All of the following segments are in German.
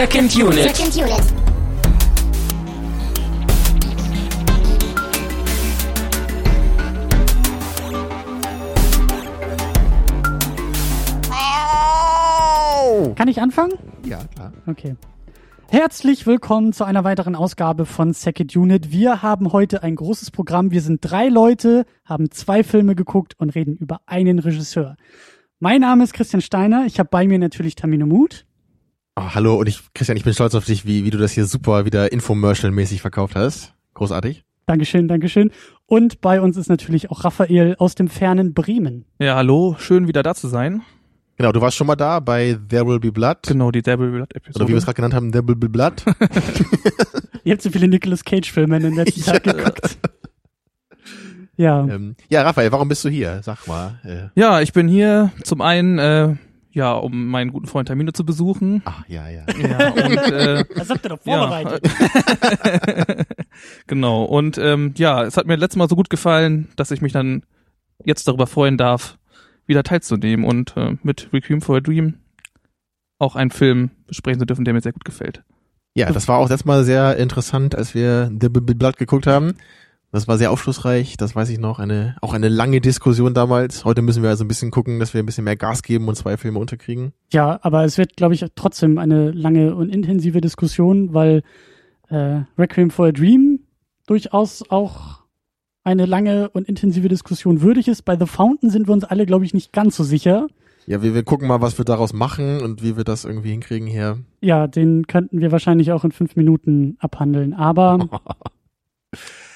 Second Unit. Second Unit. Kann ich anfangen? Ja, klar. Okay. Herzlich willkommen zu einer weiteren Ausgabe von Second Unit. Wir haben heute ein großes Programm. Wir sind drei Leute, haben zwei Filme geguckt und reden über einen Regisseur. Mein Name ist Christian Steiner. Ich habe bei mir natürlich Tamino Mut. Oh, hallo und ich, Christian, ich bin stolz auf dich, wie, wie du das hier super wieder Infomercial-mäßig verkauft hast. Großartig. Dankeschön, Dankeschön. Und bei uns ist natürlich auch Raphael aus dem fernen Bremen. Ja, hallo, schön wieder da zu sein. Genau, du warst schon mal da bei There Will Be Blood. Genau, die Devil Blood Episode. Oder wie wir es gerade genannt haben, There Will Be Blood. Ihr habt so viele Nicolas Cage-Filme in den letzten Tagen geguckt. Ja. ähm, ja, Raphael, warum bist du hier? Sag mal. Äh, Ja, ich bin hier zum einen, äh, ja, um meinen guten Freund Termine zu besuchen. ach, ja, ja. Ja, und, äh, Das habt ihr doch ja. vorbereitet. genau, und ähm, ja, es hat mir letztes Mal so gut gefallen, dass ich mich dann jetzt darüber freuen darf, wieder teilzunehmen und äh, mit Requiem for a Dream auch einen Film besprechen zu dürfen, der mir sehr gut gefällt. Ja, das war auch letztes Mal sehr interessant, als wir The Blood geguckt haben. Das war sehr aufschlussreich, das weiß ich noch. Eine, auch eine lange Diskussion damals. Heute müssen wir also ein bisschen gucken, dass wir ein bisschen mehr Gas geben und zwei Filme unterkriegen. Ja, aber es wird, glaube ich, trotzdem eine lange und intensive Diskussion, weil äh, Requiem for a Dream durchaus auch eine lange und intensive Diskussion würdig ist. Bei The Fountain sind wir uns alle, glaube ich, nicht ganz so sicher. Ja, wir, wir gucken mal, was wir daraus machen und wie wir das irgendwie hinkriegen hier. Ja, den könnten wir wahrscheinlich auch in fünf Minuten abhandeln. Aber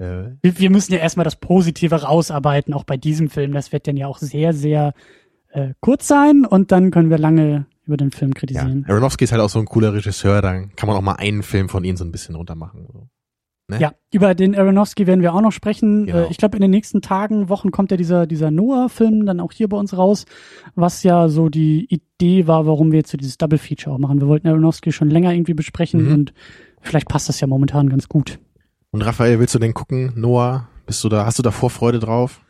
Äh, wir, wir müssen ja erstmal das Positive rausarbeiten, auch bei diesem Film. Das wird dann ja auch sehr, sehr äh, kurz sein und dann können wir lange über den Film ja, kritisieren. Aronofsky ist halt auch so ein cooler Regisseur, dann kann man auch mal einen Film von ihm so ein bisschen runtermachen. So. Ne? Ja, über den Aronofsky werden wir auch noch sprechen. Genau. Äh, ich glaube, in den nächsten Tagen, Wochen kommt ja dieser, dieser Noah-Film dann auch hier bei uns raus, was ja so die Idee war, warum wir jetzt so dieses Double Feature auch machen. Wir wollten Aronofsky schon länger irgendwie besprechen Mhm. und vielleicht passt das ja momentan ganz gut. Und Raphael, willst du den gucken? Noah, bist du da, hast du da Vorfreude drauf?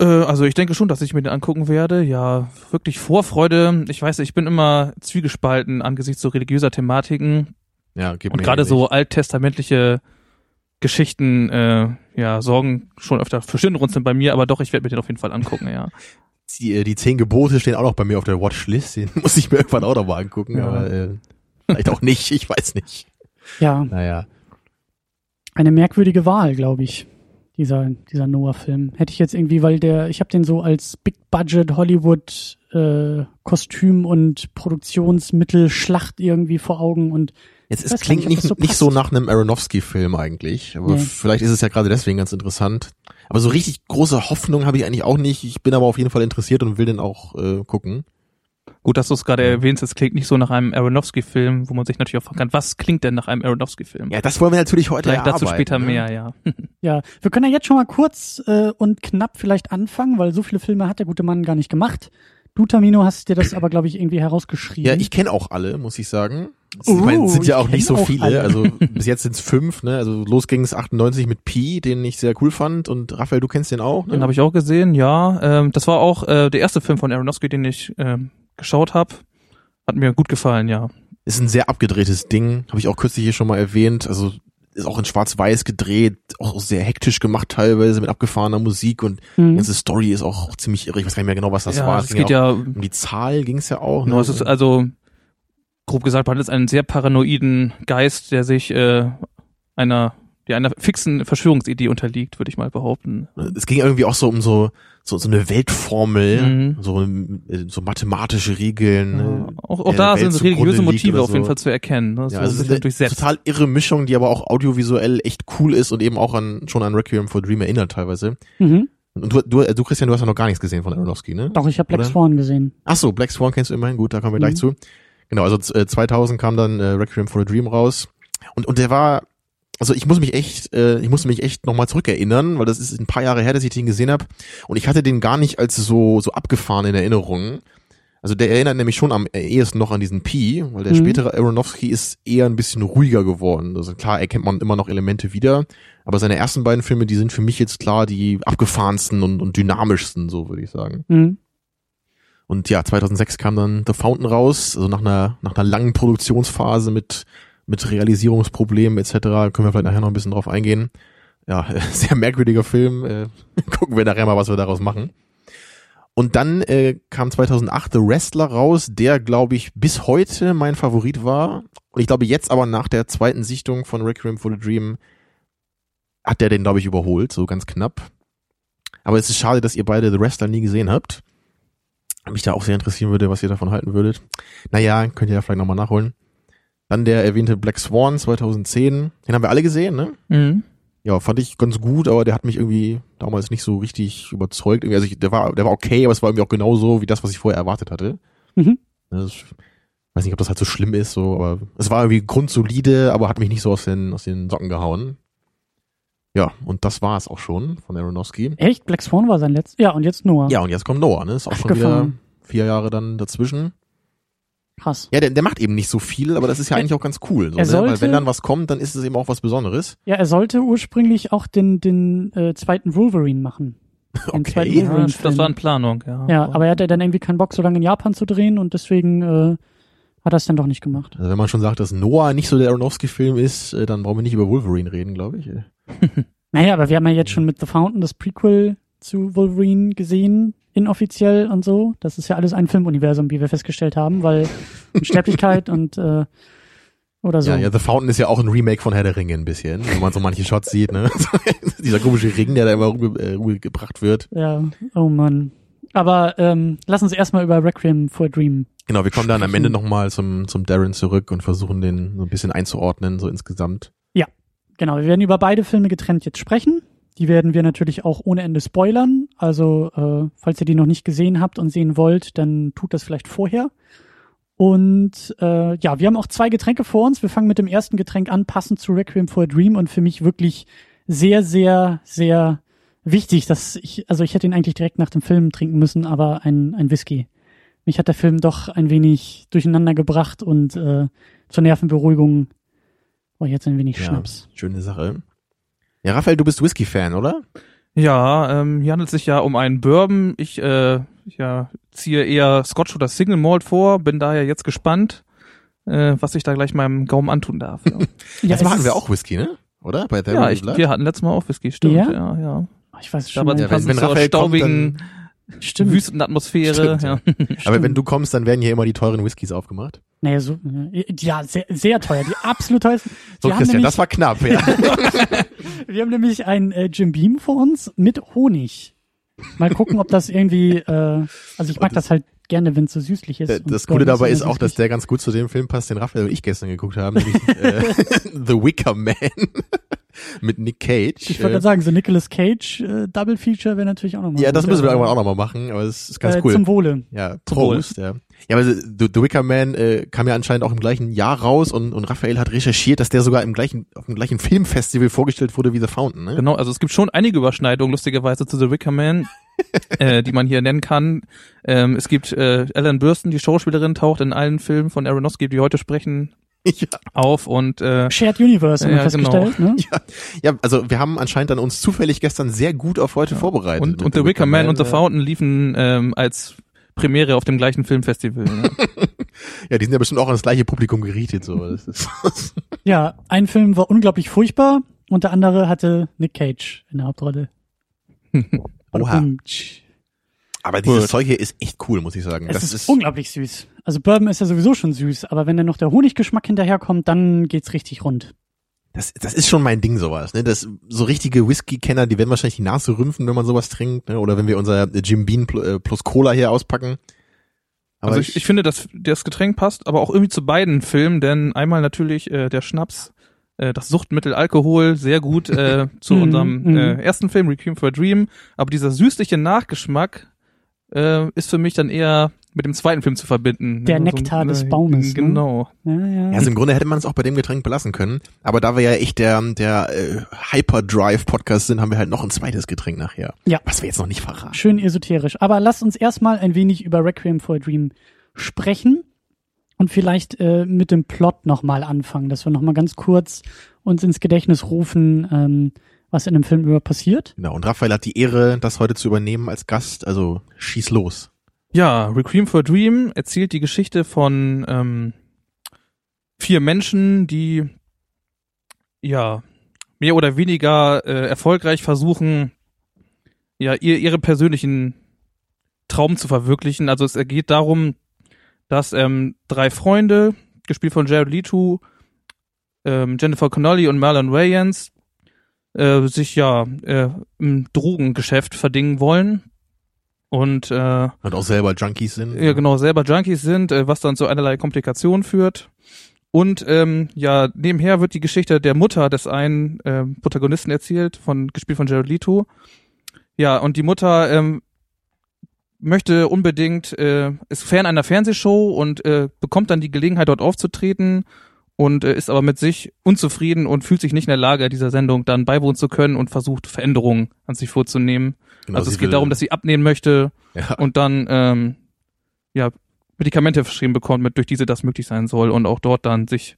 Äh, also ich denke schon, dass ich mir den angucken werde. Ja, wirklich Vorfreude. Ich weiß, ich bin immer zwiegespalten angesichts so religiöser Thematiken. Ja, gib Und gerade so alttestamentliche Geschichten, äh, ja, sorgen schon öfter für Stirnrunzeln bei mir, aber doch, ich werde mir den auf jeden Fall angucken, ja. Die, äh, die zehn Gebote stehen auch noch bei mir auf der Watchlist. Den muss ich mir irgendwann auch noch mal angucken, Ja. aber äh, vielleicht auch nicht, ich weiß nicht. Ja, Naja. Eine merkwürdige Wahl, glaube ich. Dieser, dieser Noah-Film. Hätte ich jetzt irgendwie, weil der, ich habe den so als Big Budget Hollywood äh, Kostüm und Produktionsmittel Schlacht irgendwie vor Augen und Jetzt es klingt nicht, so nicht so nach einem Aronofsky-Film eigentlich, aber Nee. vielleicht ist es ja gerade deswegen ganz interessant. Aber so richtig große Hoffnung habe ich eigentlich auch nicht. Ich bin aber auf jeden Fall interessiert und will den auch äh, gucken. Gut, dass du es gerade erwähnst, es klingt nicht so nach einem Aronofsky-Film, wo man sich natürlich auch fragen kann, was klingt denn nach einem Aronofsky-Film? Ja, das wollen wir natürlich heute Vielleicht dazu später ne? mehr, ja. Ja, wir können ja jetzt schon mal kurz äh, und knapp vielleicht anfangen, weil so viele Filme hat der gute Mann gar nicht gemacht. Du, Tamino, hast dir das aber, glaube ich, irgendwie herausgeschrieben. Ja, ich kenne auch alle, muss ich sagen. Es Uh, ich meine, es sind ja auch nicht so auch viele. alle. Also bis jetzt sind es fünf, ne? Also los ging es 98 mit Pi, den ich sehr cool fand. Und Raphael, du kennst den auch, ne? Den habe ich auch gesehen, ja. Ähm, das war auch äh, der erste Film von Aronofsky, den ich ähm, geschaut habe. Hat mir gut gefallen, ja. Ist ein sehr abgedrehtes Ding, habe ich auch kürzlich hier schon mal erwähnt. Also ist auch in Schwarz-Weiß gedreht, auch sehr hektisch gemacht teilweise mit abgefahrener Musik und die Mhm. ganze Story ist auch ziemlich irre. Ich weiß gar nicht mehr genau, was das ja, war. Es ging geht auch ja, um die Zahl ging es ja auch. genau, Ne? es ist also grob gesagt, man hat jetzt einen sehr paranoiden Geist, der sich äh, einer, der einer fixen Verschwörungsidee unterliegt, würde ich mal behaupten. es ging irgendwie auch so um so so, so eine Weltformel, Mhm. so, äh, so mathematische Regeln. Ja, Ne? auch auch da Welt sind religiöse Motive oder auf jeden so. Fall zu erkennen. Ne? So Ja, ein also es ist eine durchsetzt. total irre Mischung, die aber auch audiovisuell echt cool ist und eben auch an schon an Requiem for a Dream erinnert teilweise. Mhm. Und du, du, du Christian, du hast ja noch gar nichts gesehen von Aronofsky, ne? Doch, ich habe Black Oder? Swan gesehen. Ach so, Black Swan kennst du immerhin, gut, da kommen wir gleich Mhm. zu. Genau, also äh, 2000 kam dann äh, Requiem for a Dream raus und und der war also ich muss mich echt, äh, ich muss mich echt nochmal zurückerinnern, weil das ist ein paar Jahre her, dass ich den gesehen habe. Und ich hatte den gar nicht als so, so abgefahren in Erinnerung. Also der erinnert nämlich schon am ehesten noch an diesen Pi, weil der Mhm. spätere Aronofsky ist eher ein bisschen ruhiger geworden. Also klar erkennt man immer noch Elemente wieder, aber seine ersten beiden Filme, die sind für mich jetzt klar die abgefahrensten und, und dynamischsten, so würde ich sagen. Mhm. Und ja, 2006 kam dann The Fountain raus, also nach einer, nach einer langen Produktionsphase mit, mit Realisierungsproblemen etc. Können wir vielleicht nachher noch ein bisschen drauf eingehen. Ja, sehr merkwürdiger Film. Äh, gucken wir nachher mal, was wir daraus machen. Und dann äh, kam 2008 The Wrestler raus, der, glaube ich, bis heute mein Favorit war. Und ich glaube, jetzt aber nach der zweiten Sichtung von Requiem for the Dream hat der den, glaube ich, überholt, so ganz knapp. Aber es ist schade, dass ihr beide The Wrestler nie gesehen habt. Mich da auch sehr interessieren würde, was ihr davon halten würdet. Naja, könnt ihr ja vielleicht nochmal nachholen. Dann der erwähnte Black Swan 2010. Den haben wir alle gesehen, ne? Mhm. Ja, fand ich ganz gut, aber der hat mich irgendwie damals nicht so richtig überzeugt. Also ich, der war, der war okay, aber es war irgendwie auch genauso wie das, was ich vorher erwartet hatte. Mhm. Das, ich weiß nicht, ob das halt so schlimm ist, so, aber es war irgendwie grundsolide, aber hat mich nicht so aus den, aus den Socken gehauen. Ja, und das war es auch schon von Aronofsky. Echt? Black Swan war sein letztes? Ja, und jetzt Noah. Ja, und jetzt kommt Noah, ne? Ist auch schon wieder Abgefahren. vier Jahre dann dazwischen. Krass. Ja, der, der macht eben nicht so viel, aber das ist ja eigentlich auch ganz cool. So, Er ne? Weil sollte- wenn dann was kommt, dann ist es eben auch was Besonderes. Ja, er sollte ursprünglich auch den, den äh, zweiten Wolverine machen. Den zweiten Okay. Ja, das war in Planung, ja. Ja, aber er hatte dann irgendwie keinen Bock, so lange in Japan zu drehen und deswegen äh, hat er es dann doch nicht gemacht. Also wenn man schon sagt, dass Noah nicht so der Aronofsky-Film ist, äh, dann brauchen wir nicht über Wolverine reden, glaube ich. Naja, aber wir haben ja jetzt schon mit The Fountain das Prequel zu Wolverine gesehen, inoffiziell und so. Das ist ja alles ein Filmuniversum, wie wir festgestellt haben, weil Unsterblichkeit und äh, oder so. Ja, ja, The Fountain ist ja auch ein Remake von Herr der Ringe ein bisschen, wenn man so manche Shots sieht, ne? Dieser komische Ring, der da immer rüber, äh, rübergebracht wird. Ja, oh Mann. Aber ähm, lass uns erstmal über Requiem for a Dream. Genau, wir kommen dann am Ende nochmal zum, zum Darren zurück und versuchen den so ein bisschen einzuordnen, so insgesamt. Genau, wir werden über beide Filme getrennt jetzt sprechen. Die werden wir natürlich auch ohne Ende spoilern. Also, äh, falls ihr die noch nicht gesehen habt und sehen wollt, dann tut das vielleicht vorher. Und äh, ja, wir haben auch zwei Getränke vor uns. Wir fangen mit dem ersten Getränk an, passend zu Requiem for a Dream und für mich wirklich sehr, sehr, sehr wichtig, dass ich, also ich hätte ihn eigentlich direkt nach dem Film trinken müssen, aber ein, ein Whisky. Mich hat der Film doch ein wenig durcheinander gebracht und äh, zur Nervenberuhigung oh, jetzt ein wenig Ja. Schnaps. Schöne Sache. Ja, Raphael, du bist Whisky-Fan, oder? Ja, ähm, hier handelt es sich ja um einen Bourbon. Ich äh, ja, ziehe eher Scotch oder Single Malt vor, bin daher jetzt gespannt, äh, was ich da gleich meinem Gaumen antun darf. Ja, Ja, Jetzt machen wir auch Whisky, ne? Oder? Bei There ja ich, wir hatten letztes Mal auch Whisky, stimmt. Ja? Ja, ja. Ich weiß schon. mal, Ja, wenn- wenn zur Raphael kommt, staubigen, stimmt. wüstenden Atmosphäre. Stimmt, ja. Aber wenn du kommst, dann werden hier immer die teuren Whiskys aufgemacht. Naja, so, ja, sehr, sehr teuer. Die absolut teuersten. So, Christian, nämlich, das war knapp, ja. wir haben nämlich ein äh, Jim Beam vor uns mit Honig. Mal gucken, ob das irgendwie, äh, also ich mag das, halt gerne, wenn es so süßlich ist. Das Coole dabei ist auch, dass der ganz gut zu dem Film passt, den Raphael und ich gestern geguckt haben, nämlich äh, The Wicker Man mit Nick Cage. Ich wollte gerade sagen, so Nicolas Cage äh, Double Feature wäre natürlich auch nochmal. ja, das müssen wir irgendwann auch nochmal machen, aber es ist ganz äh, cool. Zum Wohle. Ja. Prost, ja. Ja, aber The, The Wicker Man äh, kam ja anscheinend auch im gleichen Jahr raus und, und Raphael hat recherchiert, dass der sogar im gleichen, auf dem gleichen Filmfestival vorgestellt wurde wie The Fountain, ne? Genau, also es gibt schon einige Überschneidungen, lustigerweise, zu The Wicker Man, äh, die man hier nennen kann. Ähm, es gibt äh, Ellen Burstyn, die Schauspielerin, taucht in allen Filmen von Aronofsky, die heute sprechen, Ja, auf und äh, Shared Universe, haben wir Ja, genau. festgestellt. Ne? ja, also wir haben anscheinend dann uns zufällig gestern sehr gut auf heute vorbereitet. und, und The Wicker Man und The äh, Fountain liefen ähm, als Premiere auf dem gleichen Filmfestival. Ne? Ja, die sind ja bestimmt auch an das gleiche Publikum gerichtet, so. Das ist, Ja, ein Film war unglaublich furchtbar und der andere hatte Nick Cage in der Hauptrolle. Oha. Aber dieses Gut. Zeug hier ist echt cool, muss ich sagen. es das ist, unglaublich süß. Also Bourbon ist ja sowieso schon süß, aber wenn dann noch der Honiggeschmack hinterherkommt, dann geht's richtig rund. Das, das ist schon mein Ding, sowas. Ne? Das, so richtige Whisky-Kenner, die werden wahrscheinlich die Nase rümpfen, wenn man sowas trinkt. Ne? Oder wenn wir unser Jim Bean äh, plus Cola hier auspacken. Aber also ich, ich finde, dass das Getränk passt, aber auch irgendwie zu beiden Filmen, denn einmal natürlich äh, der Schnaps, äh, das Suchtmittel Alkohol, sehr gut äh, zu unserem mhm. äh, ersten Film, Requiem for a Dream. Aber dieser süßliche Nachgeschmack äh, ist für mich dann eher mit dem zweiten Film zu verbinden. Der Ja, Nektar des äh, Baumes, ne? Genau. Ja, ja. ja, also im Grunde hätte man es auch bei dem Getränk belassen können. Aber da wir ja echt der, der äh, Hyperdrive-Podcast sind, haben wir halt noch ein zweites Getränk nachher. Ja. Was wir jetzt noch nicht verraten. Schön esoterisch. Aber lasst uns erstmal ein wenig über Requiem for a Dream sprechen und vielleicht äh, mit dem Plot nochmal anfangen, dass wir nochmal ganz kurz uns ins Gedächtnis rufen, ähm, was in dem Film über passiert. Genau. Und Raphael hat die Ehre, das heute zu übernehmen als Gast. Also schieß los. Ja, Requiem for a Dream erzählt die Geschichte von ähm, vier Menschen, die ja mehr oder weniger äh, erfolgreich versuchen, ja ihr, ihre persönlichen Traum zu verwirklichen. Also es geht darum, dass ähm, drei Freunde, gespielt von Jared Leto, ähm, Jennifer Connolly und Marlon Wayans, äh, sich ja äh, im Drogengeschäft verdingen wollen und äh, Und auch selber Junkies sind. ja genau selber Junkies sind, äh, was dann zu einerlei Komplikationen führt. Und ähm, ja, nebenher wird die Geschichte der Mutter des einen äh, Protagonisten erzählt, von gespielt von Jared Leto. Ja, und die Mutter ähm, möchte unbedingt, äh, ist Fan einer Fernsehshow und äh, bekommt dann die Gelegenheit, dort aufzutreten und äh, ist aber mit sich unzufrieden und fühlt sich nicht in der Lage, dieser Sendung dann beiwohnen zu können und versucht Veränderungen an sich vorzunehmen. Genau, also es geht darum, dass sie abnehmen möchte ja, und dann ähm, ja Medikamente verschrieben bekommt, mit durch diese das möglich sein soll und auch dort dann sich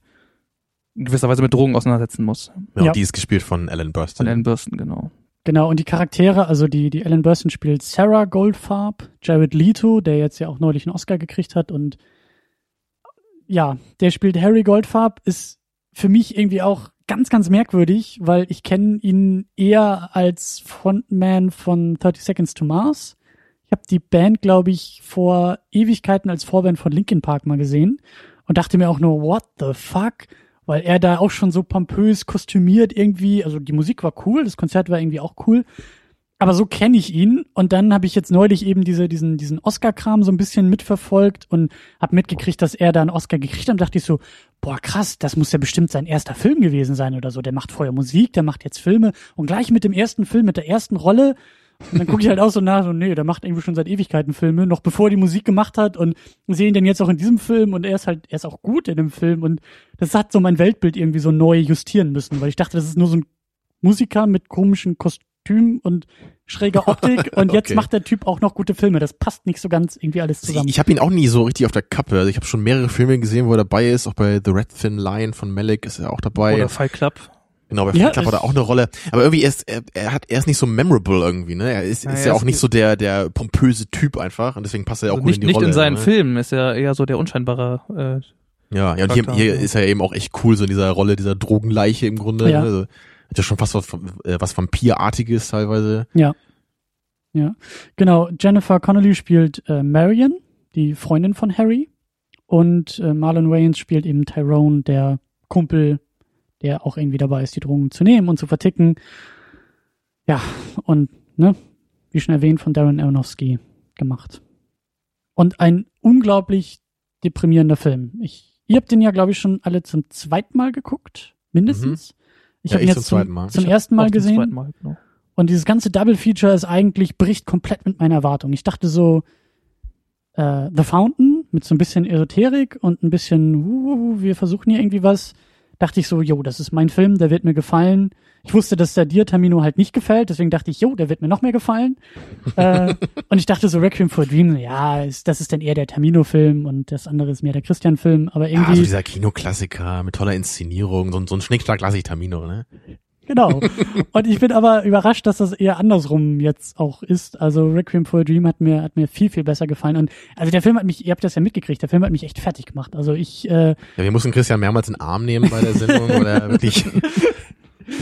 in gewisser Weise mit Drogen auseinandersetzen muss. genau, Ja. die ist gespielt von Alan Von Burstyn. Ellen Burstyn, genau. Genau, und die Charaktere, also die, die Ellen Burstyn spielt Sarah Goldfarb, Jared Leto, der jetzt ja auch neulich einen Oscar gekriegt hat und ja, der spielt Harry Goldfarb, ist für mich irgendwie auch ganz, ganz merkwürdig, weil ich kenne ihn eher als Frontman von 30 Seconds to Mars. Ich habe die Band, glaube ich, vor Ewigkeiten als Vorband von Linkin Park mal gesehen und dachte mir auch nur, what the fuck? Weil er da auch schon so pompös kostümiert irgendwie, also die Musik war cool, das Konzert war irgendwie auch cool, aber so kenne ich ihn. Und dann habe ich jetzt neulich eben diese, diesen, diesen Oscar-Kram so ein bisschen mitverfolgt und habe mitgekriegt, dass er da einen Oscar gekriegt hat. Und dachte ich so, boah krass, das muss ja bestimmt sein erster Film gewesen sein oder so. Der macht vorher Musik, der macht jetzt Filme. Und gleich mit dem ersten Film, mit der ersten Rolle und dann gucke ich halt auch so nach, so, nee, der macht irgendwie schon seit Ewigkeiten Filme, noch bevor er die Musik gemacht hat und sehe ihn dann jetzt auch in diesem Film und er ist halt, er ist auch gut in dem Film. Und das hat so mein Weltbild irgendwie so neu justieren müssen, weil ich dachte, das ist nur so ein Musiker mit komischen Kostüm und schräger Optik und jetzt Okay. macht der Typ auch noch gute Filme. Das passt nicht so ganz irgendwie alles zusammen. Ich habe ihn auch nie so richtig auf der Kappe. Also ich habe schon mehrere Filme gesehen, wo er dabei ist. Auch bei The Red Thin Line von Malik ist er auch dabei. Oder Fight Club. Genau, bei Ja, Fight Club hat er auch eine Rolle. Aber irgendwie er ist er, er hat er ist nicht so memorable irgendwie, ne? Er ist, Ja, ist ja auch nicht so der der pompöse Typ einfach und deswegen passt er auch Also gut nicht, in die nicht Rolle. in seinen ne? Filmen, ist er eher so der unscheinbare äh, Ja, ja und hier, hier ja. ist er eben auch echt cool so in dieser Rolle dieser Drogenleiche im Grunde. Ja. Ne? Also, hat ja schon fast was, äh, was Vampirartiges teilweise. Ja. Ja. Genau. Jennifer Connolly spielt äh, Marion, die Freundin von Harry. Und äh, Marlon Wayans spielt eben Tyrone, der Kumpel, der auch irgendwie dabei ist, die Drogen zu nehmen und zu verticken. Ja, und, ne, wie schon erwähnt, von Darren Aronofsky gemacht. Und ein unglaublich deprimierender Film. Ich, ihr habt den ja, glaube ich, schon alle zum zweiten Mal geguckt, mindestens. Ich Ja, habe ihn jetzt zum zum, zweiten Mal. zum ersten Mal gesehen. Mal, genau. Und dieses ganze Double Feature ist eigentlich, bricht komplett mit meiner Erwartung. Ich dachte so, äh, The Fountain mit so ein bisschen Esoterik und ein bisschen, uh, wir versuchen hier irgendwie was. Dachte ich so, jo, das ist mein Film, der wird mir gefallen. Ich wusste, dass der dir Tamino halt nicht gefällt, deswegen dachte ich, jo, der wird mir noch mehr gefallen. äh, und ich dachte so, Requiem for a Dream, ja, ist, das ist dann eher der Tamino-Film und das andere ist mehr der Christian-Film, aber Ja, so irgendwie, dieser Kinoklassiker mit toller Inszenierung, so, ein- so ein Schnickschnack lasse ich Tamino, ne? Genau. Und ich bin aber überrascht, dass das eher andersrum jetzt auch ist. Also Requiem for a Dream hat mir, hat mir viel, viel besser gefallen. Und also der Film hat mich, ihr habt das ja mitgekriegt, der Film hat mich echt fertig gemacht. Also ich, äh, Ja, wir mussten Christian mehrmals in den Arm nehmen bei der Sendung, weil er wirklich.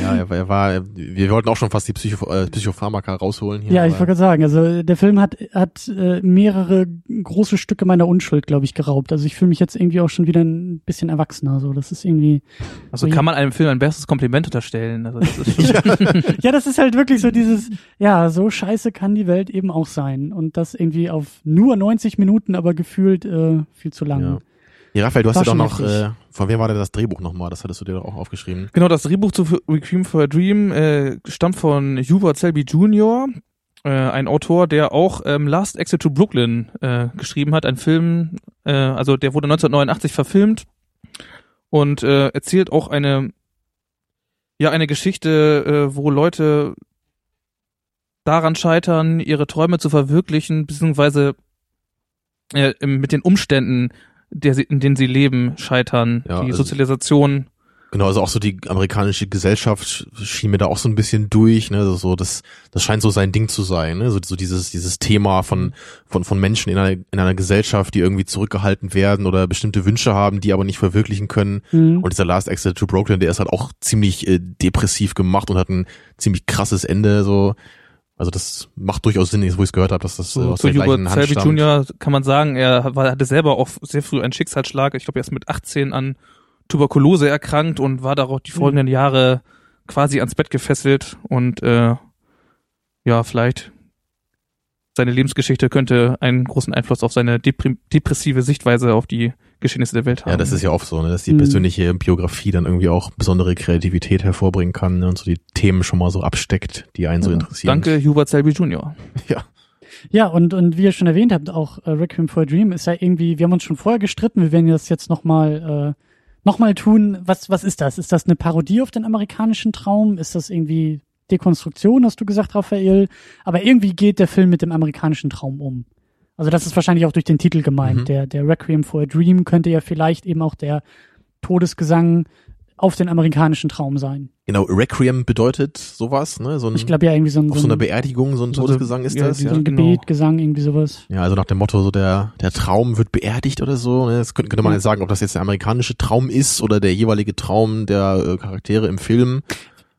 Ja, er war, er war, wir wollten auch schon fast die Psycho, äh, Psychopharmaka rausholen hier. ja, ich wollte gerade sagen, also der Film hat, hat äh, mehrere große Stücke meiner Unschuld, glaube ich, geraubt. Also ich fühle mich jetzt irgendwie auch schon wieder ein bisschen erwachsener. So, das ist irgendwie. Also So, kann man einem Film ein bestes Kompliment unterstellen. Also das ist schon, Ja, das ist halt wirklich so dieses, ja, so scheiße kann die Welt eben auch sein. Und das irgendwie auf nur 90 Minuten, aber gefühlt äh, viel zu lang. Ja. Ja, Raphael, du hast ja doch noch, äh, von wem war denn das Drehbuch nochmal? Das hattest du dir doch auch aufgeschrieben. Genau, das Drehbuch zu Requiem for a Dream äh, stammt von Hubert Selby Jr., äh, ein Autor, der auch ähm, Last Exit to Brooklyn äh, geschrieben hat, ein Film, äh, also der wurde 1989 verfilmt und äh, erzählt auch eine, ja, eine Geschichte, äh, wo Leute daran scheitern, ihre Träume zu verwirklichen, beziehungsweise äh, mit den Umständen, der sie, in denen sie leben, scheitern. Ja, die also- Sozialisation Genau, also auch so die amerikanische Gesellschaft schien mir da auch so ein bisschen durch, ne, also so das das scheint so sein Ding zu sein, ne, so, so dieses dieses Thema von von von Menschen in einer in einer Gesellschaft, die irgendwie zurückgehalten werden oder bestimmte Wünsche haben, die aber nicht verwirklichen können. Mhm. Und dieser Last Exit to Brooklyn, der ist halt auch ziemlich äh, depressiv gemacht und hat ein ziemlich krasses Ende so. Also das macht durchaus Sinn, jetzt wo ich es gehört habe, dass das äh, So, aus zu der gleichen Hubert Hand Selby stammt. Jr. kann man sagen, er war, hatte selber auch sehr früh einen Schicksalsschlag. Ich glaube, er ist mit 18 an Tuberkulose erkrankt und war darauf die folgenden Jahre quasi ans Bett gefesselt und äh, ja, vielleicht seine Lebensgeschichte könnte einen großen Einfluss auf seine deprim- depressive Sichtweise auf die Geschehnisse der Welt haben. Ja, das ist ja oft so, ne, dass die Mhm. persönliche Biografie dann irgendwie auch besondere Kreativität hervorbringen kann ne, und so die Themen schon mal so absteckt, die einen so Ja. interessieren. Danke, Hubert Selby Jr. Ja. Ja, und, und wie ihr schon erwähnt habt, auch äh, Requiem for a Dream ist ja irgendwie, wir haben uns schon vorher gestritten, wir werden das jetzt nochmal äh, noch mal tun. Was, was ist das? Ist das eine Parodie auf den amerikanischen Traum? Ist das irgendwie Dekonstruktion, hast du gesagt, Raphael? Aber irgendwie geht der Film mit dem amerikanischen Traum um. Also das ist wahrscheinlich auch durch den Titel gemeint. Mhm. Der, der Requiem for a Dream könnte ja vielleicht eben auch der Todesgesang auf den amerikanischen Traum sein. Genau, Requiem bedeutet sowas, ne? So ein, Ich glaube ja irgendwie so ein, auf so ein, Beerdigung, so ein so- Todesgesang ist ja, das, wie so ja. ein genau. Gebet, Gesang, irgendwie sowas. Ja, also nach dem Motto, so der, der Traum wird beerdigt oder so. Ne? Das könnte, könnte man Ja. jetzt sagen, ob das jetzt der amerikanische Traum ist oder der jeweilige Traum der äh, Charaktere im Film.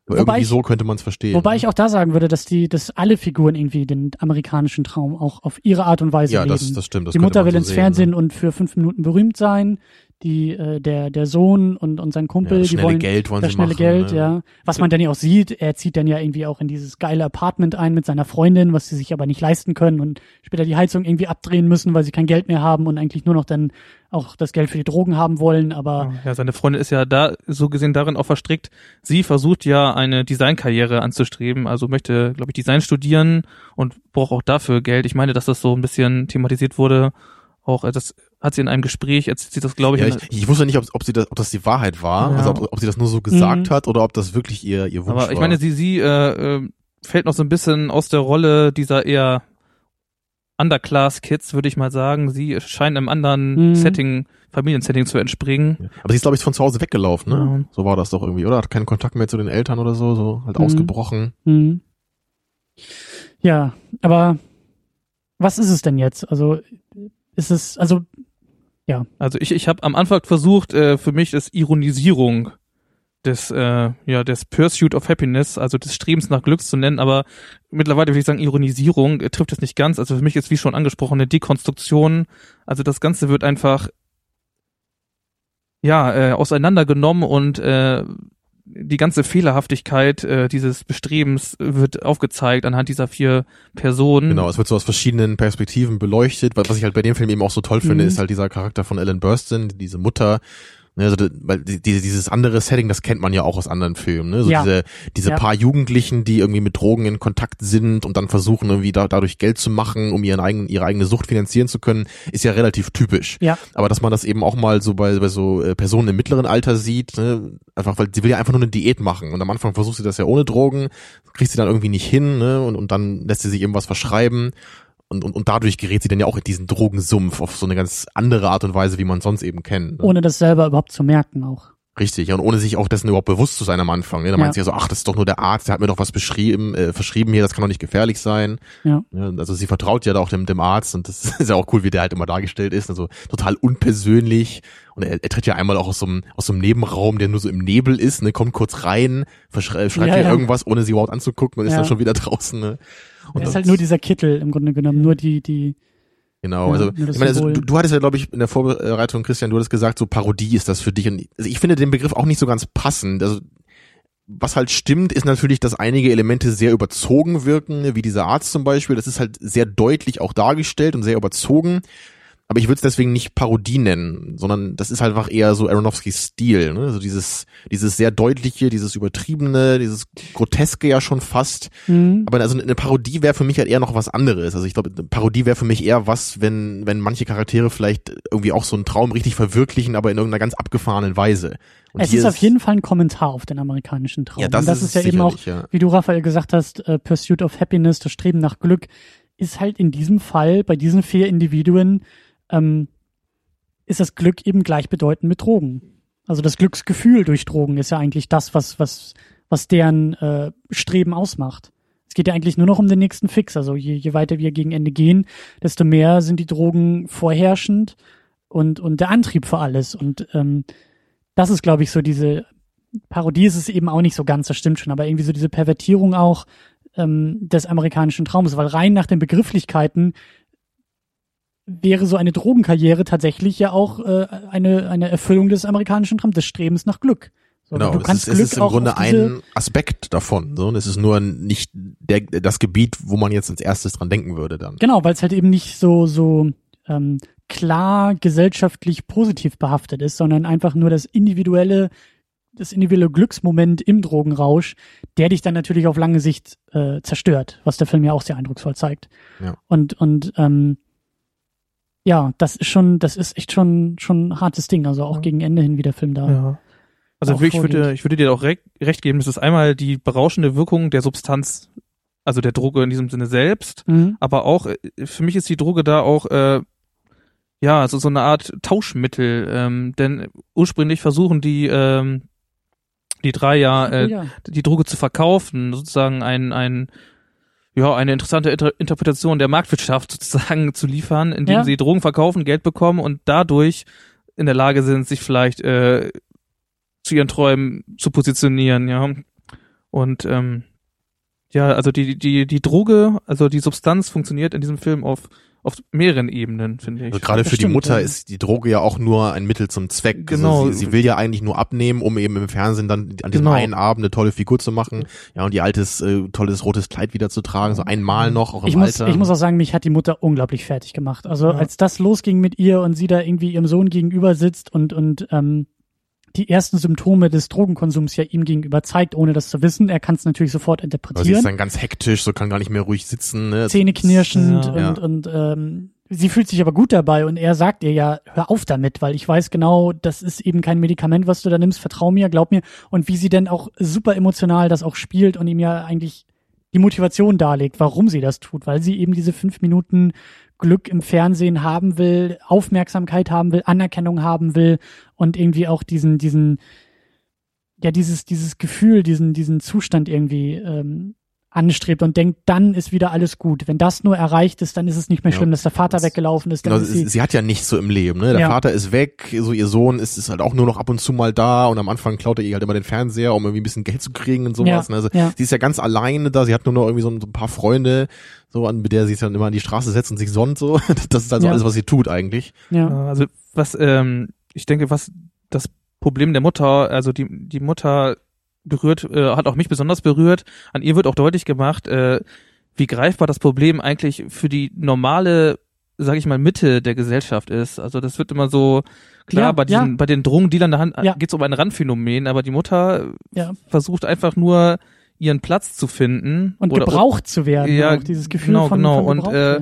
Aber Wobei irgendwie ich- so könnte man es verstehen. Wobei ich auch da sagen würde, dass die, dass alle Figuren irgendwie den amerikanischen Traum auch auf ihre Art und Weise ja, leben. das, das stimmt. Das die Mutter will so ins sehen, Fernsehen Ne? und für fünf Minuten berühmt sein. Die, äh, der, der Sohn und, und sein Kumpel, Ja, das die schnelle wollen Geld wollen das sie schnelle machen. Geld, ne? ja. Was man dann ja auch sieht, er zieht dann ja irgendwie auch in dieses geile Apartment ein mit seiner Freundin, was sie sich aber nicht leisten können und später die Heizung irgendwie abdrehen müssen, weil sie kein Geld mehr haben und eigentlich nur noch dann auch das Geld für die Drogen haben wollen, aber Ja, seine Freundin ist ja da so gesehen darin auch verstrickt. Sie versucht ja eine Designkarriere anzustreben, also möchte, glaube ich, Design studieren und braucht auch dafür Geld. Ich meine, dass das so ein bisschen thematisiert wurde. Auch äh, das hat sie in einem Gespräch, erzählt sie das, glaube ich, Ja, ich, ich wusste nicht, ob, ob, sie das, ob das die Wahrheit war, Ja. also ob, ob sie das nur so gesagt Mhm. hat oder ob das wirklich ihr, ihr Wunsch aber ich war. meine, sie, sie äh, äh, fällt noch so ein bisschen aus der Rolle dieser eher Underclass-Kids, würde ich mal sagen. Sie scheint einem anderen Mhm. Setting, Familiensetting zu entspringen. Ja. Aber sie ist, glaube ich, von zu Hause weggelaufen, ne? So war das doch irgendwie, oder? Hat keinen Kontakt mehr zu den Eltern oder so, so halt Mhm. ausgebrochen. Mhm. Ja, aber was ist es denn jetzt? Also ist es, also Also ich, ich habe am Anfang versucht, äh, für mich ist Ironisierung des, äh, ja, des Pursuit of Happiness, also des Strebens nach Glück zu nennen, aber mittlerweile würde ich sagen, Ironisierung äh, trifft es nicht ganz. Also für mich ist wie schon angesprochen eine Dekonstruktion. Also das Ganze wird einfach ja äh, auseinandergenommen und äh, die ganze Fehlerhaftigkeit äh, dieses Bestrebens wird aufgezeigt anhand dieser vier Personen. Genau, es wird so aus verschiedenen Perspektiven beleuchtet. Was ich halt bei dem Film eben auch so toll finde, Mhm. ist halt dieser Charakter von Ellen Burstyn, diese Mutter. Ne, also, weil die- diese, dieses andere Setting, das kennt man ja auch aus anderen Filmen. Ne? So Ja. diese, diese Ja. paar Jugendlichen, die irgendwie mit Drogen in Kontakt sind und dann versuchen irgendwie da, dadurch Geld zu machen, um ihren eigenen, ihre eigene Sucht finanzieren zu können, ist ja relativ typisch. ja, Aber dass man das eben auch mal so bei, bei so äh, Personen im mittleren Alter sieht, ne? einfach weil sie will ja einfach nur eine Diät machen und am Anfang versucht sie das ja ohne Drogen, kriegt sie dann irgendwie nicht hin ne? und, und dann lässt sie sich irgendwas verschreiben und, und, und dadurch gerät sie dann ja auch in diesen Drogensumpf auf so eine ganz andere Art und Weise, wie man sonst eben kennt. Ne? ohne das selber überhaupt zu merken auch. Richtig, ja, und ohne sich auch dessen überhaupt bewusst zu sein am Anfang. Ne? Da Ja. meint sie ja so, ach, das ist doch nur der Arzt, der hat mir doch was beschrieben, äh, verschrieben hier, das kann doch nicht gefährlich sein. Ja. also sie vertraut ja da auch dem, dem Arzt und das ist ja auch cool, wie der halt immer dargestellt ist. Also total unpersönlich. Und er, er tritt ja einmal auch aus so, einem, aus so einem Nebenraum, der nur so im Nebel ist, ne, kommt kurz rein, verschrei- schreibt Ja, ihr ja. irgendwas, ohne sie überhaupt anzugucken und ist Ja. dann schon wieder draußen. Ne? Und Er ist halt nur dieser Kittel im Grunde genommen, nur die, die, Genau, also, ich meine, also du, du hattest ja, glaube ich, in der Vorbereitung, Christian, du hattest gesagt, so Parodie ist das für dich. Und also ich finde den Begriff auch nicht so ganz passend. Also, was halt stimmt, ist natürlich, dass einige Elemente sehr überzogen wirken, wie dieser Arzt zum Beispiel. Das ist halt sehr deutlich auch dargestellt und sehr überzogen. Aber ich würde es deswegen nicht Parodie nennen, sondern das ist halt einfach eher so Aronofskis Stil. Ne? Also dieses, dieses sehr deutliche, dieses übertriebene, dieses groteske ja schon fast. hm, Aber also eine Parodie wäre für mich halt eher noch was anderes. Also ich glaube, eine Parodie wäre für mich eher was, wenn, wenn manche Charaktere vielleicht irgendwie auch so einen Traum richtig verwirklichen, aber in irgendeiner ganz abgefahrenen Weise. Und es ist auf jeden Fall ein Kommentar auf den amerikanischen Traum. Ja, das Und das ist ist, ja eben auch, ja. wie du Raphael gesagt hast, äh, Pursuit of Happiness, das Streben nach Glück, ist halt in diesem Fall, bei diesen vier Individuen, ähm, ist das Glück eben gleichbedeutend mit Drogen. Also das Glücksgefühl durch Drogen ist ja eigentlich das, was, was, was deren äh, Streben ausmacht. Es geht ja eigentlich nur noch um den nächsten Fix. Also je, je weiter wir gegen Ende gehen, desto mehr sind die Drogen vorherrschend und, und der Antrieb für alles. Und ähm, das ist, glaube ich, so diese Parodie ist es eben auch nicht so ganz, das stimmt schon, aber irgendwie so diese Pervertierung auch ähm, des amerikanischen Traums, weil rein nach den Begrifflichkeiten wäre so eine Drogenkarriere tatsächlich ja auch äh, eine, eine Erfüllung des amerikanischen Traums, des Strebens nach Glück. So, Genau, du es kannst ist, es Glück ist im Grunde ein Aspekt davon. So, und es ist nur nicht der, das Gebiet, wo man jetzt als erstes dran denken würde dann. Genau, weil es halt eben nicht so, so ähm, klar gesellschaftlich positiv behaftet ist, sondern einfach nur das individuelle, das individuelle Glücksmoment im Drogenrausch, der dich dann natürlich auf lange Sicht äh, zerstört, was der Film ja auch sehr eindrucksvoll zeigt. Ja. Und, und ähm, ja, das ist schon, das ist echt schon, schon ein hartes Ding, also auch Ja. gegen Ende hin, wie der Film da. Ja. Also auch ich würde, ich würde dir auch recht, recht geben, das ist einmal die berauschende Wirkung der Substanz, also der Droge in diesem Sinne selbst, Mhm. aber auch, äh, für mich ist die Droge da auch, äh, ja, also so eine Art Tauschmittel, ähm, denn ursprünglich versuchen die, ähm, die drei ja, äh, ja. die Droge zu verkaufen, sozusagen ein, ein, ja, eine interessante Inter Interpretation der Marktwirtschaft sozusagen zu liefern, indem Ja. sie Drogen verkaufen, Geld bekommen und dadurch in der Lage sind, sich vielleicht äh, zu ihren Träumen zu positionieren, ja. Und ähm, ja, also die, die, die Droge, also die Substanz funktioniert in diesem Film auf, auf mehreren Ebenen, finde ich. Also gerade Das für die stimmt, Mutter ja. ist die Droge ja auch nur ein Mittel zum Zweck. Genau. Also sie, sie will ja eigentlich nur abnehmen, um eben im Fernsehen dann an diesem Genau. einen Abend eine tolle Figur zu machen. Ja, und ihr altes, äh, tolles rotes Kleid wieder zu tragen, so einmal noch, auch im Ich muss, Alter. ich muss auch sagen, mich hat die Mutter unglaublich fertig gemacht. Also Ja. als das losging mit ihr und sie da irgendwie ihrem Sohn gegenüber sitzt und, und ähm, die ersten Symptome des Drogenkonsums ja ihm gegenüber zeigt, ohne das zu wissen. Er kann es natürlich sofort Aber sie ist interpretieren. dann ganz hektisch, so kann gar nicht mehr ruhig sitzen. Ne? Zähne knirschend Ja. und, und ähm, sie fühlt sich aber gut dabei und er sagt ihr ja, hör auf damit, weil ich weiß genau, das ist eben kein Medikament, was du da nimmst, vertrau mir, glaub mir. Und wie sie denn auch super emotional das auch spielt und ihm ja eigentlich die Motivation darlegt, warum sie das tut, weil sie eben diese fünf Minuten Glück im Fernsehen haben will, Aufmerksamkeit haben will, Anerkennung haben will und irgendwie auch diesen, diesen, ja, dieses, dieses Gefühl, diesen, diesen Zustand irgendwie ähm, anstrebt und denkt, dann ist wieder alles gut. Wenn das nur erreicht ist, dann ist es nicht mehr Ja. schlimm, dass der Vater Das- weggelaufen ist. Dann Genau, ist sie, sie, hat ja nichts so im Leben, ne? Der Ja. Vater ist weg, so ihr Sohn ist, ist halt auch nur noch ab und zu mal da und am Anfang klaut er ihr halt immer den Fernseher, um irgendwie ein bisschen Geld zu kriegen und sowas. Ja, ne? Also ja. sie ist ja ganz alleine da, sie hat nur noch irgendwie so ein, so ein paar Freunde, so an mit der sie sich dann immer an die Straße setzt und sich sonnt so. Das ist also Ja. alles, was sie tut eigentlich. ja. Ja, Also was, ähm, ich denke, was das Problem der Mutter, also die, die Mutter berührt, äh, hat auch mich besonders berührt. An ihr wird auch deutlich gemacht, äh, wie greifbar das Problem eigentlich für die normale, sage ich mal, Mitte der Gesellschaft ist. Also das wird immer so klar Ja, bei diesen, ja. bei den Drogendealern da Ja. geht es um ein Randphänomen, aber die Mutter Ja. versucht einfach nur ihren Platz zu finden Und oder gebraucht zu werden. Ja, auch dieses Gefühl genau, von, genau. von Und, äh,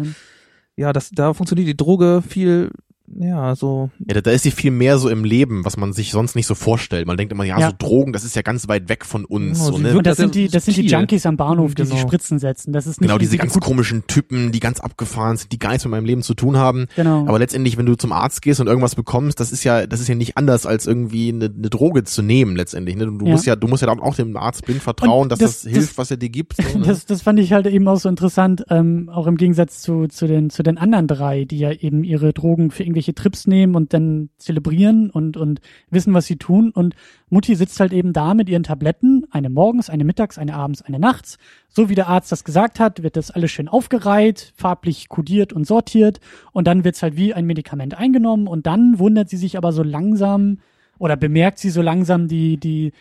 ja, das da funktioniert die Droge viel ja, so Ja, da, da ist sie viel mehr so im Leben, was man sich sonst nicht so vorstellt. Man denkt immer, ja, Ja. so Drogen, das ist ja ganz weit weg von uns. Genau, so, ne? Und das das sind die, das sind die. Junkies am Bahnhof, die sich Genau. Spritzen setzen. Das ist nicht Genau, diese irgendwie ganz gut- komischen Typen, die ganz abgefahren sind, die gar nichts mit meinem Leben zu tun haben. Genau. Aber letztendlich, wenn du zum Arzt gehst und irgendwas bekommst, das ist ja, das ist ja nicht anders als irgendwie eine, eine Droge zu nehmen letztendlich. Ne? Du, du Ja. musst ja, du musst ja dann auch dem Arzt blind vertrauen, Und dass das- das, hilft, das- was er dir gibt. So, ne? Das, das fand ich halt eben auch so interessant, ähm, auch im Gegensatz zu, zu, den, zu den anderen drei, die ja eben ihre Drogen für irgendwelche Trips nehmen und dann zelebrieren und, und wissen, was sie tun. Und Mutti sitzt halt eben da mit ihren Tabletten, eine morgens, eine mittags, eine abends, eine nachts. So wie der Arzt das gesagt hat, wird das alles schön aufgereiht, farblich kodiert und sortiert. Und dann wird's halt wie ein Medikament eingenommen. Und dann wundert sie sich aber so langsam oder bemerkt sie so langsam die, die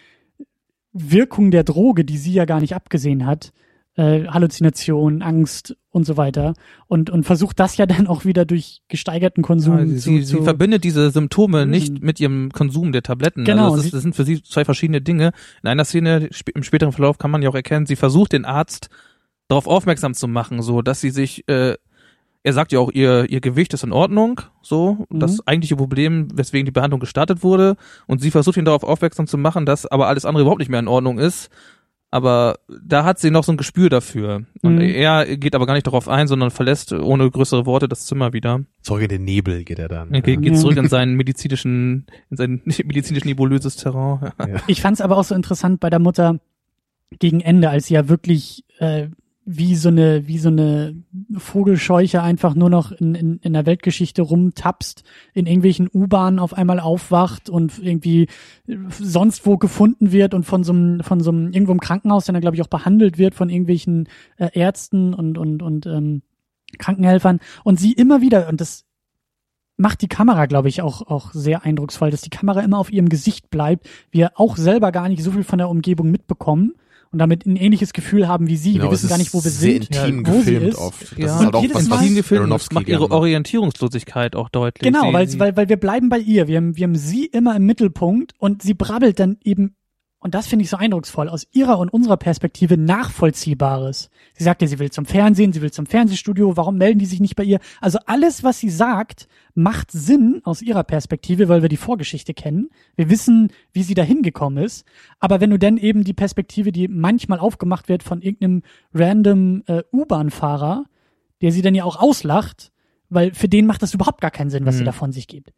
Wirkung der Droge, die sie ja gar nicht abgesehen hat, äh, Halluzination, Angst und so weiter und und versucht das ja dann auch wieder durch gesteigerten Konsum Ja, sie, zu, sie, sie verbindet diese Symptome nicht mit ihrem Konsum der Tabletten. Genau, Also das, ist, das sind für sie zwei verschiedene Dinge. In einer Szene sp- im späteren Verlauf kann man ja auch erkennen, sie versucht den Arzt darauf aufmerksam zu machen, so dass sie sich, äh, er sagt ja auch, ihr ihr Gewicht ist in Ordnung, so Mhm. das eigentliche Problem, weswegen die Behandlung gestartet wurde, und sie versucht ihn darauf aufmerksam zu machen, dass aber alles andere überhaupt nicht mehr in Ordnung ist. Aber da hat sie noch so ein Gespür dafür. Und Mhm. er geht aber gar nicht darauf ein, sondern verlässt ohne größere Worte das Zimmer wieder. Zeuge der Nebel geht er dann. Er geht, geht Ja. zurück in seinen medizinischen, in sein medizinisch nebulöses Terrain. Ich fand es aber auch so interessant bei der Mutter gegen Ende, als sie ja wirklich äh, wie so eine wie so eine Vogelscheuche einfach nur noch in, in, in der Weltgeschichte rumtapst, in irgendwelchen U-Bahnen auf einmal aufwacht und irgendwie sonst wo gefunden wird und von so einem von so einem irgendwo im Krankenhaus dann glaube ich auch behandelt wird von irgendwelchen äh, Ärzten und und und ähm, Krankenhelfern und sie immer wieder und das macht die Kamera, glaube ich, auch, auch sehr eindrucksvoll, dass die Kamera immer auf ihrem Gesicht bleibt, wir auch selber gar nicht so viel von der Umgebung mitbekommen und damit ein ähnliches Gefühl haben wie sie. Genau, wir wissen gar nicht, wo wir sehr sind, intim wo sie gefilmt ist. oft. Das Ja, ist halt und auch was, was Intim gefilmt, das Aronofsky macht ihre gerne- Orientierungslosigkeit auch deutlich. Genau, Sie- weil, sie- weil, weil wir bleiben bei ihr. Wir haben, wir haben sie immer im Mittelpunkt und sie brabbelt dann eben, und das finde ich so eindrucksvoll, aus ihrer und unserer Perspektive Nachvollziehbares. Sie sagt ja, sie will zum Fernsehen, sie will zum Fernsehstudio, warum melden die sich nicht bei ihr? Also alles, was sie sagt, macht Sinn aus ihrer Perspektive, weil wir die Vorgeschichte kennen. Wir wissen, wie sie da hingekommen ist. Aber wenn du dann eben die Perspektive, die manchmal aufgemacht wird von irgendeinem random äh, U-Bahn-Fahrer, der sie dann ja auch auslacht, weil für den macht das überhaupt gar keinen Sinn, was sie Mhm. da von sich gibt.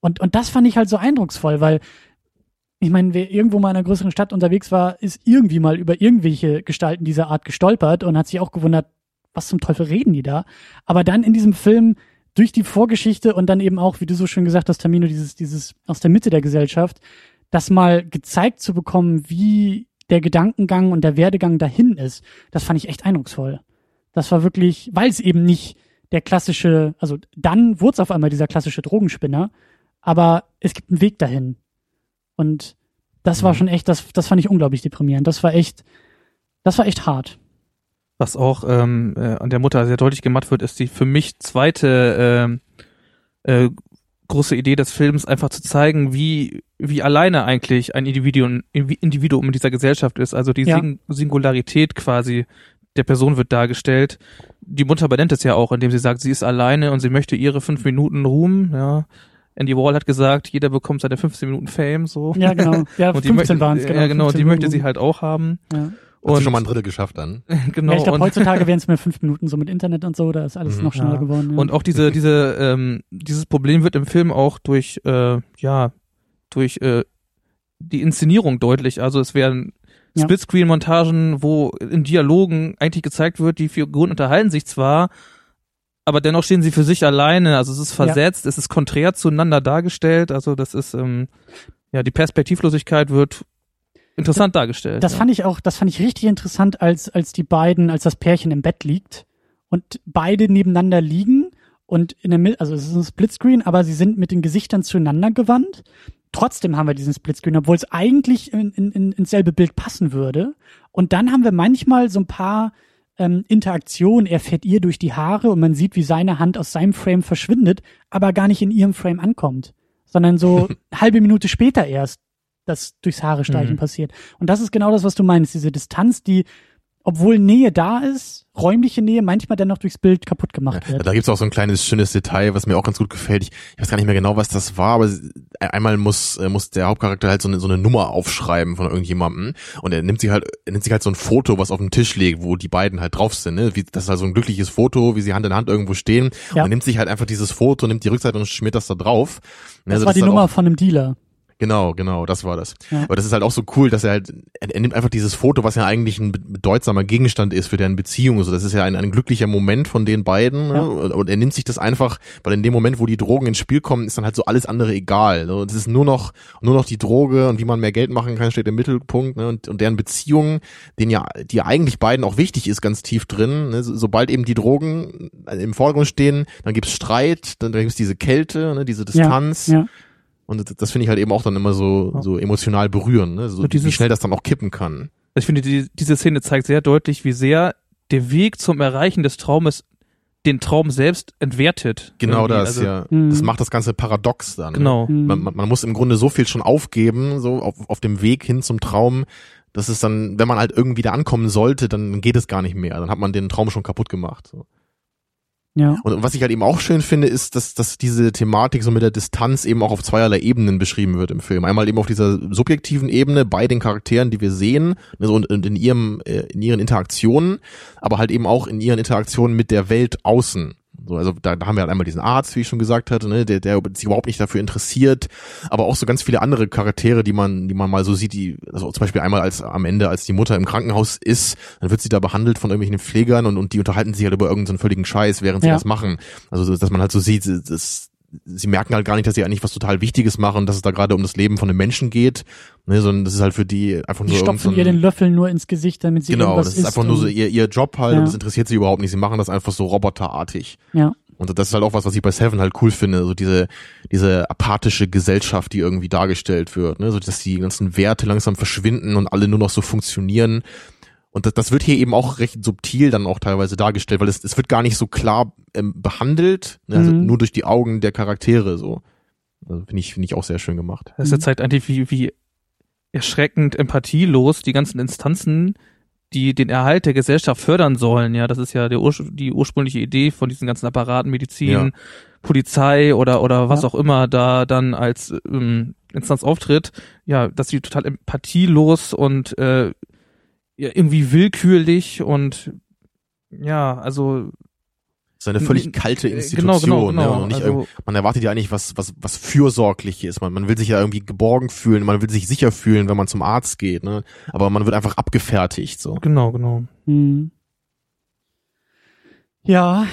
Und, und das fand ich halt so eindrucksvoll, weil ich meine, wer irgendwo mal in einer größeren Stadt unterwegs war, ist irgendwie mal über irgendwelche Gestalten dieser Art gestolpert und hat sich auch gewundert, was zum Teufel reden die da? Aber dann in diesem Film durch die Vorgeschichte und dann eben auch, wie du so schön gesagt hast, Tamino, dieses, dieses aus der Mitte der Gesellschaft, das mal gezeigt zu bekommen, wie der Gedankengang und der Werdegang dahin ist, das fand ich echt eindrucksvoll. Das war wirklich, weil es eben nicht der klassische, also dann wurde es auf einmal dieser klassische Drogenspinner, aber es gibt einen Weg dahin. Und das war Mhm. schon echt, das, das fand ich unglaublich deprimierend. Das war echt, das war echt hart. Was auch ähm, äh, an der Mutter sehr deutlich gemacht wird, ist die für mich zweite ähm, äh, große Idee des Films, einfach zu zeigen, wie wie alleine eigentlich ein Individuum, Individuum in dieser Gesellschaft ist. Also die Ja. Sing Singularität quasi der Person wird dargestellt. Die Mutter benennt es ja auch, indem sie sagt, sie ist alleine und sie möchte ihre fünf Minuten Ruhm. Ja. Andy Wall hat gesagt, jeder bekommt seine 15 Minuten Fame. So. Ja, genau. Ja, Und die 15 möchte, waren es, genau. Ja, genau. Und 15 die möchte sie Minuten. halt auch haben. Ja. Hast du schon mal ein Drittel geschafft dann? genau. ja, ich glaube, und- heutzutage wären es mehr fünf Minuten, so mit Internet und so, da ist alles Mhm. noch schneller Ja. geworden. Ja. Und auch diese, diese, ähm, dieses Problem wird im Film auch durch, äh, ja, durch äh, die Inszenierung deutlich. Also es werden Ja. Splitscreen-Montagen, wo in Dialogen eigentlich gezeigt wird, die Figuren unterhalten sich zwar, aber dennoch stehen sie für sich alleine. Also es ist versetzt, es ist konträr zueinander dargestellt. Also das ist, ähm, ja, die Perspektivlosigkeit wird interessant dargestellt. Das ja. fand ich auch, das fand ich richtig interessant, als, als die beiden, als das Pärchen im Bett liegt und beide nebeneinander liegen und in der Mitte, also es ist ein Splitscreen, aber sie sind mit den Gesichtern zueinander gewandt. Trotzdem haben wir diesen Splitscreen, obwohl es eigentlich in, in, in, ins selbe Bild passen würde. Und dann haben wir manchmal so ein paar ähm, Interaktionen. Er fährt ihr durch die Haare und man sieht, wie seine Hand aus seinem Frame verschwindet, aber gar nicht in ihrem Frame ankommt, sondern so halbe Minute später erst das durchs Haare streichen Mhm. passiert. Und das ist genau das, was du meinst, diese Distanz, die, obwohl Nähe da ist, räumliche Nähe manchmal dennoch durchs Bild kaputt gemacht Ja, wird. da gibt's auch so ein kleines schönes Detail, was mir auch ganz gut gefällt. Ich, ich weiß gar nicht mehr genau, was das war, aber sie- einmal muss äh, muss der Hauptcharakter halt so eine, so eine Nummer aufschreiben von irgendjemandem und er nimmt sich halt er nimmt sich halt so ein Foto, was auf dem Tisch liegt, wo die beiden halt drauf sind. Ne? Wie, das ist halt so ein glückliches Foto, wie sie Hand in Hand irgendwo stehen. Ja. Und er nimmt sich halt einfach dieses Foto, nimmt die Rückseite und schmiert das da drauf. Ne, Das also war die ist halt Nummer Auch, von einem Dealer. Genau, genau, das war das. Ja. Aber das ist halt auch so cool, dass er halt, er, er nimmt einfach dieses Foto, was ja eigentlich ein be- bedeutsamer Gegenstand ist für deren Beziehung. So, das ist ja ein, ein glücklicher Moment von den beiden. Ja. Ne? Und, er nimmt sich das einfach, weil in dem Moment, wo die Drogen ins Spiel kommen, ist dann halt so alles andere egal. So, es ist nur noch, nur noch die Droge und wie man mehr Geld machen kann, steht im Mittelpunkt. Ne? Und, und deren Beziehung, den ja, die ja eigentlich beiden auch wichtig ist, ganz tief drin. Ne? So, sobald eben die Drogen im Vordergrund stehen, dann gibt's Streit, dann, dann gibt's diese Kälte, ne? diese Distanz. Ja. Und das, finde ich halt eben auch dann immer so, Ja. so emotional berührend, ne? so, So dieses- wie schnell das dann auch kippen kann. Ich finde, die, diese Szene zeigt sehr deutlich, wie sehr der Weg zum Erreichen des Traumes den Traum selbst entwertet. Genau Irgendwie. das, also, ja. Mhm. Das macht das ganze paradox dann. ne? Genau. Man, man, man muss im Grunde so viel schon aufgeben, so auf, auf dem Weg hin zum Traum, dass es dann, wenn man halt irgendwie da ankommen sollte, dann geht es gar nicht mehr. Dann hat man den Traum schon kaputt gemacht. So. Ja. Und was ich halt eben auch schön finde, ist, dass, dass diese Thematik so mit der Distanz eben auch auf zweierlei Ebenen beschrieben wird im Film. Einmal eben auf dieser subjektiven Ebene bei den Charakteren, die wir sehen, also und, und in ihrem, äh, in ihren Interaktionen, aber halt eben auch in ihren Interaktionen mit der Welt außen. So, also da, da haben wir halt einmal diesen Arzt, wie ich schon gesagt hatte, ne, der, der sich überhaupt nicht dafür interessiert, aber auch so ganz viele andere Charaktere, die man, die man mal so sieht, die, also zum Beispiel einmal als am Ende, als die Mutter im Krankenhaus ist, dann wird sie da behandelt von irgendwelchen Pflegern und, und die unterhalten sich halt über irgendeinen völligen Scheiß, während sie Ja. das machen. Also so, dass man halt so sieht, das, sie merken halt gar nicht, dass sie eigentlich was total Wichtiges machen, dass es da gerade um das Leben von einem Menschen geht, ne, sondern das ist halt für die einfach Die nur stopfen so ein- ihr den Löffel nur ins Gesicht, damit sie Genau, das ist einfach nur so ihr, ihr Job halt Ja. und das interessiert sie überhaupt nicht. Sie machen das einfach so roboterartig. Ja. Und das ist halt auch was, was ich bei Seven halt cool finde, so diese, diese apathische Gesellschaft, die irgendwie dargestellt wird, ne, so dass die ganzen Werte langsam verschwinden und alle nur noch so funktionieren. Und das, das wird hier eben auch recht subtil dann auch teilweise dargestellt, weil es, es wird gar nicht so klar ähm, behandelt, ne, also Mhm. nur durch die Augen der Charaktere so. Also finde ich, finde ich auch sehr schön gemacht. Das Mhm. zeigt eigentlich, wie, wie erschreckend empathielos die ganzen Instanzen, die den Erhalt der Gesellschaft fördern sollen. Ja, das ist ja der Ursch die ursprüngliche Idee von diesen ganzen Apparaten, Medizin, Ja. Polizei oder oder was Ja. auch immer da dann als ähm, Instanz auftritt. Ja, dass sie total empathielos und äh, ja, irgendwie willkürlich und ja, also ist eine völlig kalte äh, Institution. Genau, genau, genau. Ne? Und nicht also, man erwartet ja eigentlich was, was, was fürsorgliches. Man, man will sich ja irgendwie geborgen fühlen, man will sich sicher fühlen, wenn man zum Arzt geht, ne? Aber man wird einfach abgefertigt, so. genau, genau. Mhm. Ja,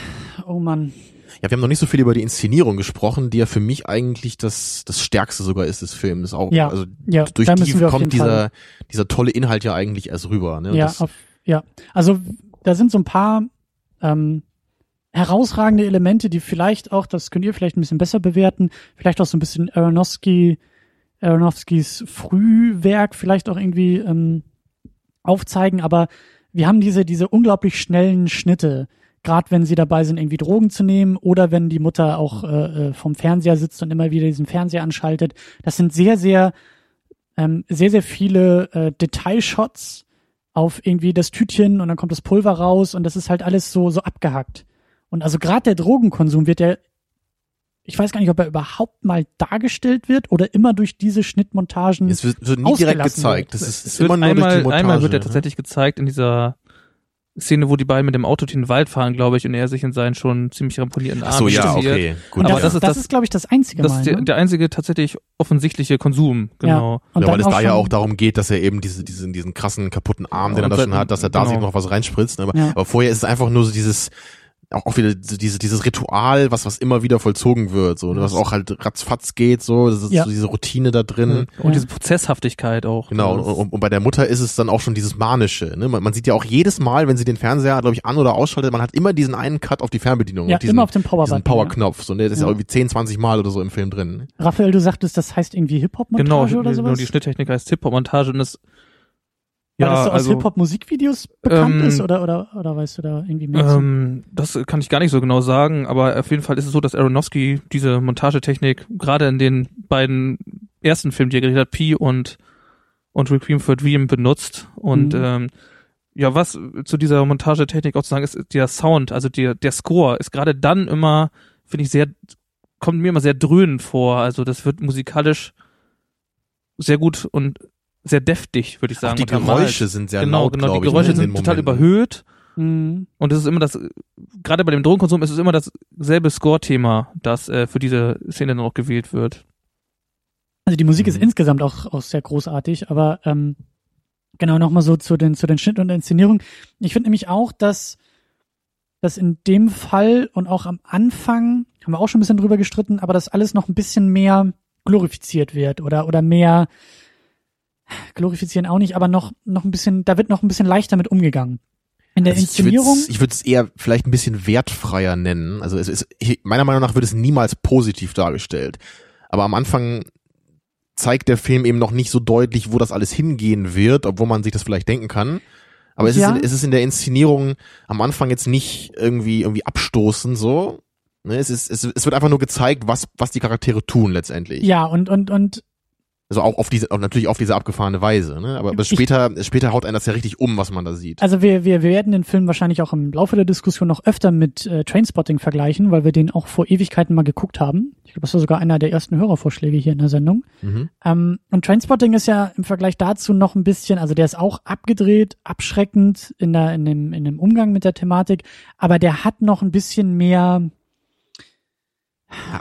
oh Mann. Ja, wir haben noch nicht so viel über die Inszenierung gesprochen, die ja für mich eigentlich das, das Stärkste sogar ist des Films. Auch, Ja, also Ja, durch die kommt Fall- dieser, dieser tolle Inhalt ja eigentlich erst rüber, ne? Und Ja, auf, ja. Also da sind so ein paar ähm, herausragende Elemente, die vielleicht auch, das könnt ihr vielleicht ein bisschen besser bewerten, vielleicht auch so ein bisschen Aronofsky, Aronofskys Frühwerk vielleicht auch irgendwie ähm, aufzeigen, aber wir haben diese, diese unglaublich schnellen Schnitte, gerade wenn sie dabei sind, irgendwie Drogen zu nehmen oder wenn die Mutter auch äh, äh, vom Fernseher sitzt und immer wieder diesen Fernseher anschaltet. Das sind sehr, sehr, ähm, sehr, sehr viele äh, Detailshots auf irgendwie das Tütchen und dann kommt das Pulver raus und das ist halt alles so, so abgehackt. Und also gerade der Drogenkonsum wird ja, ich weiß gar nicht, ob er überhaupt mal dargestellt wird oder immer durch diese Schnittmontagen. es wird, wird nie direkt gezeigt. wird. Das ist, Es ist wird immer nur einmal, durch die Montage. einmal wird er ne? tatsächlich gezeigt in dieser Szene, wo die beiden mit dem Auto durch den Wald fahren, glaube ich, und er sich in seinen schon ziemlich ramponierten Ach Arm so, ja, okay. Gut, aber das, ja. das ist das das- ist, glaube ich, das einzige Das Mal. ist der, ne? der einzige tatsächlich offensichtliche Konsum, genau. Und ja, weil es da ja auch darum geht, dass er eben diese, diesen, diesen krassen kaputten Arm, den er da schon hat, dass er da genau. sich noch was reinspritzt. ne? Aber, Ja. aber vorher ist es einfach nur so dieses, auch, auch wieder so dieses, dieses Ritual, was, was immer wieder vollzogen wird, so, ne? was auch halt ratzfatz geht, so, das ist Ja. so diese Routine da drin. Und Ja. diese Prozesshaftigkeit auch. Genau, und, Das- und, und bei der Mutter ist es dann auch schon dieses Manische. Ne? Man, man sieht ja auch jedes Mal, wenn sie den Fernseher, glaube ich, an- oder ausschaltet, man hat immer diesen einen Cut auf die Fernbedienung. Ja, diesen, immer auf dem Power diesen Power-Knopf. So, ne? Das ist ja Ja. irgendwie 10, 20 Mal oder so im Film drin. Raphael, du sagtest, das heißt irgendwie Hip-Hop-Montage Genau, oder sowas? die Schnitttechnik heißt Hip-Hop-Montage und es Weil das ja, so aus also, Hip-Hop-Musikvideos bekannt ähm, ist oder, oder, oder weißt du da irgendwie mehr? Ähm, das kann ich gar nicht so genau sagen, aber auf jeden Fall ist es so, dass Aronofsky diese Montagetechnik gerade in den beiden ersten Filmen, die er gedreht hat, Pi und und Requiem for Dream benutzt und Mhm. ähm, ja, was zu dieser Montagetechnik auch zu sagen ist, ist der Sound, also der der Score ist gerade dann immer, finde ich sehr, kommt mir immer sehr dröhnend vor. Also das wird musikalisch sehr gut und sehr deftig, würde ich sagen. auch die. Geräusche sind sehr genau, laut, genau, die ich. Geräusche ne, in sind total Momenten. überhöht. Mhm. Und es ist immer das, gerade bei dem Drogenkonsum ist es immer dasselbe Score-Thema, das äh, für diese Szene noch gewählt wird. Also die Musik ist Mhm. insgesamt auch, auch sehr großartig, aber ähm, genau nochmal so zu den, zu den Schnitt und der Inszenierung. Ich finde nämlich auch, dass, dass in dem Fall und auch am Anfang, haben wir auch schon ein bisschen drüber gestritten, aber dass alles noch ein bisschen mehr glorifiziert wird oder, oder mehr glorifizieren auch nicht, aber noch, noch ein bisschen, da wird noch ein bisschen leichter mit umgegangen. In der Also Inszenierung. Ich würde es eher vielleicht ein bisschen wertfreier nennen. Also es ist, meiner Meinung nach wird es niemals positiv dargestellt. Aber am Anfang zeigt der Film eben noch nicht so deutlich, wo das alles hingehen wird, obwohl man sich das vielleicht denken kann. Aber es, Ja. ist, in, es ist in der Inszenierung am Anfang jetzt nicht irgendwie irgendwie abstoßend so. Ne, es, ist, es, es wird einfach nur gezeigt, was, was die Charaktere tun letztendlich. ja, und, und, und Also auch auf diese, auch natürlich auf diese abgefahrene Weise, ne? Aber, aber Ich- später, später haut einen das ja richtig um, was man da sieht. Also wir, wir, wir werden den Film wahrscheinlich auch im Laufe der Diskussion noch öfter mit äh, Trainspotting vergleichen, weil wir den auch vor Ewigkeiten mal geguckt haben. Ich glaube, das war sogar einer der ersten Hörervorschläge hier in der Sendung. Mhm. Ähm, und Trainspotting ist ja im Vergleich dazu noch ein bisschen, also der ist auch abgedreht, abschreckend in, der, in, dem, in dem Umgang mit der Thematik, aber der hat noch ein bisschen mehr,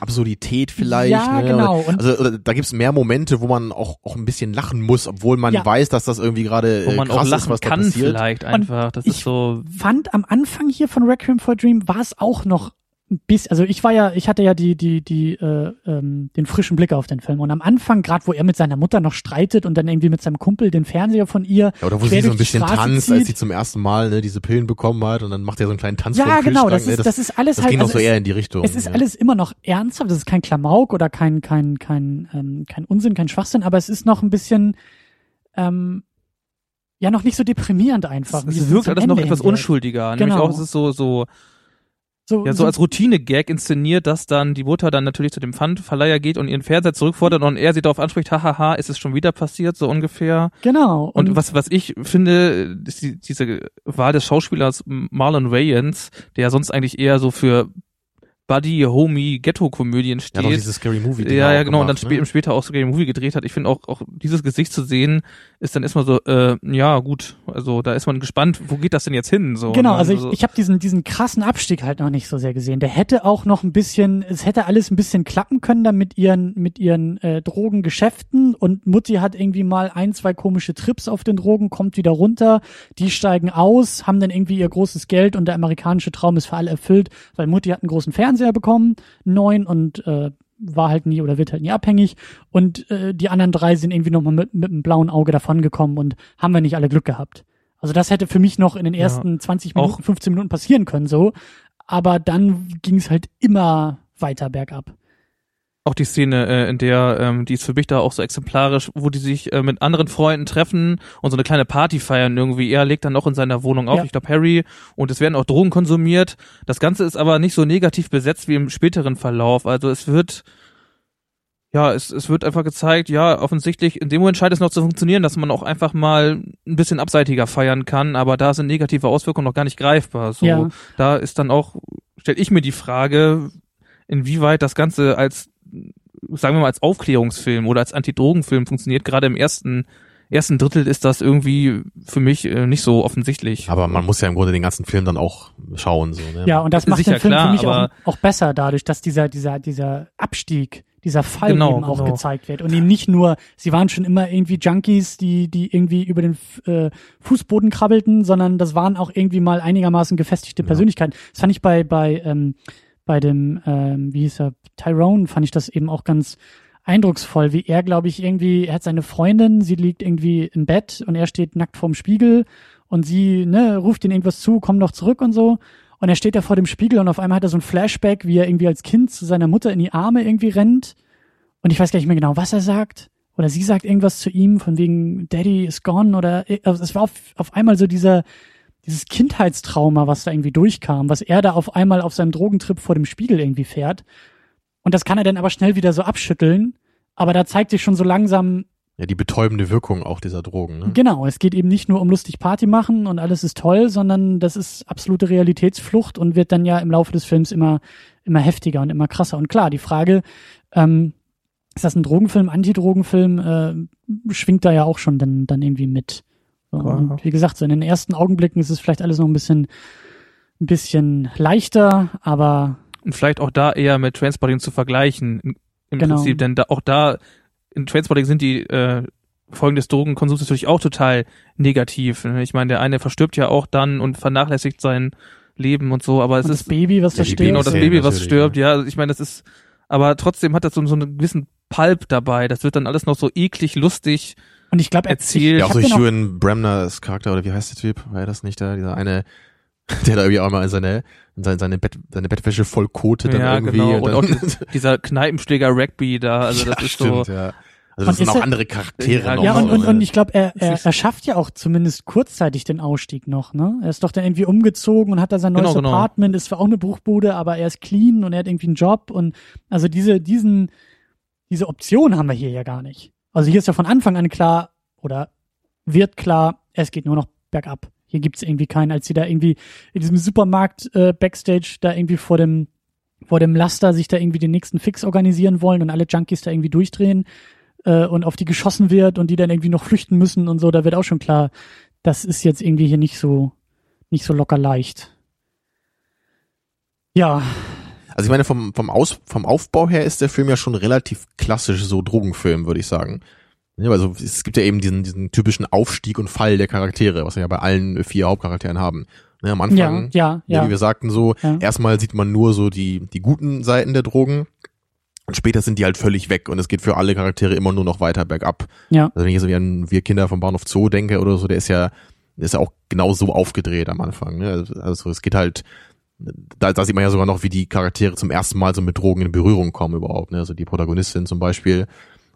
Absurdität vielleicht. Ja, ne? genau. Und- also da gibt's mehr Momente, wo man auch, auch ein bisschen lachen muss, obwohl man Ja. weiß, dass das irgendwie gerade Wo äh, man krass auch ist, lachen was da kann passiert. vielleicht einfach. Das ich- ist so, fand am Anfang hier von Requiem for a Dream war es auch noch bisschen, also ich war ja, ich hatte ja die, die, die, äh, ähm, den frischen Blick auf den Film. Und am Anfang, gerade wo er mit seiner Mutter noch streitet und dann irgendwie mit seinem Kumpel den Fernseher von ihr. Ja, oder wo sie so ein bisschen Straße tanzt, zieht. als sie zum ersten Mal ne, diese Pillen bekommen hat und dann macht er so einen kleinen Tanz Ja, vor dem genau, das ist, ne? das ist alles das halt. ging noch also so es- eher in die Richtung. Es ist ja. alles immer noch ernsthaft, das ist kein Klamauk oder kein, kein, kein, ähm, kein Unsinn, kein Schwachsinn, aber es ist noch ein bisschen, ähm, ja, noch nicht so deprimierend einfach. es wirkt alles noch etwas hin unschuldiger. Genau. Nämlich auch, es ist so, so, So, ja, so als Routine-Gag inszeniert, dass dann die Mutter dann natürlich zu dem Pfandverleiher geht und ihren Fernseher zurückfordert und er sie darauf anspricht, hahaha, ist es schon wieder passiert, so ungefähr. genau. Und, was, was ich finde, ist die, diese Wahl des Schauspielers Marlon Wayans, der ja sonst eigentlich eher so für Buddy, Homie, Ghetto-Komödien ja, doch steht. diese Scary Movie. Ja, ja, genau, und dann gemacht, spä später auch sogar Movie gedreht hat. Ich finde auch, auch dieses Gesicht zu sehen, ist dann erstmal so, äh, ja, gut, also da ist man gespannt, wo geht das denn jetzt hin? So, Genau, ne? also ich, ich habe diesen, diesen krassen Abstieg halt noch nicht so sehr gesehen. Der hätte auch noch ein bisschen, es hätte alles ein bisschen klappen können dann mit ihren, mit ihren äh, Drogengeschäften und Mutti hat irgendwie mal ein, zwei komische Trips auf den Drogen, kommt wieder runter, die steigen aus, haben dann irgendwie ihr großes Geld und der amerikanische Traum ist für alle erfüllt, weil Mutti hat einen großen Fernseher bekommen, einen neuen und äh, war halt nie oder wird halt nie abhängig und äh, die anderen drei sind irgendwie nochmal mit, mit einem blauen Auge davongekommen und haben wir nicht alle Glück gehabt. Also das hätte für mich noch in den ersten 20 Minuten, auch- 15 Minuten passieren können, so. Aber dann ging es halt immer weiter bergab. Auch die Szene, äh, in der, ähm, die ist für mich da auch so exemplarisch, wo die sich äh, mit anderen Freunden treffen und so eine kleine Party feiern irgendwie. Er legt dann auch in seiner Wohnung auf, Ja. ich glaube Harry, und es werden auch Drogen konsumiert. Das Ganze ist aber nicht so negativ besetzt wie im späteren Verlauf. Also es wird, ja, es, es wird einfach gezeigt, ja, offensichtlich, in dem Moment scheint es noch zu funktionieren, dass man auch einfach mal ein bisschen abseitiger feiern kann, aber da sind negative Auswirkungen noch gar nicht greifbar. So, Ja. da ist dann auch, stelle ich mir die Frage, inwieweit das Ganze als, sagen wir mal, als Aufklärungsfilm oder als Antidrogenfilm funktioniert. Gerade im ersten, ersten Drittel ist das irgendwie für mich äh, nicht so offensichtlich. Aber man muss ja im Grunde den ganzen Film dann auch schauen, so, ne? Ja, und das macht Sicher, den Film klar, für mich auch, auch besser dadurch, dass dieser, dieser, dieser Abstieg, dieser Fall Genau, eben auch genau. gezeigt wird. Und eben nicht nur, sie waren schon immer irgendwie Junkies, die, die irgendwie über den äh, Fußboden krabbelten, sondern das waren auch irgendwie mal einigermaßen gefestigte Ja. Persönlichkeiten. Das fand ich bei, bei, ähm, bei dem, ähm, wie hieß er, Tyrone, fand ich das eben auch ganz eindrucksvoll, wie er, glaube ich, irgendwie, er hat seine Freundin, sie liegt irgendwie im Bett und er steht nackt vorm Spiegel und sie, ne, ruft ihn irgendwas zu, komm doch zurück und so. Und er steht da vor dem Spiegel und auf einmal hat er so ein Flashback, wie er irgendwie als Kind zu seiner Mutter in die Arme irgendwie rennt. Und ich weiß gar nicht mehr genau, was er sagt. Oder sie sagt irgendwas zu ihm, von wegen Daddy is gone oder also es war auf, auf einmal so dieser, dieses Kindheitstrauma, was da irgendwie durchkam, was er da auf einmal auf seinem Drogentrip vor dem Spiegel irgendwie fährt. Und das kann er dann aber schnell wieder so abschütteln. Aber da zeigt sich schon so langsam, Ja, die betäubende Wirkung auch dieser Drogen, ne? Genau, es geht eben nicht nur um lustig Party machen und alles ist toll, sondern das ist absolute Realitätsflucht und wird dann ja im Laufe des Films immer, immer heftiger und immer krasser. Und klar, die Frage, ähm, ist das ein Drogenfilm, Antidrogenfilm, äh, schwingt da ja auch schon dann, dann irgendwie mit. Und wie gesagt, so in den ersten Augenblicken ist es vielleicht alles noch ein bisschen, ein bisschen leichter, aber Und vielleicht auch da eher mit Transporting zu vergleichen, im Genau. Prinzip, denn da, auch da, in Transporting sind die, äh, Folgen des Drogenkonsums natürlich auch total negativ. ne? Ich meine, der eine verstirbt ja auch dann und vernachlässigt sein Leben und so, aber es und das ist, Baby, was Ja, da steht. genau, das Baby, was stirbt, ja, also ich meine, das ist, aber trotzdem hat das so, so einen gewissen Pulp dabei. Das wird dann alles noch so eklig, lustig. Und ich glaube, er erzählt. Ja, auch so Ewan Bremners Charakter, oder wie heißt der Typ? War er das nicht da? Dieser eine, der da irgendwie auch mal seine, seine, seine, Bett, seine Bettwäsche voll kotet dann Ja, irgendwie. genau. Und Und auch Dieser Kneipenschläger Rugby da, also das ja, ist stimmt, so. ja. Und Also das sind ist auch er- andere Charaktere Ja, noch. Ja, und, so, und, und ich glaube, er, er, er schafft ja auch zumindest kurzzeitig den Ausstieg noch, ne? Er ist doch dann irgendwie umgezogen und hat da sein neues Genau, genau. Apartment, ist zwar auch eine Bruchbude, aber er ist clean und er hat irgendwie einen Job und also diese, diesen, diese Option haben wir hier ja gar nicht. Also hier ist ja von Anfang an klar, oder wird klar, es geht nur noch bergab. Hier gibt's irgendwie keinen, als sie da irgendwie in diesem Supermarkt äh, Backstage da irgendwie vor dem vor dem Laster sich da irgendwie den nächsten Fix organisieren wollen und alle Junkies da irgendwie durchdrehen äh, und auf die geschossen wird und die dann irgendwie noch flüchten müssen und so, da wird auch schon klar, das ist jetzt irgendwie hier nicht so nicht so locker leicht. Ja, Also ich meine, vom, vom, Aus, vom Aufbau her ist der Film ja schon relativ klassisch so Drogenfilm, würde ich sagen. Ja, also es gibt ja eben diesen, diesen typischen Aufstieg und Fall der Charaktere, was wir ja bei allen vier Hauptcharakteren haben. Ne, am Anfang, ja, ja, wie ja. wir sagten, so, Ja. erstmal sieht man nur so die, die guten Seiten der Drogen und später sind die halt völlig weg und es geht für alle Charaktere immer nur noch weiter bergab. Ja. Also wenn ich jetzt so an Wir Kinder vom Bahnhof Zoo denke oder so, der ist ja, der ist ja auch genau so aufgedreht am Anfang. Ne? Also- Also es geht halt, da, da sieht man ja sogar noch, wie die Charaktere zum ersten Mal so mit Drogen in Berührung kommen überhaupt. Ne? Also die Protagonistin zum Beispiel.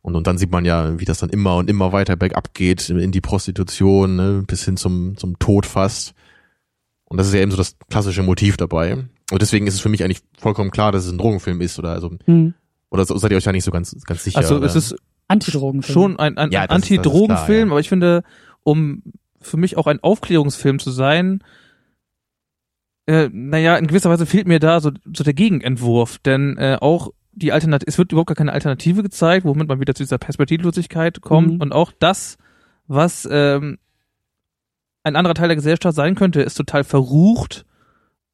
Und, und dann sieht man ja, wie das dann immer und immer weiter bergab geht, in die Prostitution, ne? bis hin zum, zum Tod fast. Und das ist ja eben so das klassische Motiv dabei. Und deswegen ist es für mich eigentlich vollkommen klar, dass es ein Drogenfilm ist oder also, Hm. oder so, seid ihr euch da nicht so ganz, ganz sicher? Also es ist Antidrogenfilm. schon ein, ein, Ja, Anti-Drogen-Film, ja. aber ich finde, um für mich auch ein Aufklärungsfilm zu sein, äh, naja, in gewisser Weise fehlt mir da so, so der Gegenentwurf, denn äh, auch die Alternative, es wird überhaupt gar keine Alternative gezeigt, womit man wieder zu dieser Perspektivlosigkeit kommt. Mhm. und auch das, was ähm, ein anderer Teil der Gesellschaft sein könnte, ist total verrucht,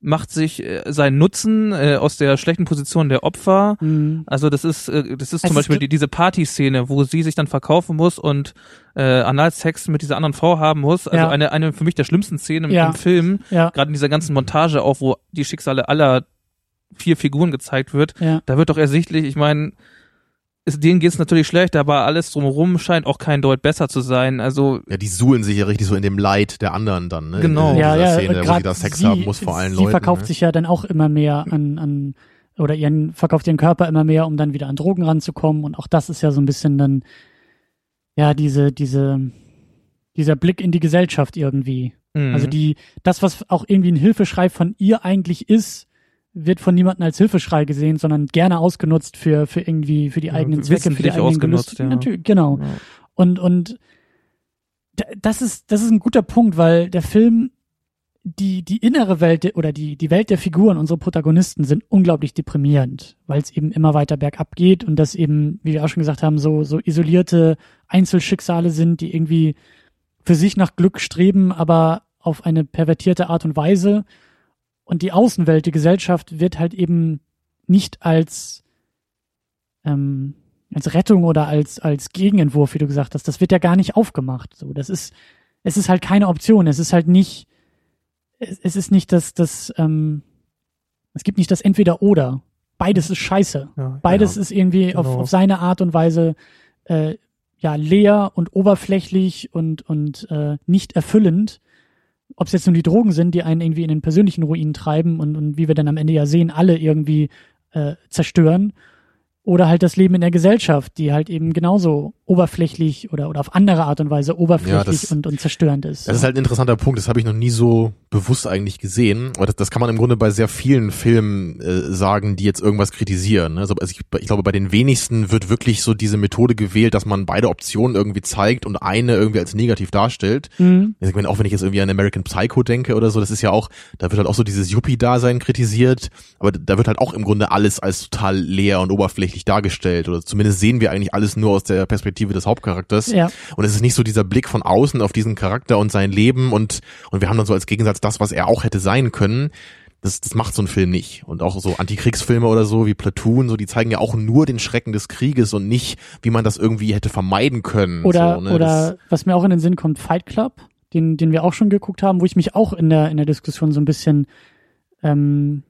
macht sich äh, seinen Nutzen äh, aus der schlechten Position der Opfer Hm. also das ist, äh, das ist Es zum Beispiel die, diese Partyszene, wo sie sich dann verkaufen muss und äh, Analsex mit dieser anderen Frau haben muss. Also Ja. eine, eine für mich der schlimmsten Szenen im, Ja. im Film, Ja, gerade in dieser ganzen Montage auch, wo die Schicksale aller vier Figuren gezeigt wird. ja. Da wird doch ersichtlich, ich meine, ist, denen geht's natürlich schlecht, aber alles drumherum scheint auch kein Deut besser zu sein. Also Ja, die suhlen sich ja richtig so in dem Leid der anderen dann, ne? Genau. In ja, dieser ja, Szene, wo sie da Sex sie, haben muss vor allen sie Leuten. verkauft ne? sich ja dann auch immer mehr an, an oder ihren verkauft ihren Körper immer mehr, um dann wieder an Drogen ranzukommen und auch das ist ja so ein bisschen dann ja diese diese dieser Blick in die Gesellschaft irgendwie. mh. Also die das was auch irgendwie ein Hilfeschrei von ihr eigentlich ist, wird von niemandem als Hilfeschrei gesehen, sondern gerne ausgenutzt für für irgendwie für die Ja, eigenen Zwecke, für die eigenen ausgenutzt, Gelüste. ja. Natürlich, genau. Ja. Und, und das ist, das ist ein guter Punkt, weil der Film, die, die innere Welt der- oder die, die Welt der Figuren, unsere Protagonisten sind unglaublich deprimierend, weil es eben immer weiter bergab geht und das eben, wie wir auch schon gesagt haben, so, so isolierte Einzelschicksale sind, die irgendwie für sich nach Glück streben, aber auf eine pervertierte Art und Weise. Und die Außenwelt, die Gesellschaft wird halt eben nicht als, ähm, als Rettung oder als, als Gegenentwurf, wie du gesagt hast, das wird ja gar nicht aufgemacht. So, das ist, es ist halt keine Option. Es ist halt nicht, es, es ist nicht das, das, ähm, es gibt nicht das Entweder-Oder. Beides ist scheiße. Ja, Beides ja. ist irgendwie auf, Genau. auf seine Art und Weise äh, ja leer und oberflächlich und und äh, nicht erfüllend. Ob es jetzt nur die Drogen sind, die einen irgendwie in den persönlichen Ruin treiben und, und wie wir dann am Ende ja sehen, alle irgendwie äh, zerstören. Oder halt das Leben in der Gesellschaft, die halt eben genauso oberflächlich oder, oder auf andere Art und Weise oberflächlich das- und, und zerstörend ist. Das ist halt ein interessanter Punkt, das habe ich noch nie so bewusst eigentlich gesehen. Aber das, das kann man im Grunde bei sehr vielen Filmen äh, sagen, die jetzt irgendwas kritisieren. ne? Also, ich, ich glaube, bei den wenigsten wird wirklich so diese Methode gewählt, dass man beide Optionen irgendwie zeigt und eine irgendwie als negativ darstellt. Mhm. Ich meine, auch wenn ich jetzt irgendwie an American Psycho denke oder so, das ist ja auch, da wird halt auch so dieses Yuppie-Dasein kritisiert, aber da wird halt auch im Grunde alles als total leer und oberflächlich dargestellt oder zumindest sehen wir eigentlich alles nur aus der Perspektive des Hauptcharakters. Ja. Und es ist nicht so dieser Blick von außen auf diesen Charakter und sein Leben und, und wir haben dann so als Gegensatz das, was er auch hätte sein können. Das, das macht so ein Film nicht. Und auch so Antikriegsfilme oder so wie Platoon, so die zeigen ja auch nur den Schrecken des Krieges und nicht, wie man das irgendwie hätte vermeiden können. Oder, so, ne? oder das, was mir auch in den Sinn kommt, Fight Club, den, den wir auch schon geguckt haben, wo ich mich auch in der, in der Diskussion so ein bisschen ähm,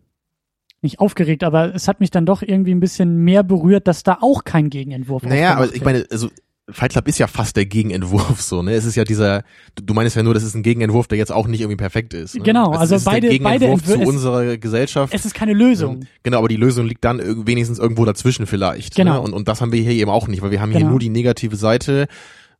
nicht aufgeregt, aber es hat mich dann doch irgendwie ein bisschen mehr berührt, dass da auch kein Gegenentwurf Naja, aber ich meine, also Fight Club ist ja fast der Gegenentwurf so, ne? Es ist ja dieser, du, meinst ja nur, das ist ein Gegenentwurf, der jetzt auch nicht irgendwie perfekt ist. Ne? Genau, es also ist beide- der Gegenentwurf beide Entwür- zu es- unserer Gesellschaft. es ist keine Lösung. Genau, aber die Lösung liegt dann wenigstens irgendwo dazwischen vielleicht. Genau. Ne? Und, und das haben wir hier eben auch nicht, weil wir haben hier Genau. nur die negative Seite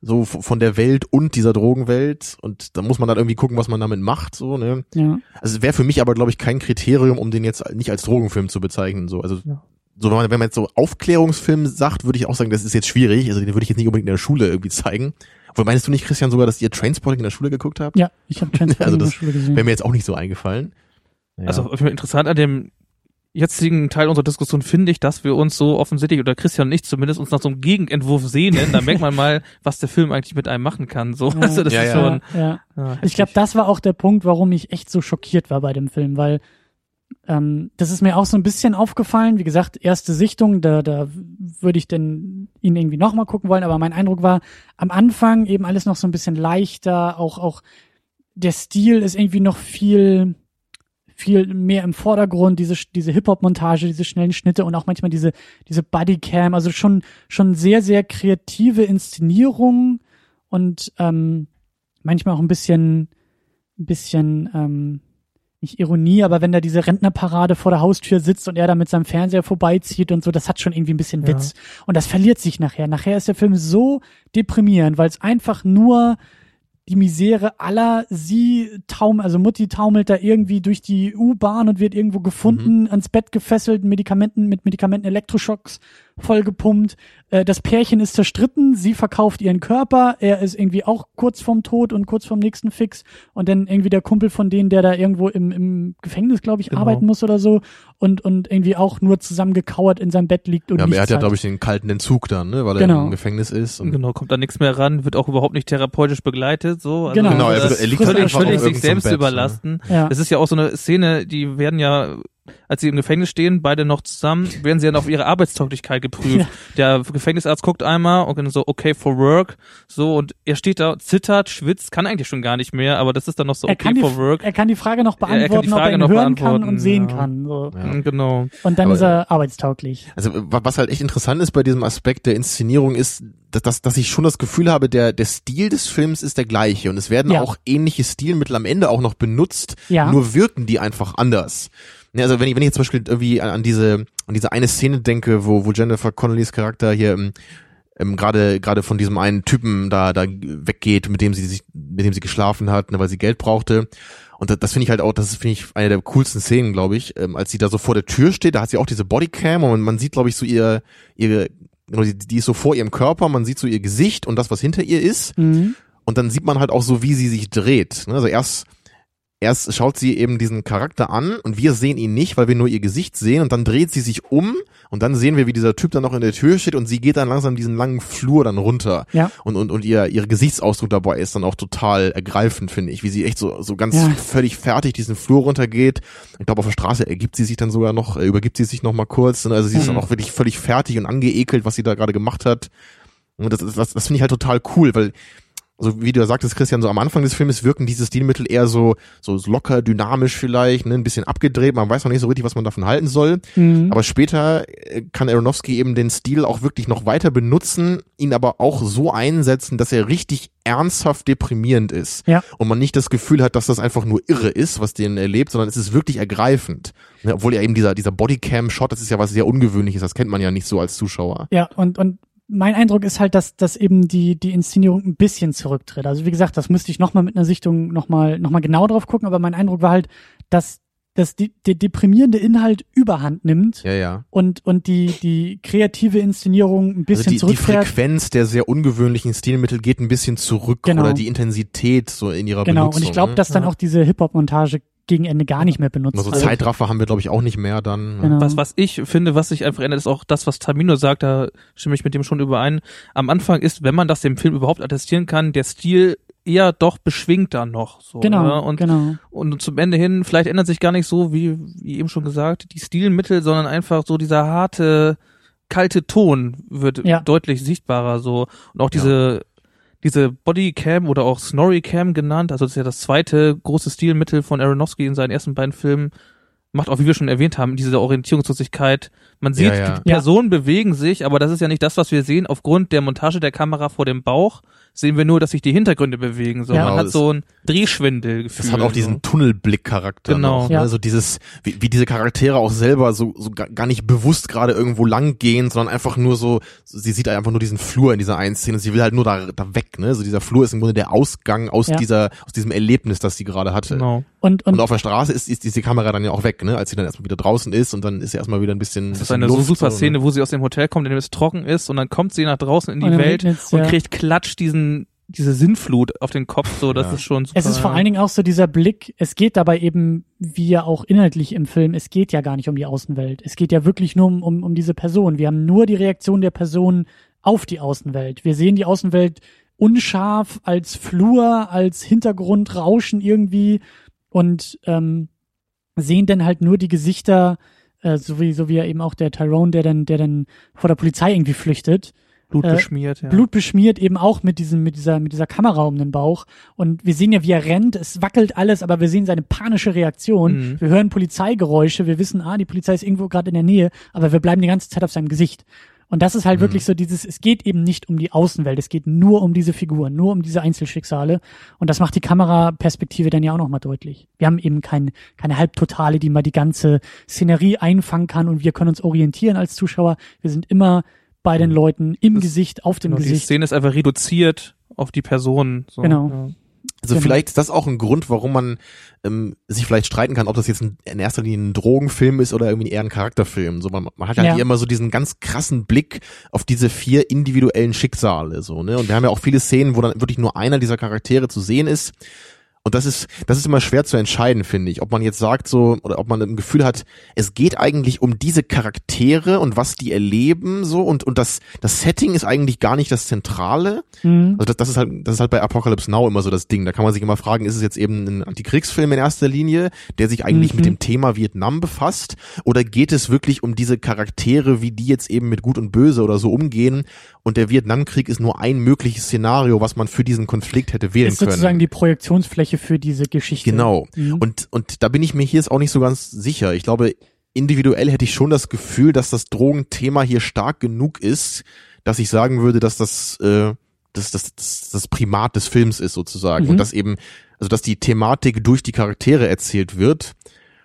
so von der Welt und dieser Drogenwelt und da muss man dann irgendwie gucken, was man damit macht, so, ne? Ja. Also es wäre für mich aber, glaube ich, kein Kriterium, um den jetzt nicht als Drogenfilm zu bezeichnen, so. Also Ja. so wenn man, wenn man jetzt so Aufklärungsfilm sagt, würde ich auch sagen, das ist jetzt schwierig. Also den würde ich jetzt nicht unbedingt in der Schule irgendwie zeigen. Aber meinst du nicht, Christian, sogar, dass ihr Trainspotting in der Schule geguckt habt? Ja, ich habe Transporting Also in der das Schule gesehen. Wäre mir jetzt auch nicht so eingefallen. Ja. Also auf jeden Fall interessant an dem jetzigen Teil unserer Diskussion finde ich, dass wir uns so offensichtlich, oder Christian und ich zumindest, uns nach so einem Gegenentwurf sehnen. Da merkt man mal, was der Film eigentlich mit einem machen kann. So, Ja. also das Ja, ist ja. schon. ja, ja. Ja, Ich glaube, das war auch der Punkt, warum ich echt so schockiert war bei dem Film, weil ähm, das ist mir auch so ein bisschen aufgefallen. Wie gesagt, erste Sichtung, da, da würde ich denn ihn irgendwie nochmal gucken wollen, aber mein Eindruck war, am Anfang eben alles noch so ein bisschen leichter, auch, auch der Stil ist irgendwie noch viel, viel mehr im Vordergrund, diese, diese Hip-Hop-Montage, diese schnellen Schnitte und auch manchmal diese, diese Bodycam, also schon, schon sehr, sehr kreative Inszenierung und ähm, manchmal auch ein bisschen, ein bisschen, ähm, nicht Ironie, aber wenn da diese Rentnerparade vor der Haustür sitzt und er da mit seinem Fernseher vorbeizieht und so, das hat schon irgendwie ein bisschen Ja. Witz. Und das verliert sich nachher. Nachher ist der Film so deprimierend, weil es einfach nur die Misere aller sie taumelt, also Mutti taumelt da irgendwie durch die U-Bahn und wird irgendwo gefunden, ans Bett gefesselt, Medikamenten mit Medikamenten Elektroschocks vollgepumpt. Äh, das Pärchen ist zerstritten, sie verkauft ihren Körper, er ist irgendwie auch kurz vorm Tod und kurz vorm nächsten Fix und dann irgendwie der Kumpel von denen, der da irgendwo im, im Gefängnis, glaube ich, Genau. arbeiten muss oder so und und irgendwie auch nur zusammengekauert in seinem Bett liegt und ja, aber er hat ja, glaube ich, den kalten Entzug dann, ne, weil Genau. er im Gefängnis ist. Und Genau, kommt da nichts mehr ran, wird auch überhaupt nicht therapeutisch begleitet, so. Also Genau. Genau, er, das er liegt völlig- halt völlig, völlig sich selbst Bett, ne? überlasten. ja. Es ist ja auch so eine Szene, die werden ja, als sie im Gefängnis stehen, beide noch zusammen, werden sie dann auf ihre Arbeitstauglichkeit geprüft. Der Gefängnisarzt guckt einmal und dann so, okay for work, so, und er steht da, zittert, schwitzt, kann eigentlich schon gar nicht mehr, aber das ist dann noch so, okay kann die, for work. er kann die Frage noch Ja, er kann die beantworten, ob er Frage ihn noch hören kann beantworten, und sehen ja. kann. So. Ja. Genau. Und dann Aber- ist er arbeitstauglich. Also wa- was halt echt interessant ist bei diesem Aspekt der Inszenierung ist, dass, dass, dass ich schon das Gefühl habe, der, der Stil des Films ist der gleiche und es werden Ja. auch ähnliche Stilmittel am Ende auch noch benutzt, Ja. nur wirken die einfach anders. Ne, Also wenn ich, wenn ich jetzt zum Beispiel irgendwie an, an diese an diese eine Szene denke, wo, wo Jennifer Connellys Charakter hier ähm, ähm, gerade gerade von diesem einen Typen da da weggeht, mit dem sie sich mit dem sie geschlafen hat, ne, weil sie Geld brauchte. Und das, das finde ich halt auch, das finde ich eine der coolsten Szenen, glaube ich, ähm, als sie da so vor der Tür steht, da hat sie auch diese Bodycam und man sieht, glaube ich, so ihr ihre genau, die, die ist so vor ihrem Körper, man sieht so ihr Gesicht und das, was hinter ihr ist. Mhm. Und dann sieht man halt auch so, wie sie sich dreht. ne? Also erst, erst schaut sie eben diesen Charakter an und wir sehen ihn nicht, weil wir nur ihr Gesicht sehen und dann dreht sie sich um und dann sehen wir, wie dieser Typ dann noch in der Tür steht und sie geht dann langsam diesen langen Flur dann runter. Ja. Und, und, und ihr, ihr Gesichtsausdruck dabei ist dann auch total ergreifend, finde ich, wie sie echt so, so ganz Ja. völlig fertig diesen Flur runtergeht. Ich glaube, auf der Straße ergibt sie sich dann sogar noch, äh, übergibt sie sich noch mal kurz. ne? Also sie ist Mhm. dann auch wirklich völlig fertig und angeekelt, was sie da gerade gemacht hat. Und das, das, das, das finde ich halt total cool, weil so wie du ja sagtest, Christian, so am Anfang des Filmes wirken diese Stilmittel eher so, so locker, dynamisch vielleicht, ne, ein bisschen abgedreht, man weiß noch nicht so richtig, was man davon halten soll. Mhm. Aber später äh, kann Aronofsky eben den Stil auch wirklich noch weiter benutzen, ihn aber auch so einsetzen, dass er richtig ernsthaft deprimierend ist. Ja. Und man nicht das Gefühl hat, dass das einfach nur irre ist, was den erlebt, sondern es ist wirklich ergreifend. Ne, obwohl ja eben dieser, dieser Bodycam-Shot, das ist ja was sehr Ungewöhnliches, das kennt man ja nicht so als Zuschauer. Ja, und, und mein Eindruck ist halt, dass, dass eben die, die Inszenierung ein bisschen zurücktritt. Also wie gesagt, das müsste ich nochmal mit einer Sichtung nochmal noch mal genau drauf gucken, aber mein Eindruck war halt, dass, dass die, der deprimierende Inhalt überhand nimmt Ja, ja. und, und die, die kreative Inszenierung ein bisschen also die, die zurückfährt. Frequenz der sehr ungewöhnlichen Stilmittel geht ein bisschen zurück Genau. oder die Intensität so in ihrer genau, Benutzung. und ich glaube, ne? dass dann Ja. auch diese Hip-Hop-Montage gegen Ende gar nicht mehr benutzt also wird. Zeitraffer haben wir glaube ich auch nicht mehr dann. ne? Genau. Was, was ich finde, was sich einfach ändert, ist auch das, was Tamino sagt, da stimme ich mit dem schon überein. Am Anfang ist, wenn man das dem Film überhaupt attestieren kann, der Stil eher doch beschwingter noch. So, Genau, ne? und, genau. und zum Ende hin, vielleicht ändert sich gar nicht so, wie, wie eben schon gesagt, die Stilmittel, sondern einfach so dieser harte, kalte Ton wird Ja. deutlich sichtbarer so. Und auch Ja. Diese, Bodycam oder auch Snorri-Cam genannt, also das ist ja das zweite große Stilmittel von Aronofsky in seinen ersten beiden Filmen, macht auch, wie wir schon erwähnt haben, diese Orientierungslosigkeit. Man sieht, Ja, ja. die Personen bewegen sich, aber das ist ja nicht das, was wir sehen aufgrund der Montage der Kamera vor dem Bauch. Sehen wir nur, dass sich die Hintergründe bewegen. So, Ja. man Genau, hat so ein Drehschwindelgefühl. Das hat auch diesen so. Tunnelblick-Charakter. Genau. Noch, Ja. ne? So dieses, wie, wie diese Charaktere auch selber so, so ga- gar nicht bewusst gerade irgendwo lang gehen, sondern einfach nur so, so, sie sieht einfach nur diesen Flur in dieser einen Szene, sie will halt nur da, da weg, ne? So dieser Flur ist im Grunde der Ausgang aus Ja. dieser, aus diesem Erlebnis, das sie gerade hatte. Genau. Und, Und und auf der Straße ist, ist diese Kamera dann ja auch weg, ne? Als sie dann erstmal wieder draußen ist und dann ist sie erstmal wieder ein bisschen. Das ist bisschen eine so Luft, super ne? Szene, wo sie aus dem Hotel kommt, in dem es trocken ist, und dann kommt sie nach draußen in die Welt und ja. kriegt klatsch diesen, diese Sinnflut auf den Kopf. So, das Ja. ist schon super. es ist vor allen Dingen auch so dieser Blick, es geht dabei eben, wie ja auch inhaltlich im Film, es geht ja gar nicht um die Außenwelt. Es geht ja wirklich nur um, um, um diese Person. Wir haben nur die Reaktion der Person auf die Außenwelt. Wir sehen die Außenwelt unscharf als Flur, als Hintergrundrauschen irgendwie und ähm, sehen dann halt nur die Gesichter, äh, so wie so wie ja eben auch der Tyrone, der dann der dann vor der Polizei irgendwie flüchtet. Blut äh, beschmiert, ja. Blut beschmiert eben auch mit diesem, mit dieser, mit dieser Kamera um den Bauch. Und wir sehen ja, wie er rennt. Es wackelt alles, aber wir sehen seine panische Reaktion. Mhm. Wir hören Polizeigeräusche. Wir wissen, ah, die Polizei ist irgendwo gerade in der Nähe, aber wir bleiben die ganze Zeit auf seinem Gesicht. Und das ist halt Mhm. wirklich so dieses, es geht eben nicht um die Außenwelt, es geht nur um diese Figuren, nur um diese Einzelschicksale. Und das macht die Kameraperspektive dann ja auch nochmal deutlich. Wir haben eben kein, keine Halbtotale, die mal die ganze Szenerie einfangen kann und wir können uns orientieren als Zuschauer. Wir sind immer bei den Leuten im Das- Gesicht, auf dem Genau, die Gesicht. Szene ist einfach reduziert auf die Person. So, Genau. Ja. Also Genau. vielleicht ist das auch ein Grund, warum man ähm, sich vielleicht streiten kann, ob das jetzt ein, in erster Linie ein Drogenfilm ist oder irgendwie eher ein Charakterfilm. So man, man hat ja, Ja. hier immer so diesen ganz krassen Blick auf diese vier individuellen Schicksale so ne. Und wir haben ja auch viele Szenen, wo dann wirklich nur einer dieser Charaktere zu sehen ist. Und das ist, das ist immer schwer zu entscheiden, finde ich. Ob man jetzt sagt so, oder ob man ein Gefühl hat, es geht eigentlich um diese Charaktere und was die erleben, so, und, und das, das Setting ist eigentlich gar nicht das Zentrale. Mhm. Also das, das ist halt, das ist halt bei Apocalypse Now immer so das Ding. Da kann man sich immer fragen, ist es jetzt eben ein Antikriegsfilm in erster Linie, der sich eigentlich Mhm. mit dem Thema Vietnam befasst? Oder geht es wirklich um diese Charaktere, wie die jetzt eben mit Gut und Böse oder so umgehen? Und der Vietnamkrieg ist nur ein mögliches Szenario, was man für diesen Konflikt hätte wählen ist sozusagen können. die Projektionsfläche für diese Geschichte. Genau. Mhm. Und, und da bin ich mir hier jetzt auch nicht so ganz sicher. Ich glaube, individuell hätte ich schon das Gefühl, dass das Drogenthema hier stark genug ist, dass ich sagen würde, dass das, äh, das, das, das, das Primat des Films ist sozusagen. Mhm. Und dass eben, also dass die Thematik durch die Charaktere erzählt wird.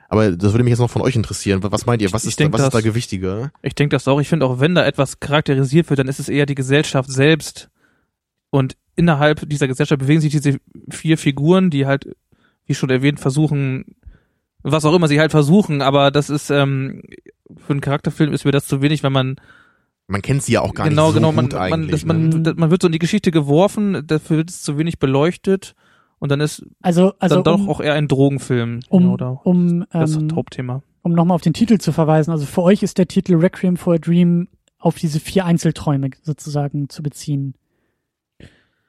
Aber das würde mich jetzt noch von euch interessieren. Was meint ihr? Was ist, da, denk, was ist da gewichtiger? Ich denke das auch. Ich finde auch, wenn da etwas charakterisiert wird, dann ist es eher die Gesellschaft selbst. Und innerhalb dieser Gesellschaft bewegen sich diese vier Figuren, die halt, wie schon erwähnt, versuchen, was auch immer sie halt versuchen, aber das ist, ähm, für einen Charakterfilm ist mir das zu wenig, wenn man Man kennt sie ja auch gar genau, nicht so genau, man, gut man, eigentlich. das, ne? man, man wird so in die Geschichte geworfen, dafür wird es zu wenig beleuchtet und dann ist Also, also dann doch um, auch eher ein Drogenfilm um, oder um, das ähm, Hauptthema. um nochmal auf den Titel zu verweisen. Also für euch ist der Titel Requiem for a Dream auf diese vier Einzelträume sozusagen zu beziehen.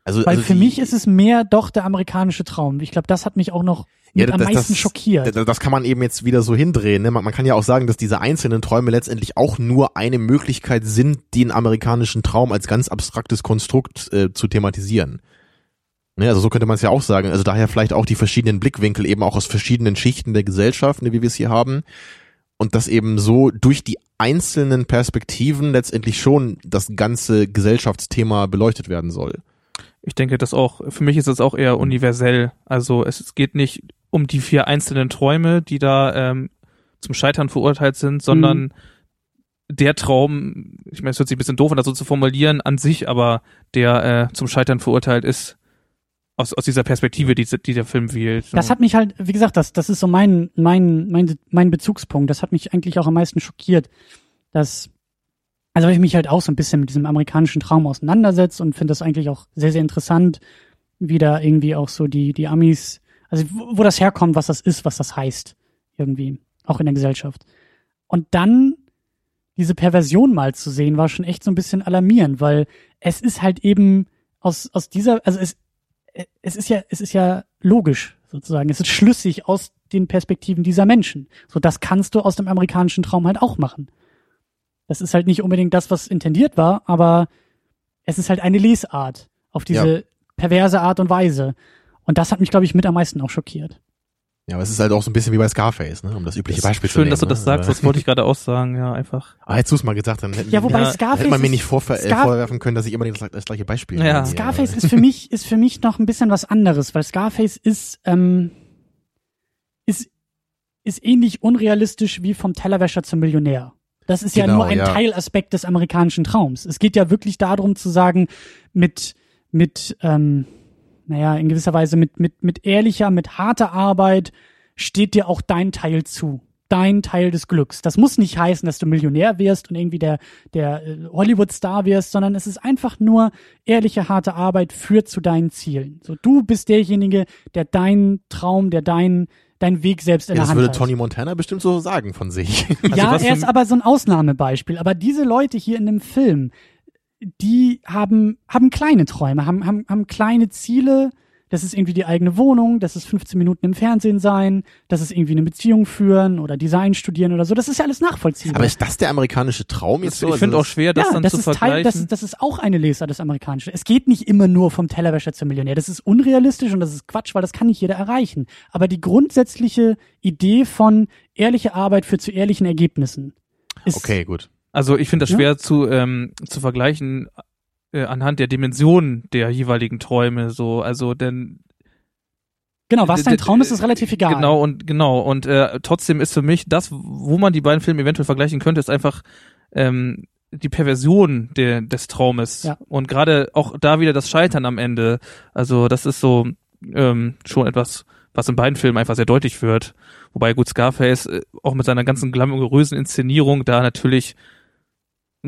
Also, Weil also für die- mich ist es mehr doch der amerikanische Traum. Ich glaube, das hat mich auch noch Ja, mit am das- meisten das- schockiert. Das, das kann man eben jetzt wieder so hindrehen. Ne? Man, man kann ja auch sagen, dass diese einzelnen Träume letztendlich auch nur eine Möglichkeit sind, den amerikanischen Traum als ganz abstraktes Konstrukt äh, zu thematisieren. Ne? Also so könnte man es ja auch sagen. Also daher vielleicht auch die verschiedenen Blickwinkel eben auch aus verschiedenen Schichten der Gesellschaft, ne, wie wir es hier haben. Und dass eben so durch die einzelnen Perspektiven letztendlich schon das ganze Gesellschaftsthema beleuchtet werden soll. Ich denke, das auch, für mich ist es auch eher universell. Also es, geht nicht um die vier einzelnen Träume, die da ähm, zum Scheitern verurteilt sind, sondern Mhm. der Traum, ich meine, es hört sich ein bisschen doof an, das so zu formulieren an sich, aber der äh, zum Scheitern verurteilt ist, aus, aus dieser Perspektive, die, die der Film wählt. Das hat mich halt, wie gesagt, das, das ist so mein, mein, mein, mein Bezugspunkt. Das hat mich eigentlich auch am meisten schockiert. Dass, also weil ich mich halt auch so ein bisschen mit diesem amerikanischen Traum auseinandersetze und finde das eigentlich auch sehr, sehr interessant, wie da irgendwie auch so die, die Amis, also wo, wo das herkommt, was das ist, was das heißt. Irgendwie. Auch in der Gesellschaft. Und dann diese Perversion mal zu sehen, war schon echt so ein bisschen alarmierend, weil es ist halt eben aus, aus dieser, also es, es ist ja, es ist ja logisch sozusagen. Es ist schlüssig aus den Perspektiven dieser Menschen. So, das kannst du aus dem amerikanischen Traum halt auch machen. Das ist halt nicht unbedingt das, was intendiert war, aber es ist halt eine Lesart auf diese perverse Art und Weise. Und das hat mich, glaube ich, mit am meisten auch schockiert. Ja, aber es ist halt auch so ein bisschen wie bei Scarface, ne? um das übliche Beispiel zu Schön, nehmen. dass du das ne? sagst, das wollte ich gerade auch sagen, ja, einfach. Ah, hättest du es mal gesagt, dann hätten, Ja, wobei Ja, Scarface hätte man mir nicht vorver äh, Scar- vorwerfen können, dass ich immer das, das gleiche Beispiel Ja. nehme. Scarface ist für mich ist für mich noch ein bisschen was anderes, weil Scarface ist ähm, ist ist ähnlich unrealistisch wie vom Tellerwäscher zum Millionär. Das ist ja Genau, nur ein ja. Teilaspekt des amerikanischen Traums. Es geht ja wirklich darum zu sagen, mit mit ähm, naja in gewisser Weise mit mit mit ehrlicher, mit harter Arbeit steht dir auch dein Teil zu. Dein Teil des Glücks. Das muss nicht heißen, dass du Millionär wirst und irgendwie der, der äh, Hollywood-Star wirst, sondern es ist einfach nur ehrliche, harte Arbeit führt zu deinen Zielen. So, du bist derjenige, der deinen Traum, der deinen, deinen Weg selbst in Ja, der das Hand würde hat. Tony Montana bestimmt so sagen von sich. ja, was er ist aber so ein Ausnahmebeispiel. Aber diese Leute hier in dem Film, die haben, haben kleine Träume, haben, haben, haben kleine Ziele. Das ist irgendwie die eigene Wohnung, das ist 15 Minuten im Fernsehen sein, das ist irgendwie eine Beziehung führen oder Design studieren oder so. Das ist ja alles nachvollziehbar. Aber ist das der amerikanische Traum jetzt Ich so? Also finde auch schwer, das ja, dann das zu ist Teil, vergleichen. das, ist, das ist auch eine Lesart des Amerikanischen. Es geht nicht immer nur vom Tellerwäscher zum Millionär. Das ist unrealistisch und das ist Quatsch, weil das kann nicht jeder erreichen. Aber die grundsätzliche Idee von ehrliche Arbeit führt zu ehrlichen Ergebnissen ist Okay, gut. Also ich finde das Ja. schwer zu ähm, zu vergleichen äh, anhand der Dimension der jeweiligen Träume. So, also denn genau, was dein Traum ist, ist relativ egal. Genau und genau und äh, trotzdem ist für mich das, wo man die beiden Filme eventuell vergleichen könnte, ist einfach ähm, die Perversion der, des Traumes Ja. und gerade auch da wieder das Scheitern am Ende. Also das ist so ähm, schon etwas, was in beiden Filmen einfach sehr deutlich wird. Wobei gut Scarface äh, auch mit seiner ganzen glamourösen Inszenierung da natürlich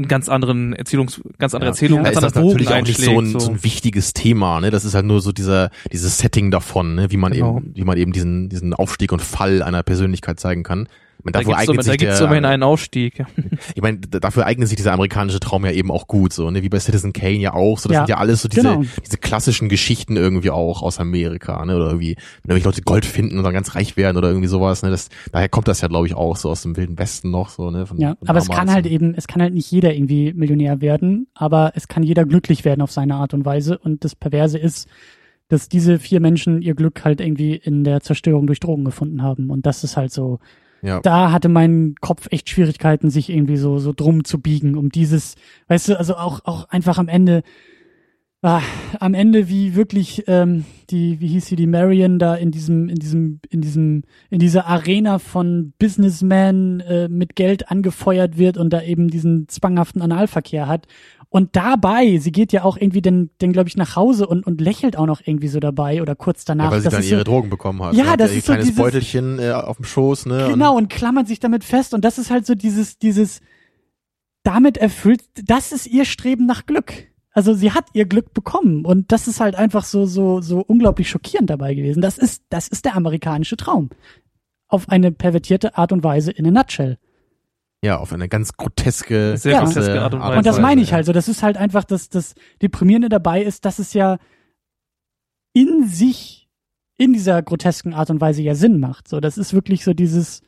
einen ganz anderen Erzählungs, ganz andere Ja. Erzählung, Da ganz ist das natürlich auch nicht so ein, so ein wichtiges Thema, ne? Das ist halt nur so dieser, dieses Setting davon, ne? Wie man Genau. eben, wie man eben diesen, diesen Aufstieg und Fall einer Persönlichkeit zeigen kann. Meine, da dafür da sich gibt's der, immerhin einen Ausstieg. ich meine, dafür eignet sich dieser amerikanische Traum ja eben auch gut, so, ne? Wie bei Citizen Kane ja auch, so, das Ja, sind ja alles so diese, genau. diese klassischen Geschichten irgendwie auch aus Amerika, ne? Oder irgendwie, wenn irgendwelche Leute Gold finden und dann ganz reich werden oder irgendwie sowas, ne? Das, daher kommt das ja, glaube ich, auch so aus dem Wilden Westen noch, so, ne? Von, Ja, von aber es kann halt eben, es kann halt nicht jeder irgendwie Millionär werden, aber es kann jeder glücklich werden auf seine Art und Weise. Und das Perverse ist, dass diese vier Menschen ihr Glück halt irgendwie in der Zerstörung durch Drogen gefunden haben. Und das ist halt so, Ja. da hatte mein Kopf echt Schwierigkeiten, sich irgendwie so, so drum zu biegen, um dieses, weißt du, also auch, auch einfach am Ende, ah, am Ende wie wirklich ähm, die, wie hieß sie, die Marion da in diesem, in diesem, in diesem, in dieser Arena von Businessmen äh, mit Geld angefeuert wird und da eben diesen zwanghaften Analverkehr hat. Und dabei, sie geht ja auch irgendwie dann, dann glaube ich, nach Hause und, und lächelt auch noch irgendwie so dabei oder kurz danach. Ja, weil sie Das dann ihre so, Drogen bekommen hat. Ja, ne? Hat das ihr ist so dieses- Beutelchen äh, auf dem Schoß, ne? Genau, und klammert sich damit fest. Und das ist halt so dieses, dieses, damit erfüllt, das ist ihr Streben nach Glück. Also sie hat ihr Glück bekommen. Und das ist halt einfach so, so, so unglaublich schockierend dabei gewesen. Das ist, das ist der amerikanische Traum. Auf eine pervertierte Art und Weise in a nutshell. Ja, auf eine ganz groteske, Sehr Ja. groteske Art und Weise. Und das meine ich halt so. Das ist halt einfach das, das Deprimierende dabei ist, dass es ja in sich, in dieser grotesken Art und Weise ja Sinn macht. So, das ist wirklich so dieses,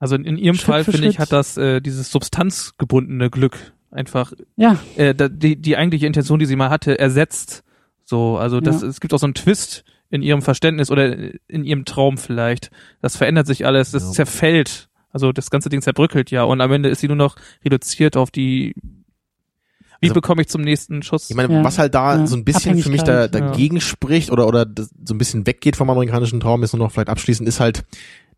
Also in, in ihrem Schritt Fall finde ich hat das äh, dieses substanzgebundene Glück einfach ja, äh, die die eigentliche Intention, die sie mal hatte, ersetzt. So, also das Ja. es gibt auch so einen Twist in ihrem Verständnis oder in ihrem Traum vielleicht. Das verändert sich alles, das Ja. zerfällt. Also das ganze Ding zerbröckelt ja und am Ende ist sie nur noch reduziert auf die wie Also- bekomme ich zum nächsten Schuss? Ich meine, Ja, was halt da ja. so ein bisschen für mich da, Abhängigkeit, ja. dagegen spricht oder, oder so ein bisschen weggeht vom amerikanischen Traum, ist nur noch vielleicht abschließend, ist halt,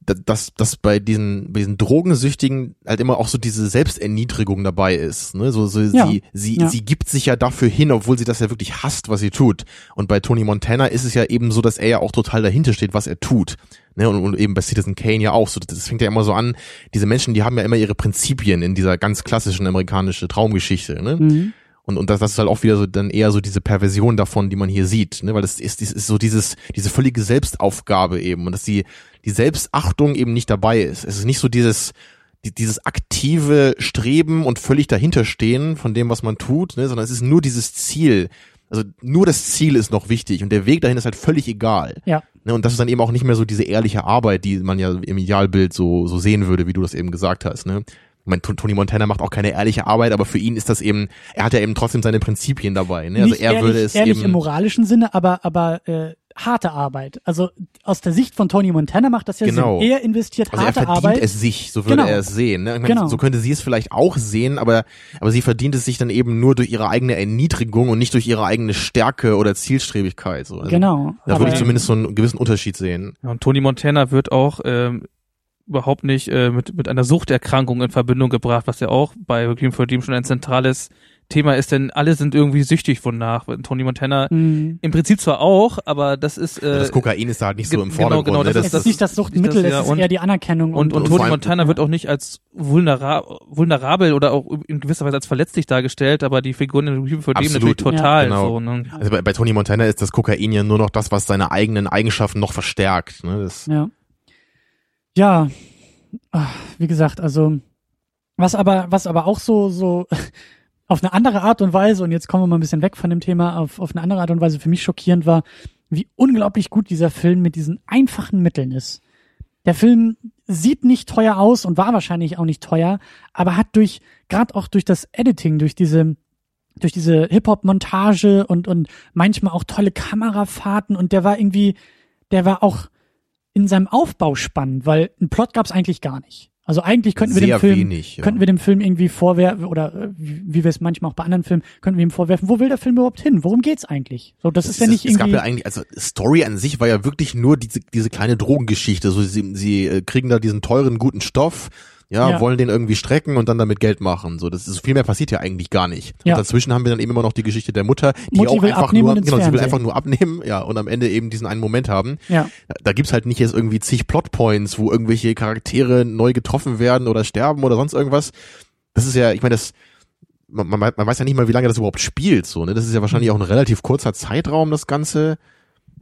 dass, dass bei diesen, bei diesen Drogensüchtigen halt immer auch so diese Selbsterniedrigung dabei ist. Ne? So, so Ja, sie, sie, ja. sie gibt sich ja dafür hin, obwohl sie das ja wirklich hasst, was sie tut. Und bei Tony Montana ist es ja eben so, dass er ja auch total dahinter steht, was er tut. Ne? Und, und eben bei Citizen Kane ja auch so. Das fängt ja immer so an, diese Menschen, die haben ja immer ihre Prinzipien in dieser ganz klassischen amerikanischen Traumgeschichte. Ne? mhm. Und, und das, das ist halt auch wieder so dann eher so diese Perversion davon, die man hier sieht, ne? Weil das ist, das ist so dieses, diese völlige Selbstaufgabe eben und dass die, die Selbstachtung eben nicht dabei ist. Es ist nicht so dieses, die, dieses aktive Streben und völlig dahinterstehen von dem, was man tut, ne? sondern es ist nur dieses Ziel. Also nur das Ziel ist noch wichtig und der Weg dahin ist halt völlig egal. Ja. Ne? Und das ist dann eben auch nicht mehr so diese ehrliche Arbeit, die man ja im Idealbild so, so sehen würde, wie du das eben gesagt hast. Ne? Ich meine, T- Tony Montana macht auch keine ehrliche Arbeit, aber für ihn ist das eben, er hat ja eben trotzdem seine Prinzipien dabei. Ne? Also nicht er ehrlich, würde es ehrlich eben. im moralischen Sinne, aber aber äh, harte Arbeit. Also aus der Sicht von Tony Montana macht das ja Genau. Sinn. Er investiert Also er harte verdient Arbeit. es sich, so würde Genau. er es sehen. Ne? Ich meine, Genau. So könnte sie es vielleicht auch sehen, aber, aber sie verdient es sich dann eben nur durch ihre eigene Erniedrigung und nicht durch ihre eigene Stärke oder Zielstrebigkeit. So. Also, genau. Da Aber- würde ich zumindest so einen gewissen Unterschied sehen. Ja, und Tony Montana wird auch ähm, überhaupt nicht äh, mit, mit einer Suchterkrankung in Verbindung gebracht, was ja auch bei Requiem for Dream schon ein zentrales Thema ist, denn alle sind irgendwie süchtig wonach. Tony Montana Mhm. im Prinzip zwar auch, aber das ist äh, das Kokain ist da halt nicht so im genau, Vordergrund. genau, ne? das Es ist nicht das Suchtmittel, nicht das, es ja, ist und- eher die Anerkennung. und, und, und Tony vor allem- Montana wird auch nicht als vulnera vulnerabel oder auch in gewisser Weise als verletzlich dargestellt, aber die Figuren in Requiem for Dream natürlich total. Ja, genau. so, ne? Also bei, bei Tony Montana ist das Kokain ja nur noch das, was seine eigenen Eigenschaften noch verstärkt. Ne? Das, Ja. Ja, wie gesagt, also was aber, was aber auch so, so auf eine andere Art und Weise, und jetzt kommen wir mal ein bisschen weg von dem Thema, auf, auf eine andere Art und Weise für mich schockierend war, wie unglaublich gut dieser Film mit diesen einfachen Mitteln ist. Der Film sieht nicht teuer aus und war wahrscheinlich auch nicht teuer, aber hat durch, gerade auch durch das Editing, durch diese, durch diese Hip-Hop-Montage und, und manchmal auch tolle Kamerafahrten und der war irgendwie, der war auch in seinem Aufbau spannend, weil einen Plot gab es eigentlich gar nicht. Also eigentlich könnten wir dem Film, wenig, ja. könnten wir dem Film irgendwie vorwerfen oder äh, wie, wie wir es manchmal auch bei anderen Filmen, könnten wir ihm vorwerfen, wo will der Film überhaupt hin? Worum geht's eigentlich? So, das ist ja nicht es gab irgendwie. ja eigentlich, also Story an sich war ja wirklich nur diese, diese kleine Drogengeschichte. So, sie, sie äh, kriegen da diesen teuren, guten Stoff, ja, Ja. wollen den irgendwie strecken und dann damit Geld machen. So, das ist viel mehr passiert ja eigentlich gar nicht. Ja. Und dazwischen haben wir dann eben immer noch die Geschichte der Mutter, die Mutti auch einfach nur, genau, sie will einfach nur abnehmen, ja, und am Ende eben diesen einen Moment haben. ja, Da gibt's halt nicht jetzt irgendwie zig Plotpoints, wo irgendwelche Charaktere neu getroffen werden oder sterben oder sonst irgendwas. Das ist ja, ich meine, das, man, man, man weiß ja nicht mal, wie lange das überhaupt spielt, so, ne? Das ist ja wahrscheinlich auch ein relativ kurzer Zeitraum, das Ganze.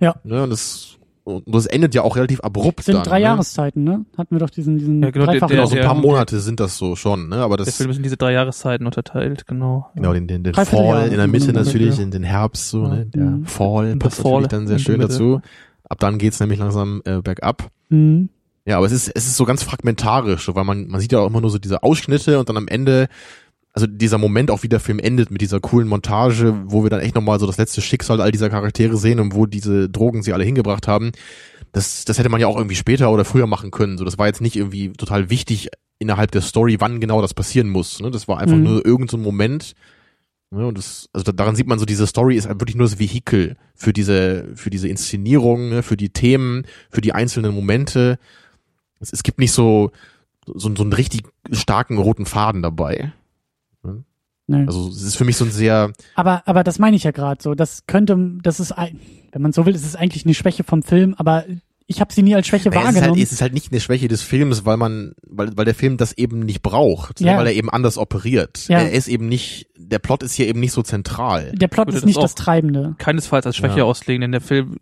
Ja. Ne? Und das, und das endet ja auch relativ abrupt sind dann. drei ne? Jahreszeiten, ne? Hatten wir doch diesen, diesen Ja, genau, der- dreifachen. Genau, so ein der- paar Monate sind das so schon, ne? Aber Der das, Film ist in diese drei Jahreszeiten unterteilt, genau. genau, den, den, den Fall in der Mitte Mhm. natürlich, Ja. in den Herbst, so, ne? Der Mhm. Fall passt Fall natürlich dann sehr schön dazu. Ab dann geht's nämlich langsam äh, bergab. Mhm. Ja, aber es ist, es ist so ganz fragmentarisch, so, weil man, man sieht ja auch immer nur so diese Ausschnitte und dann am Ende, also dieser Moment auch wie der Film endet mit dieser coolen Montage, wo wir dann echt nochmal so das letzte Schicksal all dieser Charaktere sehen und wo diese Drogen sie alle hingebracht haben. Das, das hätte man ja auch irgendwie später oder früher machen können. So, das war jetzt nicht irgendwie total wichtig innerhalb der Story, wann genau das passieren muss. Ne? Das war einfach Mhm. nur irgendein so Moment. Ne? Und das, also da, daran sieht man so, diese Story ist halt wirklich nur das Vehikel für diese, für diese Inszenierung, ne? für die Themen, für die einzelnen Momente. Es, es gibt nicht so, so, so einen richtig starken roten Faden dabei. Nee. Also es ist für mich so ein sehr, Aber, aber das meine ich ja gerade so. Das könnte, das ist, ein, wenn man so will, ist es eigentlich eine Schwäche vom Film, aber ich habe sie nie als Schwäche naja, es, ist halt, wahrgenommen. es ist halt nicht eine Schwäche des Films, weil man, weil, weil der Film das eben nicht braucht, ne? Ja. weil er eben anders operiert. Ja. Er ist eben nicht, der Plot ist hier eben nicht so zentral. der Plot ist das nicht das Treibende. Keinesfalls als Schwäche Ja. auslegen, denn der Film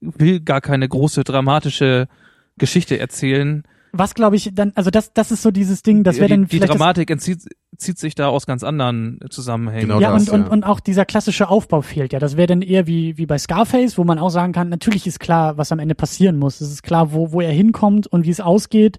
will gar keine große dramatische Geschichte erzählen. Was glaube ich dann, also das, das ist so dieses Ding, das wäre die, dann die vielleicht das, Dramatik entzieht zieht sich da aus ganz anderen Zusammenhängen. Genau ja, das, und, und, ja. und auch dieser klassische Aufbau fehlt ja. Das wäre dann eher wie, wie bei Scarface, wo man auch sagen kann, natürlich ist klar, was am Ende passieren muss. Es ist klar, wo, wo er hinkommt und wie es ausgeht.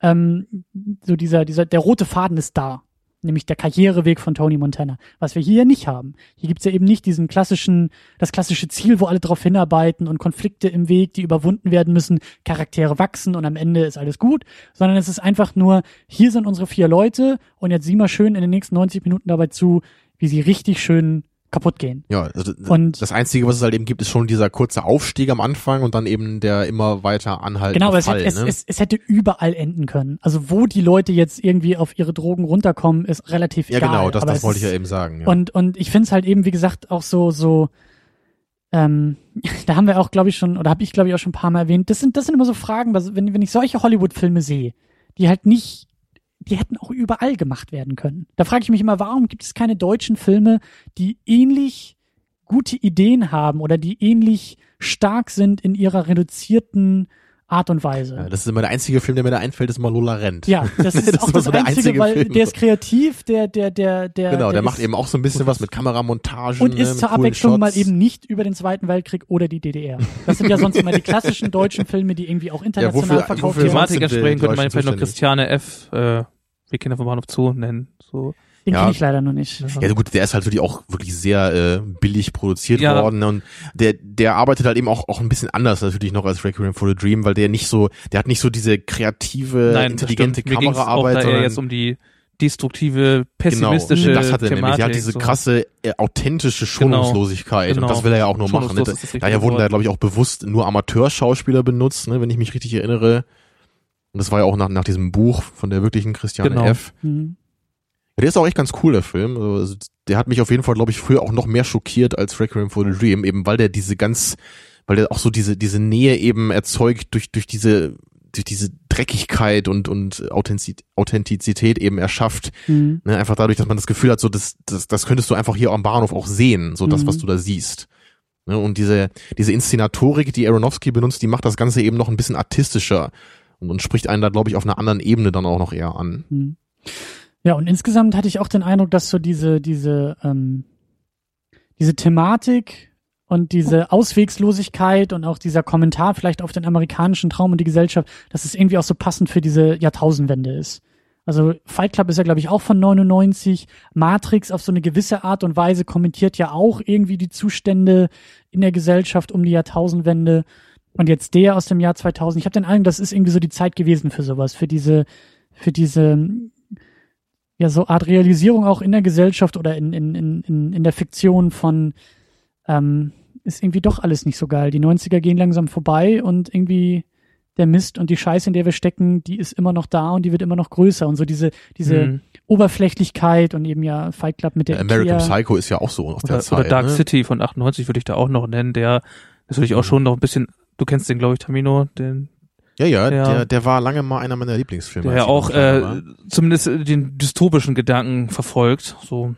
Ähm, so dieser, dieser, der rote Faden ist da. Nämlich der Karriereweg von Tony Montana. Was wir hier ja nicht haben. Hier gibt's ja eben nicht diesen klassischen, das klassische Ziel, wo alle drauf hinarbeiten und Konflikte im Weg, die überwunden werden müssen, Charaktere wachsen und am Ende ist alles gut, sondern es ist einfach nur, hier sind unsere vier Leute und jetzt sieh mal schön in den nächsten 90 Minuten dabei zu, wie sie richtig schön kaputt gehen. Ja, also Und- das Einzige, was es halt eben gibt, ist schon dieser kurze Aufstieg am Anfang und dann eben der immer weiter anhaltende Genau, aber es, Fall. hätte, es, ne? es, es hätte überall enden können. Also wo die Leute jetzt irgendwie auf ihre Drogen runterkommen, ist relativ ja, egal. genau, das, das es wollte ich ja eben sagen. Ja. Und, und ich finde es halt eben, wie gesagt, auch so, so, ähm, da haben wir auch, glaube ich, schon, oder habe ich, glaube ich, auch schon ein paar Mal erwähnt, das sind, das sind immer so Fragen, was- wenn, wenn ich solche Hollywood-Filme sehe, die halt nicht, die hätten auch überall gemacht werden können. Da frage ich mich immer, warum gibt es keine deutschen Filme, die ähnlich gute Ideen haben oder die ähnlich stark sind in ihrer reduzierten Art und Weise. ja, das ist immer der einzige Film, der mir da einfällt, ist mal Lola Rent. Ja, das ist Das auch das so der Einzige, einzige weil Film. der ist kreativ, der, der, der, der. Genau, der, der macht eben auch so ein bisschen was mit Kameramontagen. und ne, ist mit zur Abwechslung mal eben nicht über den Zweiten Weltkrieg oder die DDR. Das sind ja sonst immer die klassischen deutschen Filme, die irgendwie auch international wofür- verkauft werden. sonst Thematik sind die entsprechend könnte man vielleicht noch? Christiane F., äh, wir Kinder vom Bahnhof Zoo nennen. So. Den Ja. kenne ich leider noch nicht. Ja gut, der ist halt wirklich auch wirklich sehr äh, billig produziert Ja. worden ne? und der der arbeitet halt eben auch auch ein bisschen anders natürlich noch als Requiem for a Dream, weil der nicht so, der hat nicht so diese kreative, Nein, intelligente ging's auch Kameraarbeit, da eher sondern jetzt um die destruktive, genau, pessimistische das hat er nämlich. Der Thematik. hat diese so. krasse, äh, authentische Schonungslosigkeit Genau. und das will er ja auch nur machen. Ne? Daher wurden da glaube ich auch bewusst nur Amateurschauspieler benutzt, ne, wenn ich mich richtig erinnere. Und das war ja auch nach, nach diesem Buch von der wirklichen Christiane Genau. F. Mhm. Ja, der ist auch echt ganz cool, der Film. Also, also, der hat mich auf jeden Fall, glaube ich, früher auch noch mehr schockiert als Requiem for the Dream, eben weil der diese ganz, weil der auch so diese, diese Nähe eben erzeugt durch, durch diese, durch diese Dreckigkeit und, und Authentiz- Authentizität eben erschafft. Mhm. Ne? Einfach dadurch, dass man das Gefühl hat, so, das, das, das könntest du einfach hier am Bahnhof auch sehen, so das, Mhm. was du da siehst. Ne? Und diese, diese Inszenatorik, die Aronofsky benutzt, die macht das Ganze eben noch ein bisschen artistischer und, und spricht einen da, glaube ich, auf einer anderen Ebene dann auch noch eher an. Mhm. Ja, und insgesamt hatte ich auch den Eindruck, dass so diese, diese, ähm, diese Thematik und diese Auswegslosigkeit und auch dieser Kommentar vielleicht auf den amerikanischen Traum und die Gesellschaft, dass es irgendwie auch so passend für diese Jahrtausendwende ist. Also Fight Club ist ja, glaube ich, auch von 99. Matrix auf so eine gewisse Art und Weise kommentiert ja auch irgendwie die Zustände in der Gesellschaft um die Jahrtausendwende. Und jetzt der aus dem Jahr 2000. Ich habe den Eindruck, das ist irgendwie so die Zeit gewesen für sowas, für diese, für diese ja so Art Realisierung auch in der Gesellschaft oder in, in, in, in, in der Fiktion von ähm, ist irgendwie doch alles nicht so geil. Die 90er gehen langsam vorbei und irgendwie der Mist und die Scheiße, in der wir stecken, die ist immer noch da und die wird immer noch größer. Und so diese, diese Mhm. Oberflächlichkeit und eben ja Fight Club mit der American Ikea. Psycho ist ja auch so auf der Oder, Zeit. oder Dark ne? City von 98 würde ich da auch noch nennen, der natürlich auch schon noch ein bisschen, du kennst den, glaube ich, Tamino, den, Ja, ja, Ja. Der, der war lange mal einer meiner Lieblingsfilme. der ja auch war. äh, zumindest äh, den dystopischen Gedanken verfolgt. So,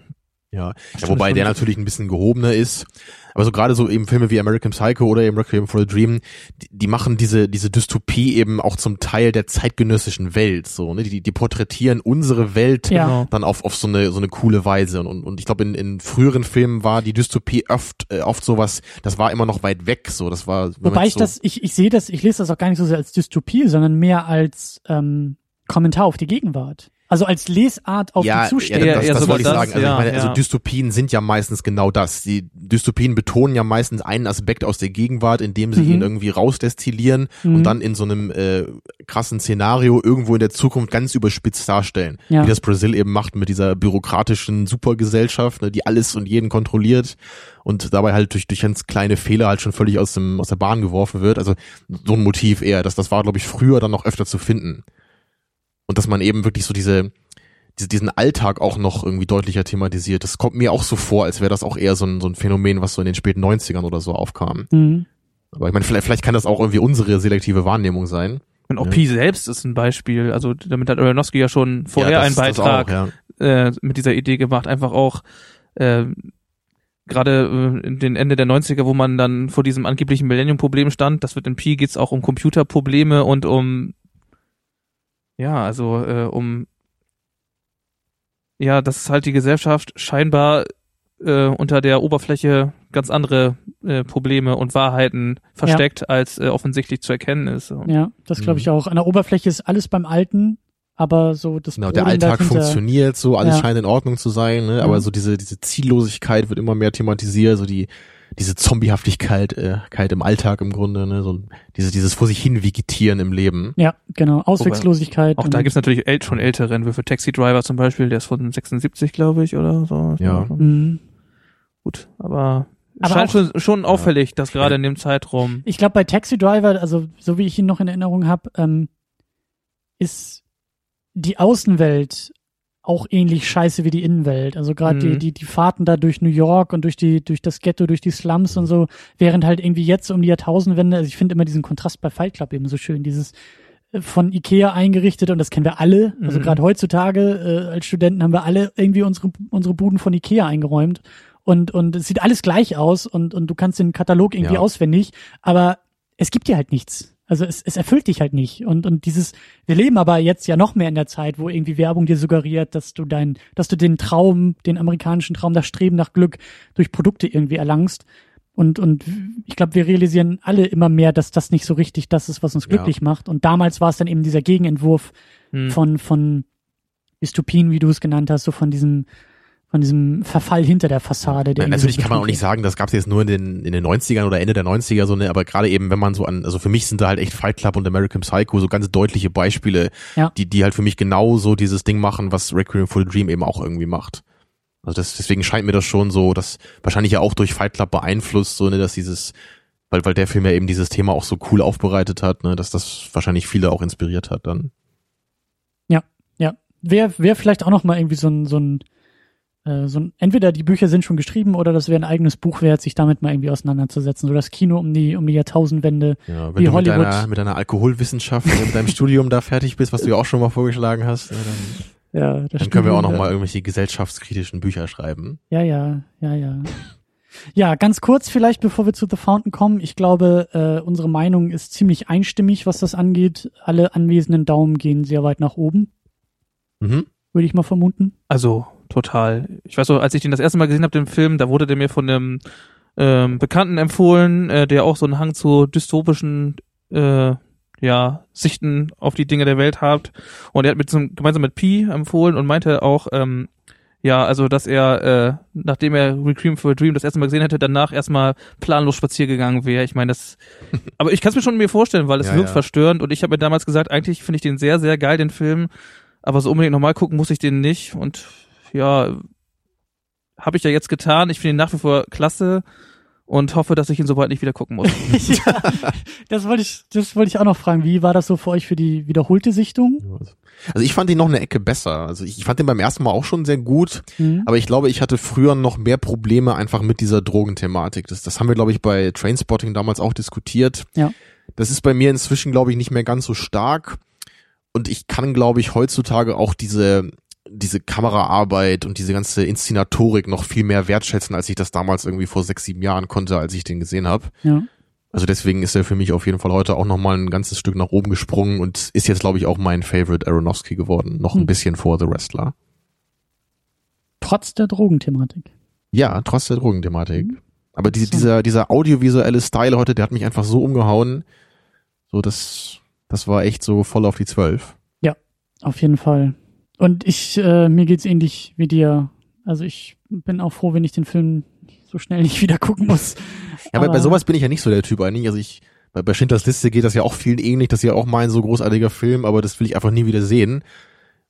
ja. ja, wobei der natürlich ein bisschen gehobener ist. Aber so gerade so eben Filme wie American Psycho oder eben Requiem for a Dream, die, die machen diese diese Dystopie eben auch zum Teil der zeitgenössischen Welt. So, ne? Die, die porträtieren unsere Welt Ja. genau. dann auf auf so eine so eine coole Weise. Und, und, und ich glaube in, in früheren Filmen war die Dystopie oft äh, oft sowas. Das war immer noch weit weg. So, das war. Wobei ich so, das, ich, ich sehe das, ich lese das auch gar nicht so sehr als Dystopie, sondern mehr als ähm, Kommentar auf die Gegenwart. Also als Lesart auf ja, die Zustände. Ja, das, das so wollte ich das, sagen. Also, ja, ich meine, also ja. Dystopien sind ja meistens genau das. Die Dystopien betonen ja meistens einen Aspekt aus der Gegenwart, indem sie Mhm. ihn irgendwie rausdestillieren Mhm. und dann in so einem äh, krassen Szenario irgendwo in der Zukunft ganz überspitzt darstellen. Ja. Wie das Brasil eben macht mit dieser bürokratischen Supergesellschaft, ne, die alles und jeden kontrolliert und dabei halt durch, durch ganz kleine Fehler halt schon völlig aus, dem, aus der Bahn geworfen wird. Also so ein Motiv eher. Das, das war, glaube ich, früher dann noch öfter zu finden. Und dass man eben wirklich so diese, diese, diesen Alltag auch noch irgendwie deutlicher thematisiert. Das kommt mir auch so vor, als wäre das auch eher so ein, so ein Phänomen, was so in den späten 90ern oder so aufkam. Mhm. Aber ich meine, vielleicht, vielleicht kann das auch irgendwie unsere selektive Wahrnehmung sein. Und auch Ja. Pi selbst ist ein Beispiel. Also damit hat Aronofsky ja schon vorher ja, einen Beitrag auch, ja. äh, mit dieser Idee gemacht, einfach auch äh, gerade äh, in den Ende der 90er, wo man dann vor diesem angeblichen Millennium-Problem stand, das wird in Pi geht's auch um Computerprobleme und um ja, also äh, um ja, dass halt die Gesellschaft scheinbar äh, unter der Oberfläche ganz andere äh, Probleme und Wahrheiten versteckt, als äh, offensichtlich zu erkennen ist. So. Ja, das glaube ich Mhm. auch. An der Oberfläche ist alles beim Alten, aber so das Genau, der Alltag dahinter- funktioniert so, alles Ja. scheint in Ordnung zu sein, ne? Ja. aber so diese, diese Ziellosigkeit wird immer mehr thematisiert, so die, diese Zombiehaftigkeit äh, im Alltag im Grunde, ne? so diese, dieses vor sich hin vegetieren im Leben. Ja, genau. Auswegslosigkeit. Auch da gibt's natürlich äl schon ältere Entwürfe. Taxi Driver zum Beispiel, der ist von 76, glaube ich, oder so. Ja. Mhm. Gut, aber, Aber scheint auch- schon, schon auffällig, dass gerade in dem Zeitraum Ich glaube, bei Taxi Driver, also so wie ich ihn noch in Erinnerung habe, ähm, ist die Außenwelt auch ähnlich scheiße wie die Innenwelt. Also gerade die, Mhm. die, die Fahrten da durch New York und durch die, durch das Ghetto, durch die Slums und so, während halt irgendwie jetzt um die Jahrtausendwende, also ich finde immer diesen Kontrast bei Fight Club eben so schön, dieses äh, von Ikea eingerichtet und das kennen wir alle. Also Mhm. gerade heutzutage äh, als Studenten haben wir alle irgendwie unsere unsere Buden von Ikea eingeräumt und und es sieht alles gleich aus und und du kannst den Katalog irgendwie Ja. auswendig, aber es gibt dir halt nichts. Also es, es erfüllt dich halt nicht. Und, und dieses, wir leben aber jetzt ja noch mehr in der Zeit, wo irgendwie Werbung dir suggeriert, dass du dein, dass du den Traum, den amerikanischen Traum, das Streben nach Glück durch Produkte irgendwie erlangst. Und, und ich glaube, wir realisieren alle immer mehr, dass das nicht so richtig das ist, was uns Ja. glücklich macht. Und damals war es dann eben dieser Gegenentwurf hm, von, von Dystopien, wie du es genannt hast, so von diesem von diesem Verfall hinter der Fassade. Der Ja, natürlich kann man auch nicht sagen, das gab es jetzt nur in den, in den 90ern oder Ende der 90er, so ne, aber gerade eben, wenn man so an, also für mich sind da halt echt Fight Club und American Psycho so ganz deutliche Beispiele, Ja. die, die halt für mich genau so dieses Ding machen, was Requiem for a Dream eben auch irgendwie macht. Also das, deswegen scheint mir das schon so, dass wahrscheinlich ja auch durch Fight Club beeinflusst, so ne, dass dieses, weil, weil der Film ja eben dieses Thema auch so cool aufbereitet hat, ne, dass das wahrscheinlich viele auch inspiriert hat dann. Wäre wär vielleicht auch noch mal irgendwie so ein, so ein, äh, so ein, entweder die Bücher sind schon geschrieben oder das wäre ein eigenes Buch wert, sich damit mal irgendwie auseinanderzusetzen. So das Kino um die, um die Jahrtausendwende. Ja, wenn Wie du mit Hollywood. deiner, mit deiner Alkoholwissenschaft, mit deinem Studium da fertig bist, was du ja auch schon mal vorgeschlagen hast, ja, dann Ja, das Dann können wir auch noch Studium, mal irgendwelche gesellschaftskritischen Bücher schreiben. Ja, ja, ja, ja. Ja, ganz kurz vielleicht, bevor wir zu The Fountain kommen. Ich glaube, äh, unsere Meinung ist ziemlich einstimmig, was das angeht. Alle anwesenden Daumen gehen sehr weit nach oben, Mhm. Würde ich mal vermuten. Also total. Ich weiß so, als ich den das erste Mal gesehen habe, den Film, da wurde der mir von einem ähm, Bekannten empfohlen, äh, der auch so einen Hang zu dystopischen äh, ja, Sichten auf die Dinge der Welt hat. Und er hat mit so, gemeinsam mit Pi empfohlen und meinte auch, ähm, ja, also dass er, äh, nachdem er Requiem for a Dream das erste Mal gesehen hätte, danach erstmal planlos spazieren gegangen wäre. Ich meine, das aber ich kann es mir schon mir vorstellen, weil es Ja, wirkt ja. verstörend und ich habe mir damals gesagt, eigentlich finde ich den sehr, sehr geil, den Film, aber so unbedingt nochmal gucken muss ich den nicht. Und ja, habe ich ja jetzt getan. Ich finde ihn nach wie vor klasse und hoffe, dass ich ihn so bald nicht wieder gucken muss. ja, das wollte ich, das wollte ich auch noch fragen. Wie war das so für euch für die wiederholte Sichtung? Also ich fand ihn noch eine Ecke besser. Also ich fand den beim ersten Mal auch schon sehr gut, Mhm. aber ich glaube, ich hatte früher noch mehr Probleme einfach mit dieser Drogenthematik. Das, das haben wir, glaube ich, bei Trainspotting damals auch diskutiert. Ja. Das ist bei mir inzwischen, glaube ich, nicht mehr ganz so stark. Und ich kann, glaube ich, heutzutage auch diese, diese Kameraarbeit und diese ganze Inszenatorik noch viel mehr wertschätzen, als ich das damals irgendwie vor sechs, sieben Jahren konnte, als ich den gesehen habe. Ja. Also deswegen ist er für mich auf jeden Fall heute auch nochmal ein ganzes Stück nach oben gesprungen und ist jetzt, glaube ich, auch mein Favorite Aronofsky geworden. Noch ein Hm. bisschen vor The Wrestler. Trotz der Drogenthematik. Ja, trotz der Drogenthematik. Mhm. Aber Interessant. dieser, dieser audiovisuelle Style heute, der hat mich einfach so umgehauen. So, das, das war echt so voll auf die Zwölf. Auf jeden Fall. Und ich, äh, mir geht's ähnlich wie dir. Also ich bin auch froh, wenn ich den Film so schnell nicht wieder gucken muss. Ja, aber bei sowas bin ich ja nicht so der Typ eigentlich. Also ich, bei, bei Schindlers Liste geht das ja auch vielen ähnlich. Das ist ja auch mein so großartiger Film, aber das will ich einfach nie wieder sehen.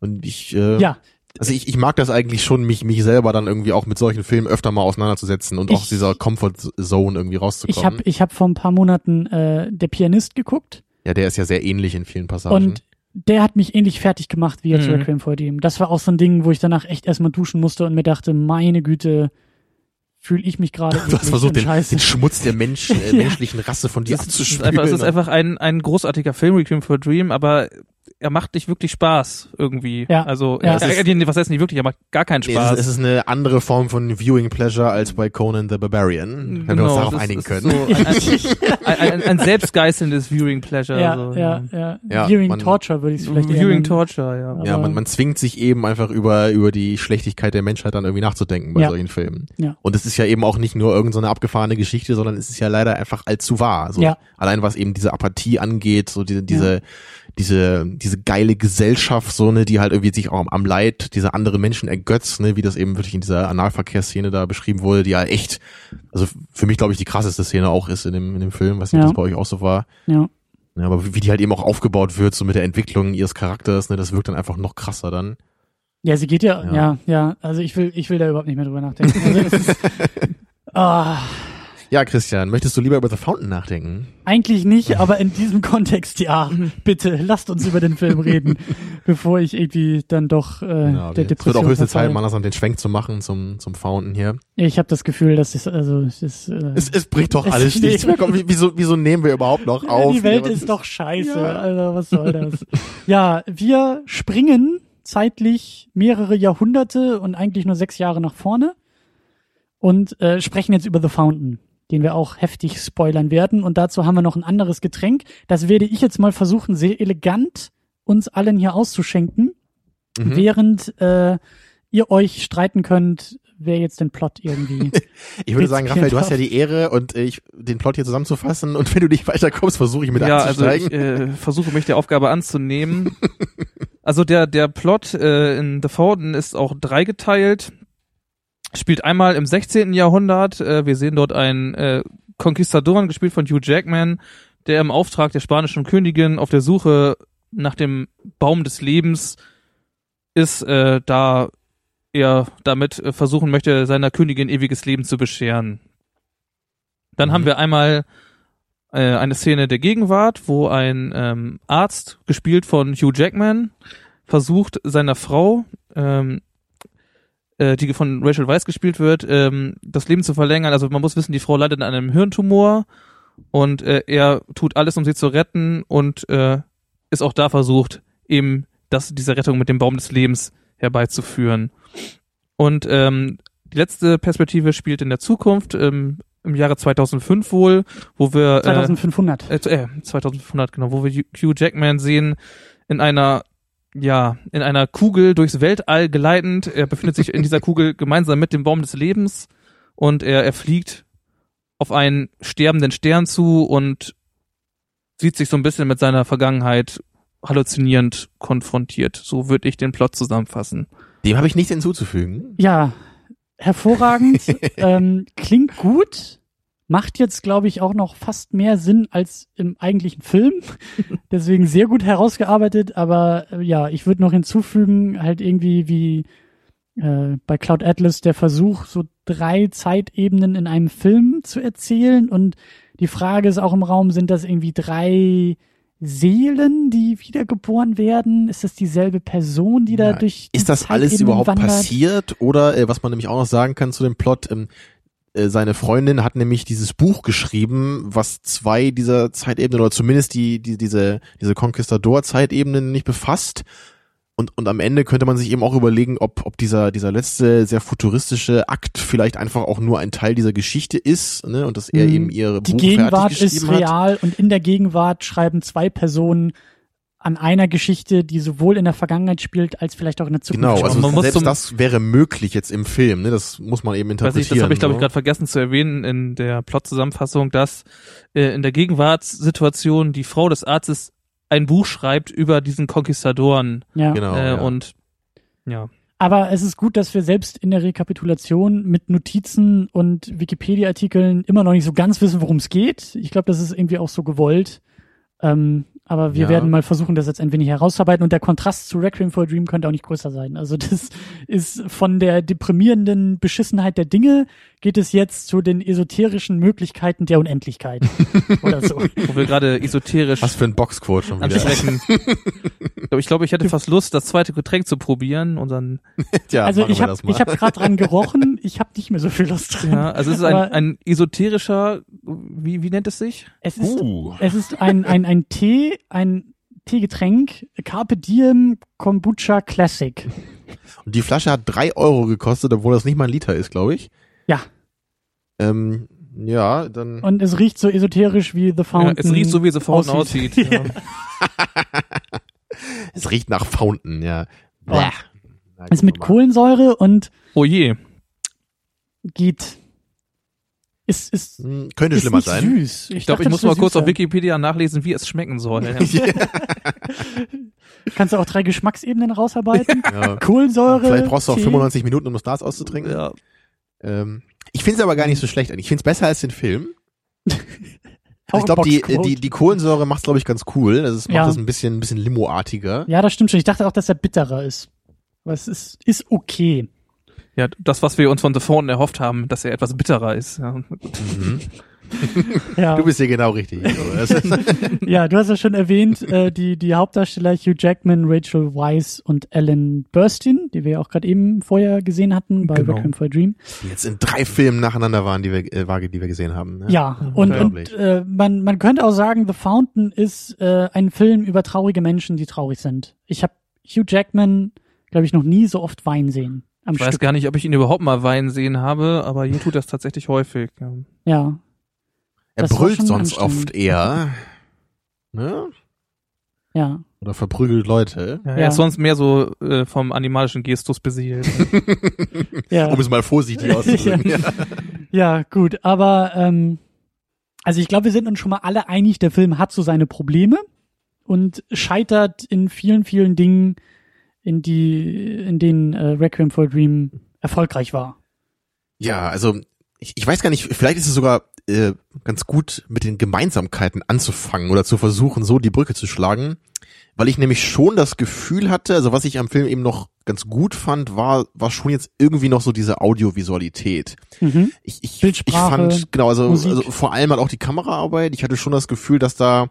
Und ich, äh, Ja, Also ich, ich mag das eigentlich schon, mich, mich selber dann irgendwie auch mit solchen Filmen öfter mal auseinanderzusetzen und Ich- aus dieser Comfort Zone irgendwie ich rauszukommen. habe ich hab vor ein paar Monaten äh, Der Pianist geguckt ja, der ist ja sehr ähnlich in vielen Passagen. und der hat mich ähnlich fertig gemacht wie jetzt Mhm. Requiem for a Dream. Das war auch so ein Ding, wo ich danach echt erstmal duschen musste und mir dachte, meine Güte, fühle ich mich gerade du hast versucht, den, den Schmutz der Menschen, äh, Ja. menschlichen Rasse von dir Das ist, abzuspülen. einfach, es ist einfach ein, ein großartiger Film, Requiem for a Dream, aber er macht nicht wirklich Spaß irgendwie. Ja. Also, Ja. ja, äh, ist- was heißt nicht wirklich, er macht gar keinen Nee, es, Spaß. ist, es ist eine andere Form von Viewing Pleasure als bei Conan the Barbarian, wenn wir uns darauf Genau, es ist- einigen können. So ein, ein, ein, ein selbstgeißelndes Viewing Pleasure. ja, so, ja, ja, Ja, Viewing man- Torture würde ich es vielleicht Viewing nennen. Torture, ja. ja, aber- man, man zwingt sich eben einfach über, über die Schlechtigkeit der Menschheit dann irgendwie nachzudenken bei Ja. solchen Filmen. Ja. Und es ist ja eben auch nicht nur irgendeine so eine abgefahrene Geschichte, sondern es ist ja leider einfach allzu wahr. So, Ja. Allein was eben diese Apathie angeht, so diese, diese, diese, diese geile Gesellschaft, so, ne, die halt irgendwie sich auch am, Leid dieser anderen Menschen ergötzt, ne, wie das eben wirklich in dieser Analverkehrsszene da beschrieben wurde, die ja echt, also für mich glaube ich die krasseste Szene auch ist in dem, in dem Film, weiß nicht, Ja. ob das bei euch auch so war. Ja. Ja, aber wie die halt eben auch aufgebaut wird, so mit der Entwicklung ihres Charakters, ne, das wirkt dann einfach noch krasser dann. Ja, sie geht ja, Ja. ja, ja, also ich will, ich will da überhaupt nicht mehr drüber nachdenken. Also es ist, ah, Ja, Christian, möchtest du lieber über The Fountain nachdenken? eigentlich nicht, aber in diesem Kontext ja. Bitte, lasst uns über den Film reden, bevor ich irgendwie dann doch äh, Genau, der es wird Depression auch höchste. Zeit, mal langsam den Schwenk zu machen zum, zum Fountain hier. Ich habe das Gefühl, dass es also es ist, äh, Es, es bricht doch Es- alles nee. nichts mehr. Komm, wie- wieso, wieso nehmen wir überhaupt noch auf? die Welt hier? Ist doch scheiße. Ja. Also was soll das? ja, wir springen zeitlich mehrere Jahrhunderte und eigentlich nur sechs Jahre nach vorne und äh, sprechen jetzt über The Fountain, den wir auch heftig spoilern werden. Und dazu haben wir noch ein anderes Getränk. Das werde ich jetzt mal versuchen, sehr elegant uns allen hier auszuschenken, Mhm. während äh, ihr euch streiten könnt, wer jetzt den Plot irgendwie. Ich würde sagen, Raphael, du hast ja die Ehre und äh, ich, den Plot hier zusammenzufassen und wenn du nicht weiterkommst, versuche ich mit Ja, also einzusteigen. ich äh, versuche mich der Aufgabe anzunehmen. Also der, der Plot äh, in The Fountain ist auch dreigeteilt. Spielt einmal im 16. Jahrhundert. Äh, wir sehen dort einen äh, Conquistadoren, gespielt von Hugh Jackman, der im Auftrag der spanischen Königin auf der Suche nach dem Baum des Lebens ist, äh, da er damit äh, versuchen möchte, seiner Königin ewiges Leben zu bescheren. Dann Mhm. haben wir einmal äh, eine Szene der Gegenwart, wo ein ähm, Arzt, gespielt von Hugh Jackman, versucht seiner Frau, ähm, äh, die von Rachel Weisz gespielt wird, ähm, das Leben zu verlängern. Also man muss wissen, die Frau leidet an einem Hirntumor und äh, er tut alles, um sie zu retten und äh, ist auch da versucht, eben das, diese Rettung mit dem Baum des Lebens herbeizuführen. Und ähm, die letzte Perspektive spielt in der Zukunft, ähm, im Jahre 2005 wohl, wo wir äh, 2500. äh, äh, 2500 genau, wo wir Hugh Jackman sehen in einer ja, in einer Kugel durchs Weltall geleitend. Er befindet sich in dieser Kugel gemeinsam mit dem Baum des Lebens und er, er fliegt auf einen sterbenden Stern zu und sieht sich so ein bisschen mit seiner Vergangenheit halluzinierend konfrontiert. So würde ich den Plot zusammenfassen. Dem habe ich nichts hinzuzufügen. Ja, hervorragend. ähm, klingt gut. Macht jetzt, glaube ich, auch noch fast mehr Sinn als im eigentlichen Film. Deswegen sehr gut herausgearbeitet. Aber äh, ja, ich würde noch hinzufügen, halt irgendwie wie äh, bei Cloud Atlas der Versuch, so drei Zeitebenen in einem Film zu erzählen. Und die Frage ist auch im Raum, sind das irgendwie drei Seelen, die wiedergeboren werden? Ist das dieselbe Person, die da Ja, durch die Ist das alles überhaupt wandert? passiert? Oder äh, was man nämlich auch noch sagen kann zu dem Plot, ähm, äh, seine Freundin hat nämlich dieses Buch geschrieben, was zwei dieser Zeitebenen oder zumindest die, die diese diese Conquistador-Zeitebenen nicht befasst. Und, und am Ende könnte man sich eben auch überlegen, ob, ob dieser, dieser letzte sehr futuristische Akt vielleicht einfach auch nur ein Teil dieser Geschichte ist, ne, und dass er Mhm. eben ihre Die Buch Gegenwart ist geschrieben hat. real und in der Gegenwart schreiben zwei Personen an einer Geschichte, die sowohl in der Vergangenheit spielt, als vielleicht auch in der Zukunft. Genau, also Man muss selbst das wäre möglich jetzt im Film, ne? Das muss man eben Weiß interpretieren. ich, das habe ich glaube ich ne? gerade vergessen zu erwähnen in der Plot-Zusammenfassung, dass äh, in der Gegenwartssituation die Frau des Arztes ein Buch schreibt über diesen Konquistadoren ja. Genau. äh, ja. und ja. Aber es ist gut, dass wir selbst in der Rekapitulation mit Notizen und Wikipedia-Artikeln immer noch nicht so ganz wissen, worum es geht. Ich glaube, das ist irgendwie auch so gewollt. Ähm, aber wir Ja. werden mal versuchen, das jetzt ein wenig herauszuarbeiten. Und der Kontrast zu Requiem for a Dream könnte auch nicht größer sein. Also das ist von der deprimierenden Beschissenheit der Dinge geht es jetzt zu den esoterischen Möglichkeiten der Unendlichkeit. Oder so. Wo wir gerade esoterisch Was für ein Boxquote schon wieder. ansprechen. ich glaube, ich, hätte fast Lust, das zweite Getränk zu probieren und dann Tja, Also machen ich wir habe das mal. ich hab gerade dran gerochen. Ich habe nicht mehr so viel Lust dran. ja, also es ist ein, ein esoterischer wie wie nennt es sich? Es ist Uh. Es ist ein, ein, ein Tee, ein Teegetränk, Carpe Diem Kombucha Classic. Und die Flasche hat drei Euro gekostet, obwohl das nicht mal ein Liter ist, glaube ich. Ja. Ähm, ja, dann. Und es riecht so esoterisch wie The Ja, Fountain. es riecht so wie The Fountain aussieht. aussieht. Ja. Es riecht nach Fountain, ja. Oh. Bäh. Na, Ist mit. Kohlensäure und Oh je. Geht. Ist, ist, Hm, Könnte ist schlimmer nicht sein. süß. Ich glaube, dachte, ich muss mal kurz auf süßer. Wikipedia nachlesen, wie es schmecken soll. Kannst du auch drei Geschmacksebenen rausarbeiten? Ja. Kohlensäure. Vielleicht brauchst du auch Tee. 95 Minuten, um das Glas auszutrinken. ja. Ähm, ich finde es aber gar nicht so schlecht. Ich finde es besser als den Film. Ich glaube, die, die, die Kohlensäure macht glaube ich, ganz cool. Das ist, macht Ja. das ein bisschen, ein bisschen Limoartiger. Ja, das stimmt schon. Ich dachte auch, dass er bitterer ist. Aber es ist, ist okay. Ja, das, was wir uns von The Fountain erhofft haben, dass er etwas bitterer ist. Ja. Mhm. Ja. Du bist hier genau richtig. Ja, du hast ja schon erwähnt, äh, die, die Hauptdarsteller Hugh Jackman, Rachel Weisz und Ellen Burstyn, die wir ja auch gerade eben vorher gesehen hatten bei Genau. Requiem for a Dream. die jetzt in drei Filmen nacheinander waren, die wir, äh, die wir gesehen haben. Ne? Ja, und, und unglaublich. äh, man, man könnte auch sagen, The Fountain ist äh, ein Film über traurige Menschen, die traurig sind. Ich habe Hugh Jackman, glaube ich, noch nie so oft weinen sehen am Ich weiß Stück. gar nicht, ob ich ihn überhaupt mal weinen sehen habe, aber hier tut das tatsächlich häufig. Ja. Ja, Er das brüllt sonst oft eher. Ne? ja. Oder verprügelt Leute. Ja, Ja. Er ist sonst mehr so äh, vom animalischen Gestus beseelt. ja. Um es mal vorsichtig auszudrücken. ja. Ja, gut, aber ähm, also ich glaube, wir sind uns schon mal alle einig, der Film hat so seine Probleme. und scheitert in vielen, vielen Dingen, in die, in denen äh, Requiem for a Dream erfolgreich war. Ja, also ich, ich weiß gar nicht, vielleicht ist es sogar äh, ganz gut, mit den Gemeinsamkeiten anzufangen oder zu versuchen, so die Brücke zu schlagen. Weil ich nämlich schon das Gefühl hatte, also was ich am Film eben noch ganz gut fand, war, war schon jetzt irgendwie noch so diese Audiovisualität. Mhm. Ich, ich, ich fand, genau, also, Musik. also vor allem halt auch die Kameraarbeit. Ich hatte schon das Gefühl, dass da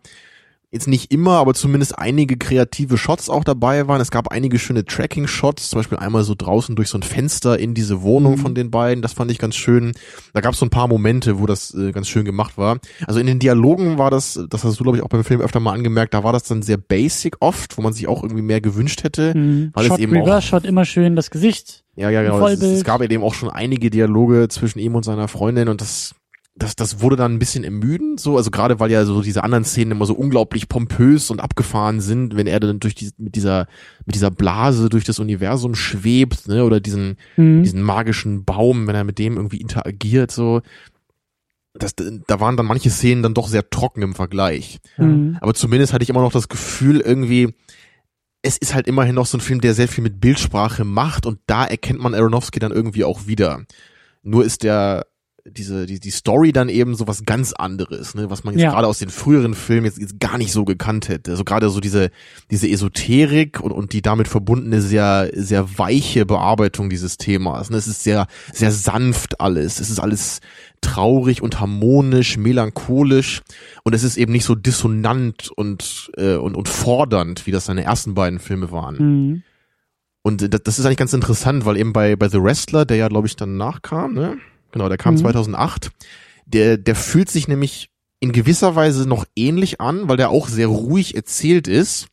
jetzt nicht immer, aber zumindest einige kreative Shots auch dabei waren. Es gab einige schöne Tracking-Shots, zum Beispiel einmal so draußen durch so ein Fenster in diese Wohnung Mhm. von den beiden. Das fand ich ganz schön. Da gab es so ein paar Momente, wo das äh, ganz schön gemacht war. Also in den Dialogen war das, das hast du glaube ich auch beim Film öfter mal angemerkt, da war das dann sehr basic oft, wo man sich auch irgendwie mehr gewünscht hätte. Mhm. Weil es Shot eben auch- Reverse Shot immer schön das Gesicht. Ja, ja, genau. Es, es gab eben auch schon einige Dialoge zwischen ihm und seiner Freundin und das, das, das wurde dann ein bisschen ermüdend, so, also gerade weil ja so diese anderen Szenen immer so unglaublich pompös und abgefahren sind, wenn er dann durch die, mit dieser, mit dieser Blase durch das Universum schwebt, ne, oder diesen, Mhm. diesen magischen Baum, wenn er mit dem irgendwie interagiert, so. Das, da waren dann manche Szenen dann doch sehr trocken im Vergleich. Mhm. Aber zumindest hatte ich immer noch das Gefühl, irgendwie, es ist halt immerhin noch so ein Film, der sehr viel mit Bildsprache macht und da erkennt man Aronofsky dann irgendwie auch wieder. Nur ist der, diese, die, die Story dann eben so was ganz anderes, ne, was man jetzt Ja. gerade aus den früheren Filmen jetzt, jetzt gar nicht so gekannt hätte. Also gerade so diese, diese Esoterik und, und die damit verbundene sehr, sehr weiche Bearbeitung dieses Themas. Ne. Es ist sehr, sehr sanft alles. Es ist alles traurig und harmonisch, melancholisch und es ist eben nicht so dissonant und, äh, und, und fordernd, wie das seine ersten beiden Filme waren. Mhm. Und äh, das, das ist eigentlich ganz interessant, weil eben bei, bei The Wrestler, der ja, glaube ich, dann nachkam, ne? Genau, der kam Mhm. 2008. Der, der fühlt sich nämlich in gewisser Weise noch ähnlich an, weil der auch sehr ruhig erzählt ist.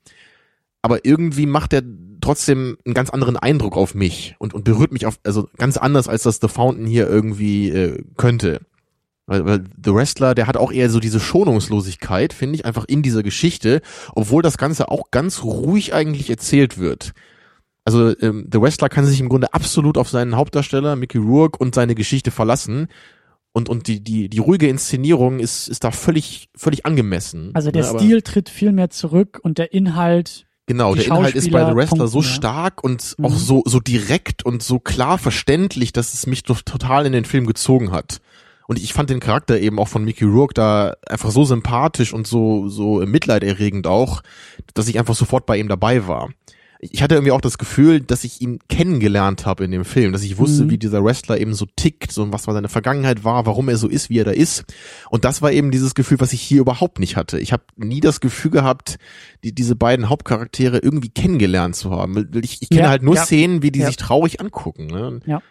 Aber irgendwie macht er trotzdem einen ganz anderen Eindruck auf mich und, und berührt mich auf, also ganz anders, als das The Fountain hier irgendwie äh, könnte. Weil, weil The Wrestler, der hat auch eher so diese Schonungslosigkeit, finde ich, einfach in dieser Geschichte, obwohl das Ganze auch ganz ruhig eigentlich erzählt wird. Also ähm, The Wrestler kann sich im Grunde absolut auf seinen Hauptdarsteller Mickey Rourke und seine Geschichte verlassen. Und, und die, die, die ruhige Inszenierung ist, ist da völlig, völlig angemessen. Also der Ne, Stil tritt viel mehr zurück und der Inhalt, Genau, der Inhalt ist bei The Wrestler so punkten, ja. stark und Mhm. auch so, so direkt und so klar verständlich, dass es mich doch total in den Film gezogen hat. Und ich fand den Charakter eben auch von Mickey Rourke da einfach so sympathisch und so, so mitleiderregend auch, dass ich einfach sofort bei ihm dabei war. Ich hatte irgendwie auch das Gefühl, dass ich ihn kennengelernt habe in dem Film, dass ich wusste, Mhm. wie dieser Wrestler eben so tickt, so was seine Vergangenheit war, warum er so ist, wie er da ist. Und das war eben dieses Gefühl, was ich hier überhaupt nicht hatte. Ich habe nie das Gefühl gehabt, die, diese beiden Hauptcharaktere irgendwie kennengelernt zu haben. Ich, ich kenne Ja, halt nur ja. Szenen, wie die Ja. sich traurig angucken. Ne? Ja.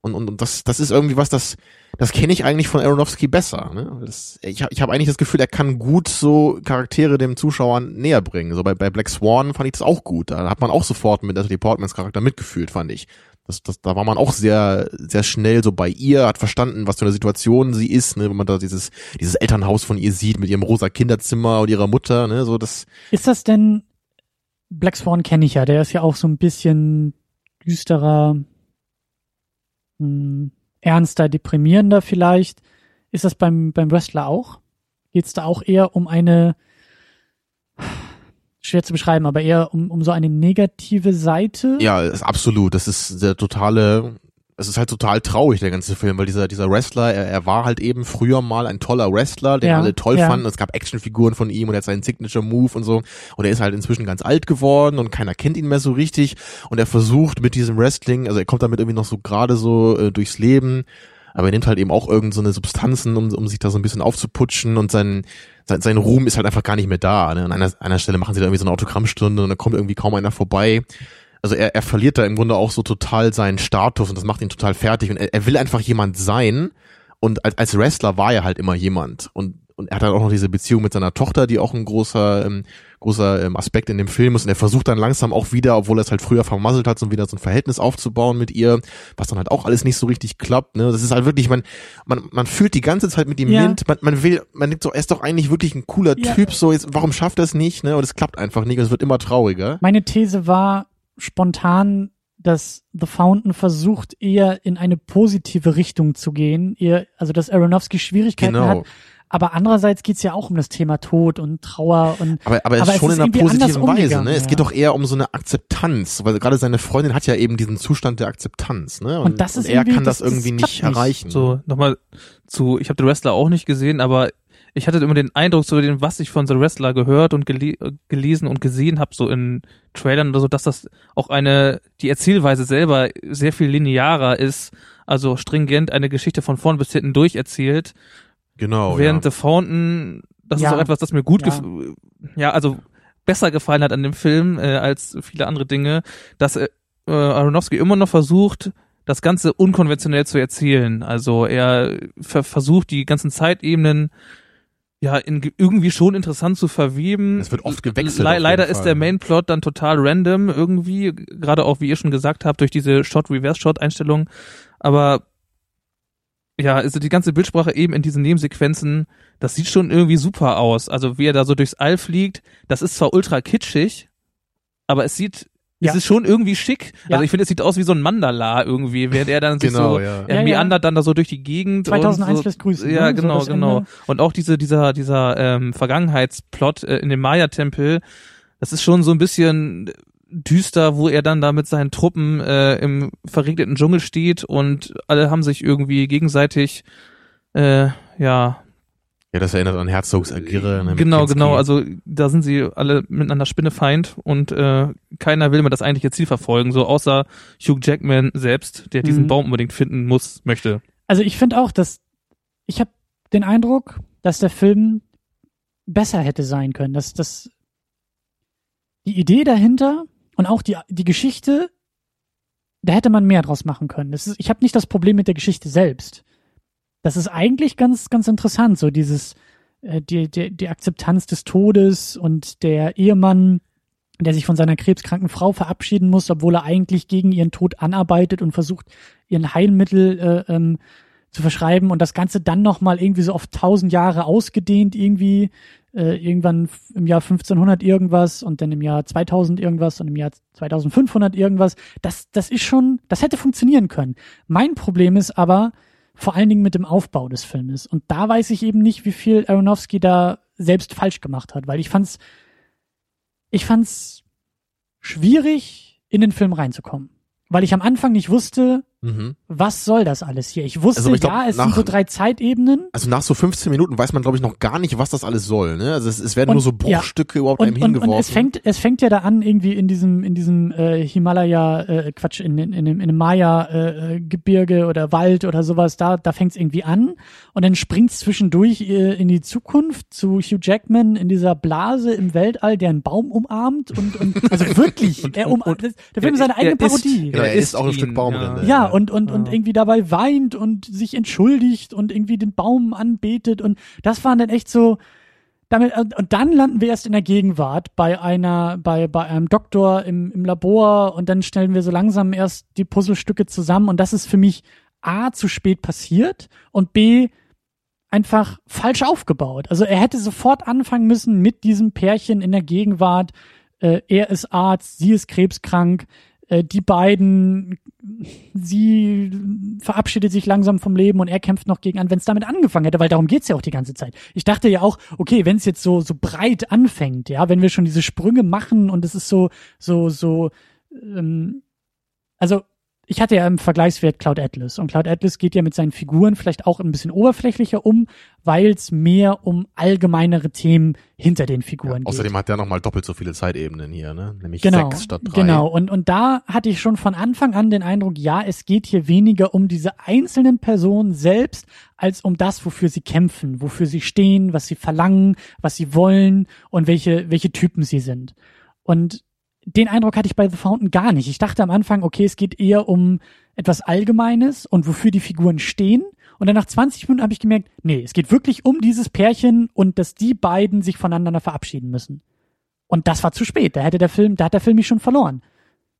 Und, und, und das, das ist irgendwie was, das, das kenne ich eigentlich von Aronofsky besser. Ne? Das, ich habe ich hab eigentlich das Gefühl, er kann gut so Charaktere dem Zuschauer näher bringen. So bei, bei Black Swan fand ich das auch gut. Da hat man auch sofort mit Natalie Portmans Charakter mitgefühlt, fand ich. Das, das, da war man auch sehr, sehr schnell so bei ihr, hat verstanden, was für eine Situation sie ist, ne, wenn man da dieses, dieses Elternhaus von ihr sieht mit ihrem rosa Kinderzimmer und ihrer Mutter, ne, so das, Ist das denn, Black Swan kenne ich ja, der ist ja auch so ein bisschen düsterer, mh, ernster, deprimierender vielleicht. Ist das beim, beim Wrestler auch? Geht es da auch eher um eine, schwer zu beschreiben, aber eher um, um so eine negative Seite? Ja, absolut. Das ist der totale, es ist halt total traurig, der ganze Film, weil dieser, dieser Wrestler, er, er war halt eben früher mal ein toller Wrestler, den Ja, alle toll ja. fanden. Es gab Actionfiguren von ihm und er hat seinen Signature Move und so. Und er ist halt inzwischen ganz alt geworden und keiner kennt ihn mehr so richtig. Und er versucht mit diesem Wrestling, also er kommt damit irgendwie noch so gerade so äh, durchs Leben. Aber er nimmt halt eben auch irgend so eine Substanzen, um, um sich da so ein bisschen aufzuputschen und sein, sein, sein Ruhm ist halt einfach gar nicht mehr da. Ne? An einer, einer Stelle machen sie da irgendwie so eine Autogrammstunde und da kommt irgendwie kaum einer vorbei. Also er, er verliert da im Grunde auch so total seinen Status und das macht ihn total fertig und er, er will einfach jemand sein und als, als Wrestler war er halt immer jemand und und er hat halt auch noch diese Beziehung mit seiner Tochter, die auch ein großer ähm, großer ähm, Aspekt in dem Film ist und er versucht dann langsam auch wieder, obwohl er es halt früher vermasselt hat, so wieder so ein Verhältnis aufzubauen mit ihr, was dann halt auch alles nicht so richtig klappt, ne? Das ist halt wirklich man man man fühlt die ganze Zeit mit ihm Ja. mit, man, man will man denkt so, er ist doch eigentlich wirklich ein cooler Ja. Typ, so jetzt warum schafft er es nicht, ne? Und es klappt einfach nicht und es wird immer trauriger. Meine These war spontan, dass The Fountain versucht, eher in eine positive Richtung zu gehen. Eher, also dass Aronofsky Schwierigkeiten Genau. hat, Aber andererseits geht's ja auch um das Thema Tod und Trauer und Aber, aber, es Aber ist es schon ist in einer positiven Weise. Ne? Es ja. geht doch eher um so eine Akzeptanz, weil gerade seine Freundin hat ja eben diesen Zustand der Akzeptanz. Ne? Und das ist er irgendwie- kann das, das- irgendwie nicht nicht. erreichen. So, nochmal zu, ich habe The Wrestler auch nicht gesehen, aber ich hatte immer den Eindruck, so den, was ich von The Wrestler gehört und gele äh, gelesen und gesehen habe, so in Trailern oder so, dass das auch eine, die Erzählweise selber sehr viel linearer ist, also stringent eine Geschichte von vorn bis hinten durcherzählt, Genau. während ja. The Fountain, das Ja. ist auch etwas, das mir gut, Ja. gef- ja, also besser gefallen hat an dem Film äh, als viele andere Dinge, dass äh, äh, Aronofsky immer noch versucht, das Ganze unkonventionell zu erzählen. Also er ver versucht, die ganzen Zeitebenen ja in, irgendwie schon interessant zu verweben. Es wird oft gewechselt. Le leider ist der Mainplot dann total random irgendwie, gerade auch wie ihr schon gesagt habt, durch diese Shot-Reverse-Shot-Einstellung. Aber ja, also die ganze Bildsprache eben in diesen Nebensequenzen, das sieht schon irgendwie super aus. Also wie er da so durchs All fliegt, das ist zwar ultra kitschig, aber es sieht, Ja. es ist schon irgendwie schick. Ja. Also ich finde, es sieht aus wie so ein Mandala irgendwie, während er dann sich Genau, so, ja. er Ja, ja. meandert dann da so durch die Gegend. 2001 und so. lässt grüßen. Ja, ne? So genau, das genau. Ende. Und auch diese, dieser, dieser ähm, Vergangenheitsplot äh, in dem Maya-Tempel, das ist schon so ein bisschen düster, wo er dann da mit seinen Truppen äh, im verregneten Dschungel steht und alle haben sich irgendwie gegenseitig äh, ja, Ja, das erinnert an Herzogs Agirre. ne, genau, Kinski. genau, also da sind sie alle miteinander Spinnefeind und äh, keiner will mehr das eigentliche Ziel verfolgen, so außer Hugh Jackman selbst, der diesen Mhm. Baum unbedingt finden muss, möchte. Also ich finde auch, dass ich habe den Eindruck, dass der Film besser hätte sein können, dass das die Idee dahinter und auch die die Geschichte, da hätte man mehr draus machen können. Das ist, ich habe nicht das Problem mit der Geschichte selbst. Das ist eigentlich ganz ganz interessant, so dieses äh, die, die die Akzeptanz des Todes und der Ehemann der sich von seiner krebskranken Frau verabschieden muss, obwohl er eigentlich gegen ihren Tod anarbeitet und versucht, ihren Heilmittel äh, ähm, zu verschreiben und das Ganze dann nochmal irgendwie so auf tausend Jahre ausgedehnt irgendwie, äh, irgendwann im Jahr 1500 irgendwas und dann im Jahr 2000 irgendwas und im Jahr 2500 irgendwas. Das, das ist schon, das hätte funktionieren können. Mein Problem ist aber vor allen Dingen mit dem Aufbau des Filmes und da weiß ich eben nicht, wie viel Aronofsky da selbst falsch gemacht hat, weil ich fand's, ich fand's schwierig, in den Film reinzukommen. Weil ich am Anfang nicht wusste, Mhm. was soll das alles hier? Ich wusste, Also ich glaub, ja, es sind nach- so drei Zeitebenen. Also nach so 15 Minuten weiß man, glaube ich, noch gar nicht, was das alles soll. Ne? Also es, es werden Und- nur so Bruchstücke überhaupt einem Und, und, hingeworfen. und es fängt, es fängt ja da an, irgendwie in diesem, in diesem äh, Himalaya, äh, Quatsch, in, in, in, dem- in dem Maya-Gebirge oder Wald oder sowas, da, da fängt es irgendwie an und dann springt es zwischendurch äh, in die Zukunft zu Hugh Jackman in dieser Blase im Weltall, der einen Baum umarmt und, und also wirklich, er um, das, der Film ist seine er eigene Parodie. Genau, er isst auch ein Stück Baumrinde. Ja, Ja. Und, und, und Ja. irgendwie dabei weint und sich entschuldigt und irgendwie den Baum anbetet und das waren dann echt so, damit, und und dann landen wir erst in der Gegenwart bei einer, bei, bei einem Doktor im, im Labor und dann stellen wir so langsam erst die Puzzlestücke zusammen und das ist für mich A, zu spät passiert und B, einfach falsch aufgebaut. Also er hätte sofort anfangen müssen mit diesem Pärchen in der Gegenwart. Äh, er ist Arzt, sie ist krebskrank. Äh, die beiden, sie verabschiedet sich langsam vom Leben und er kämpft noch gegen an, wenn es damit angefangen hätte, weil darum geht's ja auch die ganze Zeit. Ich dachte ja auch, okay, wenn es jetzt so so breit anfängt, ja, wenn wir schon diese Sprünge machen und es ist so so so, ähm, also ich hatte ja im Vergleichswert Cloud Atlas und Cloud Atlas geht ja mit seinen Figuren vielleicht auch ein bisschen oberflächlicher um, weil es mehr um allgemeinere Themen hinter den Figuren geht. Außerdem hat der nochmal doppelt so viele Zeitebenen hier, ne? Nämlich Genau, sechs statt drei. genau. Und, und da hatte ich schon von Anfang an den Eindruck, ja, es geht hier weniger um diese einzelnen Personen selbst, als um das, wofür sie kämpfen, wofür sie stehen, was sie verlangen, was sie wollen und welche, welche Typen sie sind. Und den Eindruck hatte ich bei The Fountain gar nicht. Ich dachte am Anfang, okay, es geht eher um etwas Allgemeines und wofür die Figuren stehen. Und dann nach 20 Minuten habe ich gemerkt, nee, es geht wirklich um dieses Pärchen und dass die beiden sich voneinander verabschieden müssen. Und das war zu spät. Da hätte der Film, da hat der Film mich schon verloren.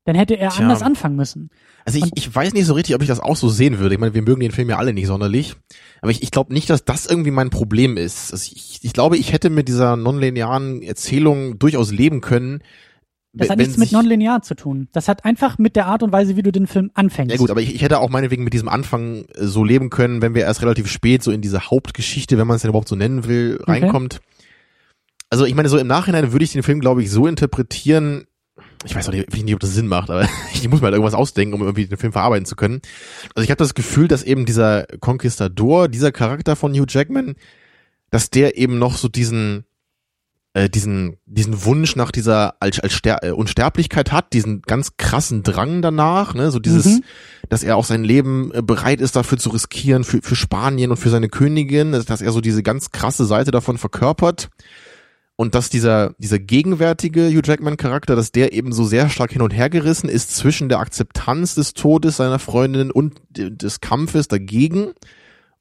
Dann hätte er Tja. anders anfangen müssen. Also ich, Und- ich weiß nicht so richtig, ob ich das auch so sehen würde. Ich meine, wir mögen den Film ja alle nicht sonderlich. Aber ich, ich glaube nicht, dass das irgendwie mein Problem ist. Also ich, ich glaube, ich hätte mit dieser nonlinearen Erzählung durchaus leben können, Das hat nichts mit nonlinear zu tun. Das hat einfach mit der Art und Weise, wie du den Film anfängst. Ja gut, aber ich, ich hätte auch meinetwegen mit diesem Anfang äh, so leben können, wenn wir erst relativ spät so in diese Hauptgeschichte, wenn man es denn überhaupt so nennen will, Okay. reinkommt. Also ich meine, so im Nachhinein würde ich den Film, glaube ich, so interpretieren, ich weiß auch nicht, nicht, ob das Sinn macht, aber ich muss mir halt irgendwas ausdenken, um irgendwie den Film verarbeiten zu können. Also ich habe das Gefühl, dass eben dieser Conquistador, dieser Charakter von Hugh Jackman, dass der eben noch so diesen äh, diesen diesen Wunsch nach dieser als, als Ster äh, Unsterblichkeit hat, diesen ganz krassen Drang danach, ne, so dieses, Mhm. dass er auch sein Leben äh, bereit ist dafür zu riskieren für für Spanien und für seine Königin, dass dass er so diese ganz krasse Seite davon verkörpert. Und dass dieser dieser gegenwärtige Hugh Jackman Charakter, dass der eben so sehr stark hin und her gerissen ist zwischen der Akzeptanz des Todes seiner Freundin und de- des Kampfes dagegen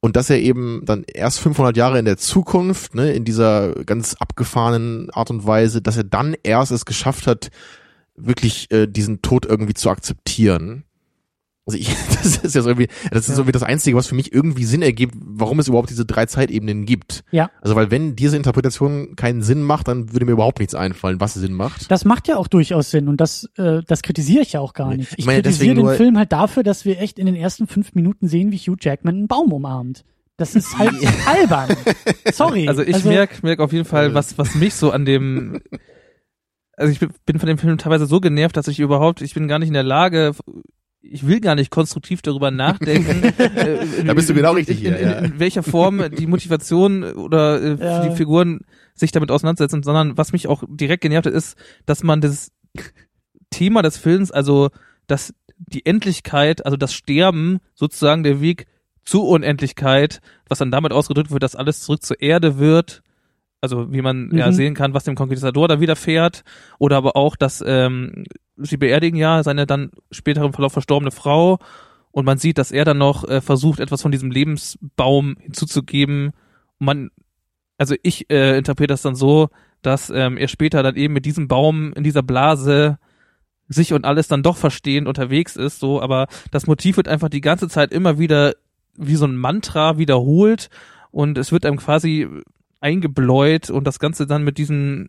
und dass er eben dann erst 500 Jahre in der Zukunft, ne, in dieser ganz abgefahrenen Art und Weise, dass er dann erst es geschafft hat, wirklich äh, diesen Tod irgendwie zu akzeptieren. Also ich, das ist ja so irgendwie, das ist Ja. so wie das Einzige, was für mich irgendwie Sinn ergibt, warum es überhaupt diese drei Zeitebenen gibt. Ja. Also weil wenn diese Interpretation keinen Sinn macht, dann würde mir überhaupt nichts einfallen, was Sinn macht. Das macht ja auch durchaus Sinn und das, äh, das kritisiere ich ja auch gar nicht. ich Ich, meine kritisiere den nur- Film halt dafür, dass wir echt in den ersten fünf Minuten sehen, wie Hugh Jackman einen Baum umarmt. Das ist halt albern. Sorry. Also ich merk, merk auf jeden Fall, was, was mich so an dem, also ich bin- bin von dem Film teilweise so genervt, dass ich überhaupt, ich bin gar nicht in der Lage, ich will gar nicht konstruktiv darüber nachdenken. äh, in- Da bist du genau in- richtig in, hier, in, ja. in welcher Form die Motivation oder äh, Ja. die Figuren sich damit auseinandersetzen, sondern was mich auch direkt genervt hat, ist, dass man das Thema des Films, also dass die Endlichkeit, also das Sterben, sozusagen der Weg zur Unendlichkeit, was dann damit ausgedrückt wird, dass alles zurück zur Erde wird, also wie man ja Mhm. sehen kann, was dem Konquistador da widerfährt, oder aber auch, dass ähm, sie beerdigen ja seine dann später im Verlauf verstorbene Frau und man sieht, dass er dann noch äh, versucht, etwas von diesem Lebensbaum hinzuzugeben. Und man, also ich äh, interpretiere das dann so, dass ähm, er später dann eben mit diesem Baum in dieser Blase sich und alles dann doch verstehend unterwegs ist, so, aber das Motiv wird einfach die ganze Zeit immer wieder wie so ein Mantra wiederholt und es wird einem quasi eingebläut und das Ganze dann mit diesen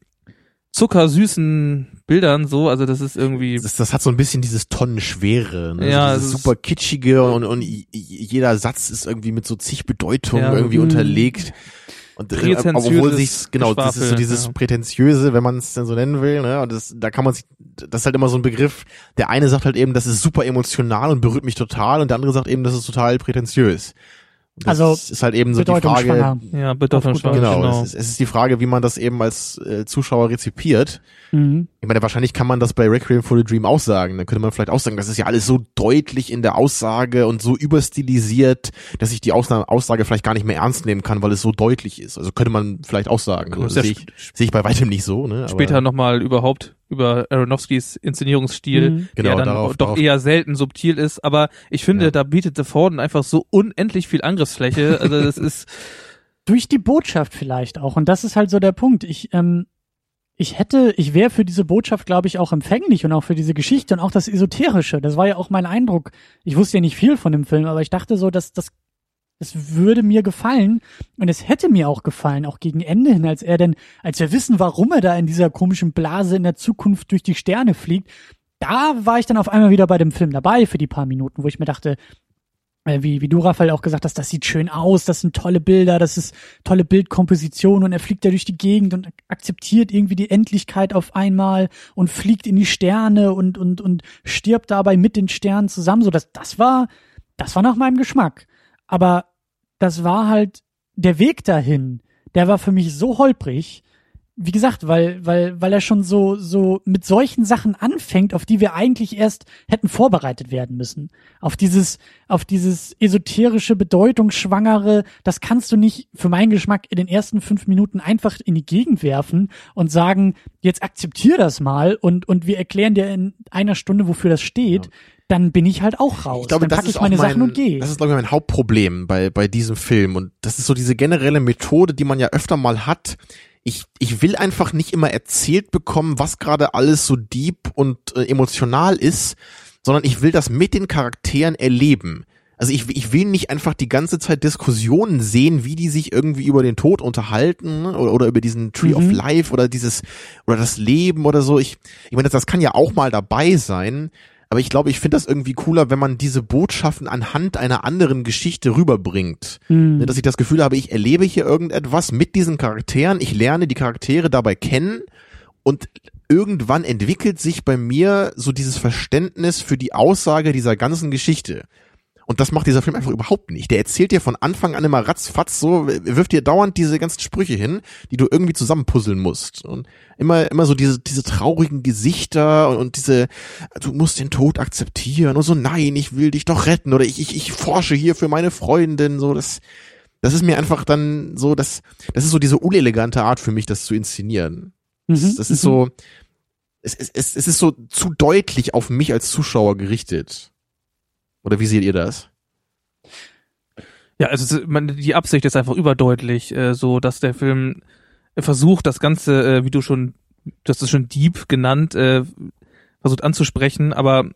zuckersüßen Bildern so, also das ist irgendwie Das, das hat so ein bisschen dieses Tonnenschwere, ne? Ja, so es dieses ist- super kitschige und, und jeder Satz ist irgendwie mit so zig Bedeutungen Ja. irgendwie Mhm. unterlegt. Und äh, obwohl sich genau, das ist so dieses ja. prätentiöse, wenn man es denn so nennen will, ne? Und das, da kann man sich, das ist halt immer so ein Begriff. Der eine sagt halt eben, das ist super emotional und berührt mich total, und der andere sagt eben, das ist total prätentiös. Das Also, ist halt eben so die Frage, ja bedeutungsschwanger. genau, genau. Es, ist, es ist die Frage, wie man das eben als äh, Zuschauer rezipiert. Mhm. Ich meine, wahrscheinlich kann man das bei Requiem for a Dream auch sagen. Dann könnte man vielleicht auch sagen, das ist ja alles so deutlich in der Aussage und so überstilisiert, dass ich die Ausna Aussage vielleicht gar nicht mehr ernst nehmen kann, weil es so deutlich ist. Also könnte man vielleicht auch sagen. Cool. Das Sehr sehe ich, sehe ich bei weitem nicht so. Ne? Aber- Später nochmal überhaupt über Aronofskis Inszenierungsstil, Mhm. Genau, der dann darauf- doch darauf- eher selten subtil ist, aber ich finde, Ja. da bietet The Forden einfach so unendlich viel Angriffsfläche. Also das ist Durch die Botschaft vielleicht auch. Und das ist halt so der Punkt. Ich, ähm, ich hätte, ich wäre für diese Botschaft, glaube ich, auch empfänglich und auch für diese Geschichte und auch das Esoterische. Das war ja auch mein Eindruck. Ich wusste ja nicht viel von dem Film, aber ich dachte so, dass das, das würde mir gefallen und es hätte mir auch gefallen, auch gegen Ende hin, als er denn, als wir wissen, warum er da in dieser komischen Blase in der Zukunft durch die Sterne fliegt. Da war ich dann auf einmal wieder bei dem Film dabei für die paar Minuten, wo ich mir dachte, wie, wie du, Raphael, auch gesagt hast, das sieht schön aus, das sind tolle Bilder, das ist tolle Bildkomposition und er fliegt ja durch die Gegend und akzeptiert irgendwie die Endlichkeit auf einmal und fliegt in die Sterne und, und, und stirbt dabei mit den Sternen zusammen. So, das, das war, das war nach meinem Geschmack. Aber das war halt der Weg dahin, der war für mich so holprig, wie gesagt, weil, weil, weil er schon so, so mit solchen Sachen anfängt, auf die wir eigentlich erst hätten vorbereitet werden müssen. Auf dieses, auf dieses esoterische, bedeutungsschwangere, das kannst du nicht für meinen Geschmack in den ersten fünf Minuten einfach in die Gegend werfen und sagen, jetzt akzeptier das mal und, und wir erklären dir in einer Stunde, wofür das steht. Dann bin ich halt auch raus. Ich glaube, dann das pack ist ich meine mein, Sachen und gehe. Das ist, glaube ich, mein Hauptproblem bei, bei diesem Film. Und das ist so diese generelle Methode, die man ja öfter mal hat. Ich, ich will einfach nicht immer erzählt bekommen, was gerade alles so deep und äh, emotional ist, sondern ich will das mit den Charakteren erleben. also ich, ich will nicht einfach die ganze Zeit Diskussionen sehen, wie die sich irgendwie über den Tod unterhalten ne, oder, oder über diesen Tree Mhm. of Life oder dieses oder das Leben oder so. Ich, ich meine, das kann ja auch mal dabei sein, aber ich glaube, ich finde das irgendwie cooler, wenn man diese Botschaften anhand einer anderen Geschichte rüberbringt. Hm. Ne, Dass ich das Gefühl habe, ich erlebe hier irgendetwas mit diesen Charakteren, ich lerne die Charaktere dabei kennen und irgendwann entwickelt sich bei mir so dieses Verständnis für die Aussage dieser ganzen Geschichte. Und das macht dieser Film einfach überhaupt nicht. Der erzählt dir von Anfang an immer ratzfatz so, wirft dir dauernd diese ganzen Sprüche hin, die du irgendwie zusammenpuzzeln musst. Und immer, immer so diese, diese traurigen Gesichter und, und diese, du musst den Tod akzeptieren und so, nein, ich will dich doch retten oder ich, ich, ich forsche hier für meine Freundin, so, das, das ist mir einfach dann so, das, das ist so diese unelegante Art für mich, das zu inszenieren. Das, Mhm, das ist mhm. so, es, es, es, es ist so zu deutlich auf mich als Zuschauer gerichtet. Oder wie seht ihr das? Ja, also ist- man, die Absicht ist einfach überdeutlich, äh, so dass der Film versucht, das Ganze, äh, wie du schon, hast es schon Deep genannt, äh, versucht anzusprechen, aber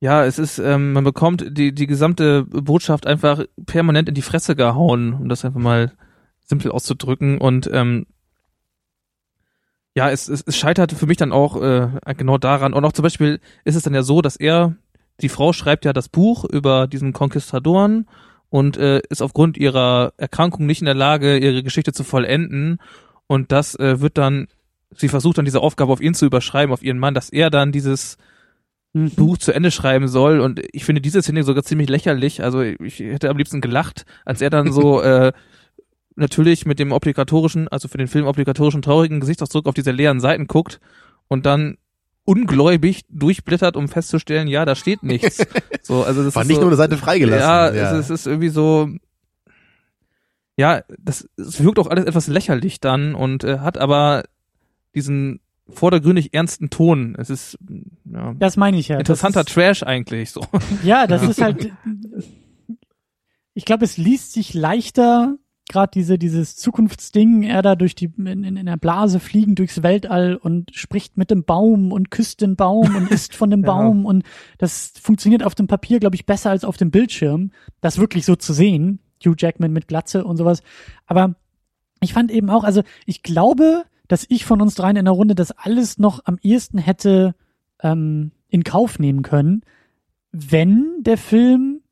ja, es ist, ähm, man bekommt die, die gesamte Botschaft einfach permanent in die Fresse gehauen, um das einfach mal simpel auszudrücken. Und ähm, ja, es, es, es scheitert für mich dann auch äh, genau daran. Und auch zum Beispiel ist es dann ja so, dass er, die Frau schreibt ja das Buch über diesen Konquistadoren und äh, ist aufgrund ihrer Erkrankung nicht in der Lage, ihre Geschichte zu vollenden. Und das äh, wird dann, sie versucht dann diese Aufgabe auf ihn zu überschreiben, auf ihren Mann, dass er dann dieses Mhm. Buch zu Ende schreiben soll. Und ich finde diese Szene sogar ziemlich lächerlich. Also ich hätte am liebsten gelacht, als er dann so äh, natürlich mit dem obligatorischen, also für den Film obligatorischen traurigen Gesichtsausdruck auf diese leeren Seiten guckt und dann ungläubig durchblättert, um festzustellen, ja, da steht nichts. So, also das War ist nicht so, nur eine Seite freigelassen. ja, Es, es ist irgendwie so, ja, das, es wirkt auch alles etwas lächerlich dann und äh, hat aber diesen vordergründig ernsten Ton. Es ist ja, Das meine ich ja. interessanter Das Trash eigentlich so. ist, ja, das ist halt. Ich glaube, es liest sich leichter, gerade diese dieses Zukunftsding, er da durch die in, in, in der Blase fliegen durchs Weltall und spricht mit dem Baum und küsst den Baum und isst von dem Ja. Baum und das funktioniert auf dem Papier, glaube ich, besser als auf dem Bildschirm, das wirklich so zu sehen. Hugh Jackman mit Glatze und sowas. Aber ich fand eben auch, also ich glaube, dass ich von uns dreien in der Runde das alles noch am ehesten hätte ähm, in Kauf nehmen können, wenn der Film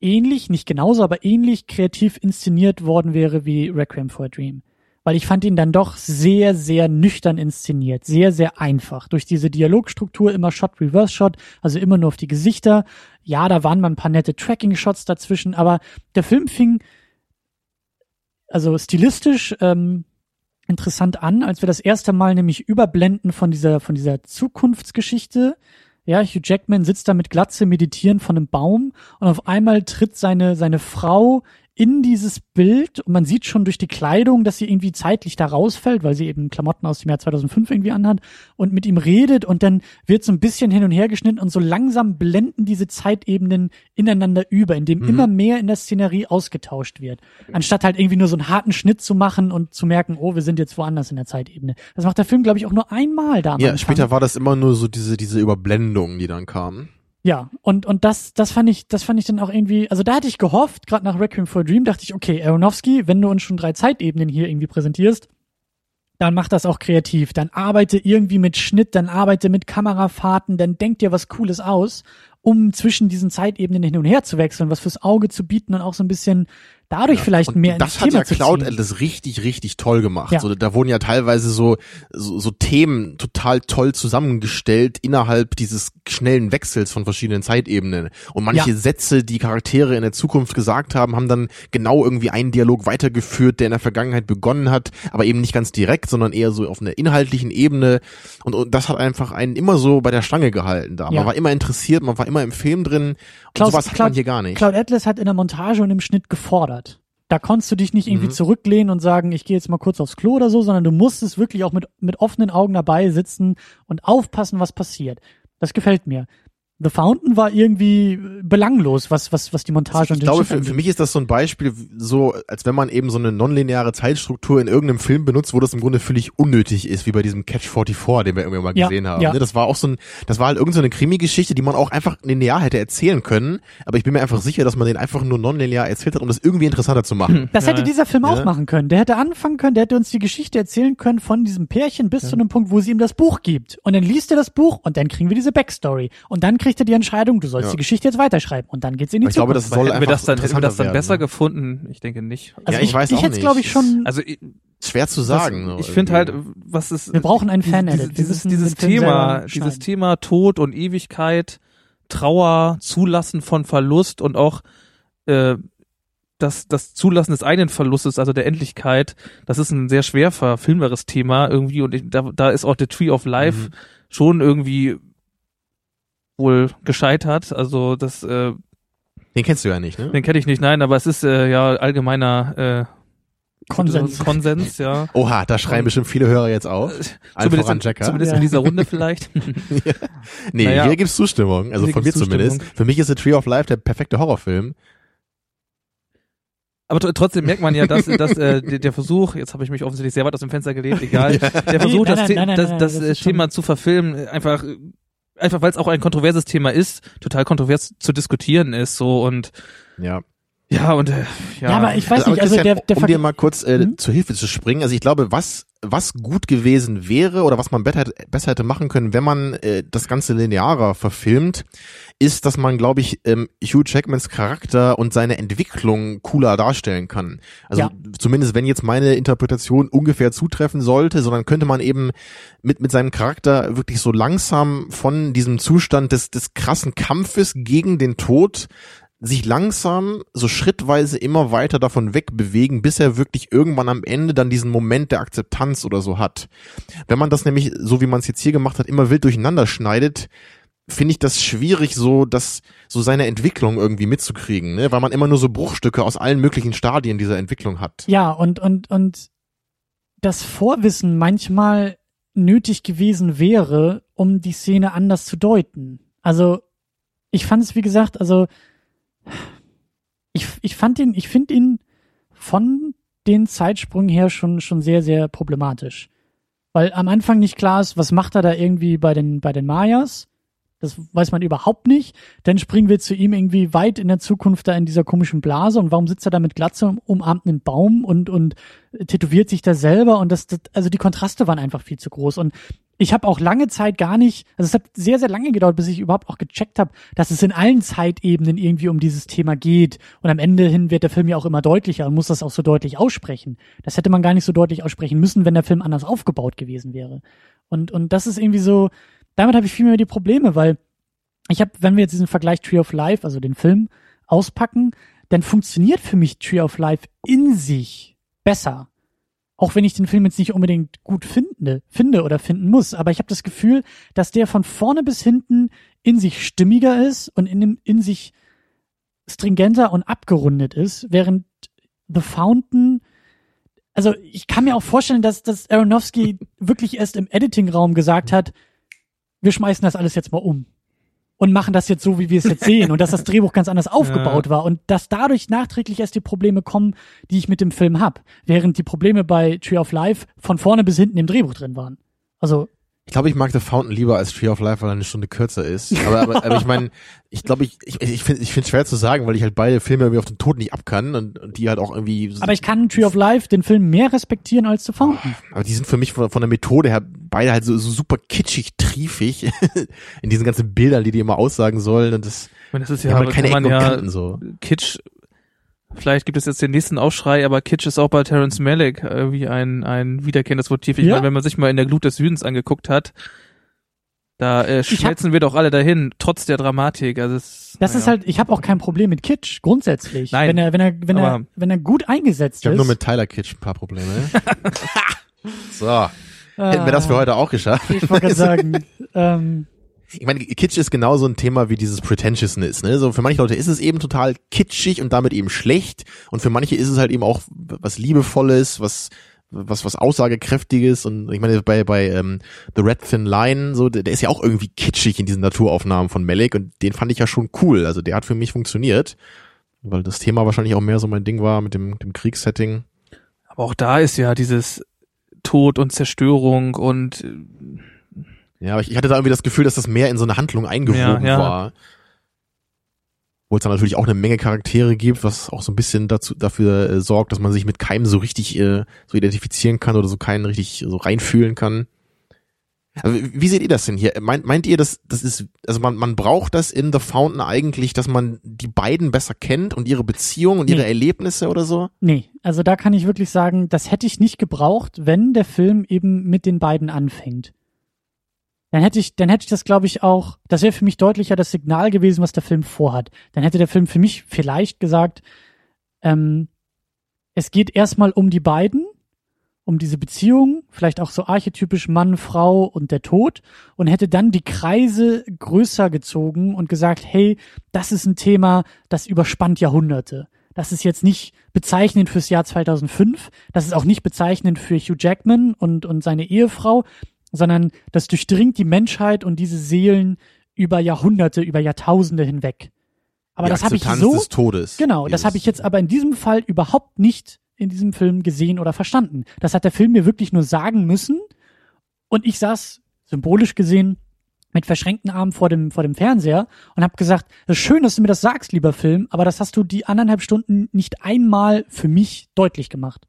ähnlich, nicht genauso, aber ähnlich kreativ inszeniert worden wäre wie Requiem for a Dream. Weil ich fand ihn dann doch sehr, sehr nüchtern inszeniert, sehr, sehr einfach. Durch diese Dialogstruktur immer Shot, Reverse Shot, also immer nur auf die Gesichter. Ja, da waren mal ein paar nette Tracking-Shots dazwischen, aber der Film fing also stilistisch ähm, interessant an, als wir das erste Mal nämlich überblenden von dieser, von dieser Zukunftsgeschichte. Ja, Hugh Jackman sitzt da mit Glatze meditieren von einem Baum und auf einmal tritt seine, seine Frau in dieses Bild und man sieht schon durch die Kleidung, dass sie irgendwie zeitlich da rausfällt, weil sie eben Klamotten aus dem Jahr 2005 irgendwie anhat und mit ihm redet und dann wird so ein bisschen hin und her geschnitten und so langsam blenden diese Zeitebenen ineinander über, indem Mhm. immer mehr in der Szenerie ausgetauscht wird. Anstatt halt irgendwie nur so einen harten Schnitt zu machen und zu merken, oh, wir sind jetzt woanders in der Zeitebene. Das macht der Film, glaube ich, auch nur einmal da. am Ja, später war das immer nur so diese, diese Überblendungen, die dann kamen. Ja, und, und das, das fand ich, das fand ich dann auch irgendwie, also da hatte ich gehofft, gerade nach Requiem for a Dream, dachte ich, okay, Aronofsky, wenn du uns schon drei Zeitebenen hier irgendwie präsentierst, dann mach das auch kreativ. Dann arbeite irgendwie mit Schnitt, dann arbeite mit Kamerafahrten, dann denk dir was Cooles aus, um zwischen diesen Zeitebenen hin und her zu wechseln, was fürs Auge zu bieten und auch so ein bisschen dadurch vielleicht Und mehr das ins hat Thema ja Cloud. Atlas richtig, richtig toll gemacht. Ja. So, da wurden ja teilweise so, so, so Themen total toll zusammengestellt innerhalb dieses schnellen Wechsels von verschiedenen Zeitebenen. Und manche Ja. Sätze, die Charaktere in der Zukunft gesagt haben, haben dann genau irgendwie einen Dialog weitergeführt, der in der Vergangenheit begonnen hat, aber eben nicht ganz direkt, sondern eher so auf einer inhaltlichen Ebene. Und, und das hat einfach einen immer so bei der Stange gehalten da. Ja. Man war immer interessiert, man war immer im Film drin. Und Klaus- sowas hat Cloud- man hier gar nicht. Cloud Atlas hat in der Montage und im Schnitt gefordert. Da konntest du dich nicht irgendwie Mhm. zurücklehnen und sagen, ich gehe jetzt mal kurz aufs Klo oder so, sondern du musstest wirklich auch mit, mit offenen Augen dabei sitzen und aufpassen, was passiert. Das gefällt mir. The Fountain war irgendwie belanglos, was, was, was die Montage ich und den glaube, für, für mich ist das so ein Beispiel, so als wenn man eben so eine nonlineare Zeitstruktur in irgendeinem Film benutzt, wo das im Grunde völlig unnötig ist, wie bei diesem Catch 44, den wir irgendwie mal Ja, gesehen haben. ja. Ne, Das war auch so ein, das war halt irgendeine so eine Krimi-Geschichte, die man auch einfach linear hätte erzählen können, aber ich bin mir einfach sicher, dass man den einfach nur nonlinear erzählt hat, um das irgendwie interessanter zu machen. Das hätte dieser Film Ja. auch machen können. Der hätte anfangen können, der hätte uns die Geschichte erzählen können von diesem Pärchen bis zu einem Punkt, wo sie ihm das Buch gibt. Und dann liest er das Buch und dann kriegen wir diese Backstory. Und dann kriegt er die Entscheidung, du sollst Ja. die Geschichte jetzt weiterschreiben. Und dann geht's in die Aber ich glaube, Zukunft. das soll hätten wir einfach das dann, hätten wir das dann werden, besser ne? gefunden? Ich denke nicht. also Ja, ich weiß ich auch hätte nicht. glaube ich, schon... Also ich, Schwer zu sagen. so ich finde halt, was ist Wir brauchen einen dieses-. Wir Dieses, dieses Film Thema, dieses. Thema Tod und Ewigkeit, Trauer, Zulassen von Verlust und auch äh, das, das Zulassen des eigenen Verlustes, also der Endlichkeit, das ist ein sehr schwer verfilmeres Thema irgendwie und ich, da, da ist auch The Tree of Life Mhm. schon irgendwie wohl gescheitert. Also das, äh, Den kennst du ja nicht, ne? den kenne ich nicht, nein, aber es ist äh, ja allgemeiner äh, Konsens. Konsens, ja. Oha, da schreien bestimmt viele Hörer jetzt auch. Allen Zumindest, voran in, Jacker. zumindest Ja. in dieser Runde vielleicht. Nee, Naja. hier gibt's Zustimmung. Also Hier von mir zumindest. Zustimmung. Für mich ist The Tree of Life der perfekte Horrorfilm. Aber tr- trotzdem merkt man ja, dass, dass äh, der, Versuch, jetzt habe ich mich offensichtlich sehr weit aus dem Fenster gelehnt, egal, der Versuch, nein, das, nein, The- nein, nein, das, nein, das, das äh, schon- Thema zu verfilmen, äh, einfach, äh, einfach weil es auch ein kontroverses Thema ist, total kontrovers zu diskutieren ist, so und Ja. ja und äh, ja. Ja, aber ich weiß aber nicht, also der, der um dir mal kurz äh, Mhm. zur Hilfe zu springen. Also ich glaube, was was gut gewesen wäre oder was man besser, besser hätte machen können, wenn man äh, das Ganze linearer verfilmt, ist, dass man, glaube ich, ähm, Hugh Jackmans Charakter und seine Entwicklung cooler darstellen kann. Also Ja. zumindest wenn jetzt meine Interpretation ungefähr zutreffen sollte, sondern könnte man eben mit mit seinem Charakter wirklich so langsam von diesem Zustand des des krassen Kampfes gegen den Tod sich langsam so schrittweise immer weiter davon wegbewegen, bis er wirklich irgendwann am Ende dann diesen Moment der Akzeptanz oder so hat. Wenn man das nämlich, so wie man es jetzt hier gemacht hat, immer wild durcheinander schneidet, finde ich das schwierig, so dass so seine Entwicklung irgendwie mitzukriegen, ne? weil man immer nur so Bruchstücke aus allen möglichen Stadien dieser Entwicklung hat. Ja, und, und, und das Vorwissen manchmal nötig gewesen wäre, um die Szene anders zu deuten. Also, ich fand es, wie gesagt, also, ich, ich fand ihn, ich finde ihn von den Zeitsprüngen her schon, schon sehr, sehr problematisch. Weil am Anfang nicht klar ist, was macht er da irgendwie bei den, bei den Mayas? Das weiß man überhaupt nicht. Dann springen wir zu ihm irgendwie weit in der Zukunft da in dieser komischen Blase und warum sitzt er da mit Glatze und umarmt einen Baum und, und tätowiert sich da selber und das, das also die Kontraste waren einfach viel zu groß und ich habe auch lange Zeit gar nicht, also es hat sehr, sehr lange gedauert, bis ich überhaupt auch gecheckt habe, dass es in allen Zeitebenen irgendwie um dieses Thema geht. Und am Ende hin wird der Film ja auch immer deutlicher und muss das auch so deutlich aussprechen. Das hätte man gar nicht so deutlich aussprechen müssen, wenn der Film anders aufgebaut gewesen wäre. Und, und das ist irgendwie so, damit habe ich viel mehr die Probleme, weil ich habe, wenn wir jetzt diesen Vergleich Tree of Life, also den Film, auspacken, dann funktioniert für mich Tree of Life in sich besser. Auch wenn ich den Film jetzt nicht unbedingt gut finde, finde oder finden muss, aber ich habe das Gefühl, dass der von vorne bis hinten in sich stimmiger ist und in, dem, in sich stringenter und abgerundet ist, während The Fountain also ich kann mir auch vorstellen, dass, dass Aronofsky wirklich erst im Editing-Raum gesagt hat, wir schmeißen das alles jetzt mal um und machen das jetzt so, wie wir es jetzt sehen und dass das Drehbuch ganz anders aufgebaut war und dass dadurch nachträglich erst die Probleme kommen, die ich mit dem Film hab, während die Probleme bei Tree of Life von vorne bis hinten im Drehbuch drin waren. Also Ich glaube, ich mag The Fountain lieber als Tree of Life, weil er eine Stunde kürzer ist. Aber, aber, aber ich meine, ich glaube, ich, ich, ich finde ich finde schwer zu sagen, weil ich halt beide Filme irgendwie auf den Tod nicht abkann und, und die halt auch irgendwie. aber ich kann Tree of Life den Film mehr respektieren als The Fountain. Aber die sind für mich von, von der Methode her beide halt so, so super kitschig, triefig in diesen ganzen Bildern, die die immer aussagen sollen und das, Ich meine, das ist ja, haben halt keine kann Ecken man und ja Kanten so. Kitsch, vielleicht gibt es jetzt den nächsten Aufschrei, aber Kitsch ist auch bei Terence Malick äh, wie ein, ein wiederkehrendes Motiv. Ich Ja? meine, wenn man sich mal in der Glut des Südens angeguckt hat, da äh, hab- schmelzen wir doch alle dahin, trotz der Dramatik. Also es, Das naja. ist halt, ich habe auch kein Problem mit Kitsch, grundsätzlich. Nein, wenn er, wenn er, wenn er, aber- wenn er gut eingesetzt Ich habe ist. nur mit Tyler Kitsch ein paar Probleme. so, hätten wir das für heute auch geschafft. Ah, Ich wollte gerade sagen, ähm, Ich meine, Kitsch ist genauso ein Thema wie dieses Pretentiousness, ne? So für manche Leute ist es eben total kitschig und damit eben schlecht. Und für manche ist es halt eben auch was liebevolles, was was was aussagekräftiges. Und ich meine bei bei ähm, The Red Thin Line so der, der ist ja auch irgendwie kitschig in diesen Naturaufnahmen von Malik. Und den fand ich ja schon cool. Also der hat für mich funktioniert. Weil das Thema wahrscheinlich auch mehr so mein Ding war mit dem dem Kriegssetting. Aber auch da ist ja dieses Tod und Zerstörung und äh, ja aber ich, ich hatte da irgendwie das Gefühl dass das mehr in so eine Handlung eingewoben Ja, ja. war wo es dann natürlich auch eine Menge Charaktere gibt, was auch so ein bisschen dazu dafür äh, sorgt, dass man sich mit keinem so richtig äh, so identifizieren kann oder so keinen richtig so reinfühlen kann. Also, wie seht ihr das denn hier? Meint, meint ihr, dass das ist, also man, man braucht das in The Fountain eigentlich, dass man die beiden besser kennt und ihre Beziehung und ihre Nee. Erlebnisse oder so? Nee, also da kann ich wirklich sagen, das hätte ich nicht gebraucht, wenn der Film eben mit den beiden anfängt. Dann hätte ich, dann hätte ich das, glaube ich, auch, das wäre für mich deutlicher das Signal gewesen, was der Film vorhat. Dann hätte der Film für mich vielleicht gesagt, ähm, es geht erstmal um die beiden, um diese Beziehung, vielleicht auch so archetypisch Mann, Frau und der Tod und hätte dann die Kreise größer gezogen und gesagt, hey, das ist ein Thema, das überspannt Jahrhunderte. Das ist jetzt nicht bezeichnend fürs Jahr 2005, das ist auch nicht bezeichnend für Hugh Jackman und, und seine Ehefrau, sondern das durchdringt die Menschheit und diese Seelen über Jahrhunderte, über Jahrtausende hinweg. Aber Die das habe ich so des Todes. Genau, das habe ich jetzt aber in diesem Fall überhaupt nicht in diesem Film gesehen oder verstanden. Das hat der Film mir wirklich nur sagen müssen und ich saß symbolisch gesehen mit verschränkten Armen vor dem vor dem Fernseher und habe gesagt, es ist schön, dass du mir das sagst, lieber Film, aber das hast du die anderthalb Stunden nicht einmal für mich deutlich gemacht.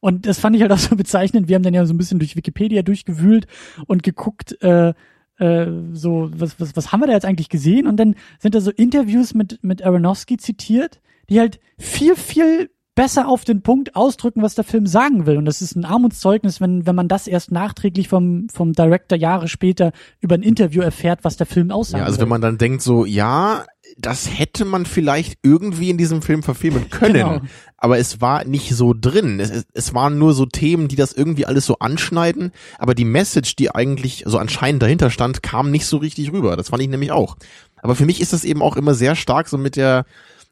Und das fand ich halt auch so bezeichnend. Wir haben dann ja so ein bisschen durch Wikipedia durchgewühlt und geguckt, äh, äh, so, was, was, was haben wir da jetzt eigentlich gesehen? Und dann sind da so Interviews mit, mit Aronofsky zitiert, die halt viel, viel besser auf den Punkt ausdrücken, was der Film sagen will. Und das ist ein Armutszeugnis, wenn, wenn man das erst nachträglich vom, vom Director Jahre später über ein Interview erfährt, was der Film aussagen Ja, also will. wenn man dann denkt so, ja, das hätte man vielleicht irgendwie in diesem Film verfilmen können, Genau. aber es war nicht so drin. Es, es waren nur so Themen, die das irgendwie alles so anschneiden, aber die Message, die eigentlich so anscheinend dahinter stand, kam nicht so richtig rüber. Das fand ich nämlich auch. Aber für mich ist das eben auch immer sehr stark so mit der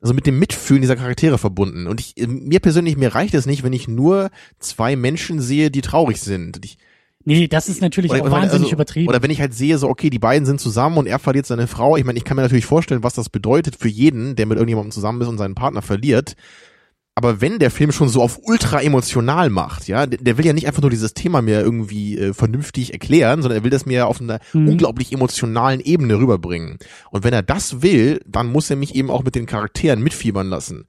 also mit dem Mitfühlen dieser Charaktere verbunden. Und ich, mir persönlich, mir reicht es nicht, wenn ich nur zwei Menschen sehe, die traurig sind. Ich, nee, das ist natürlich auch oder- wahnsinnig also, übertrieben. Oder wenn ich halt sehe, so, okay, die beiden sind zusammen und er verliert seine Frau. Ich meine, ich kann mir natürlich vorstellen, was das bedeutet für jeden, der mit irgendjemandem zusammen ist und seinen Partner verliert. Aber wenn der Film schon so auf ultra emotional macht, ja, der, der will ja nicht einfach nur dieses Thema mir irgendwie äh, vernünftig erklären, sondern er will das mir auf einer Mhm. unglaublich emotionalen Ebene rüberbringen. Und wenn er das will, dann muss er mich eben auch mit den Charakteren mitfiebern lassen.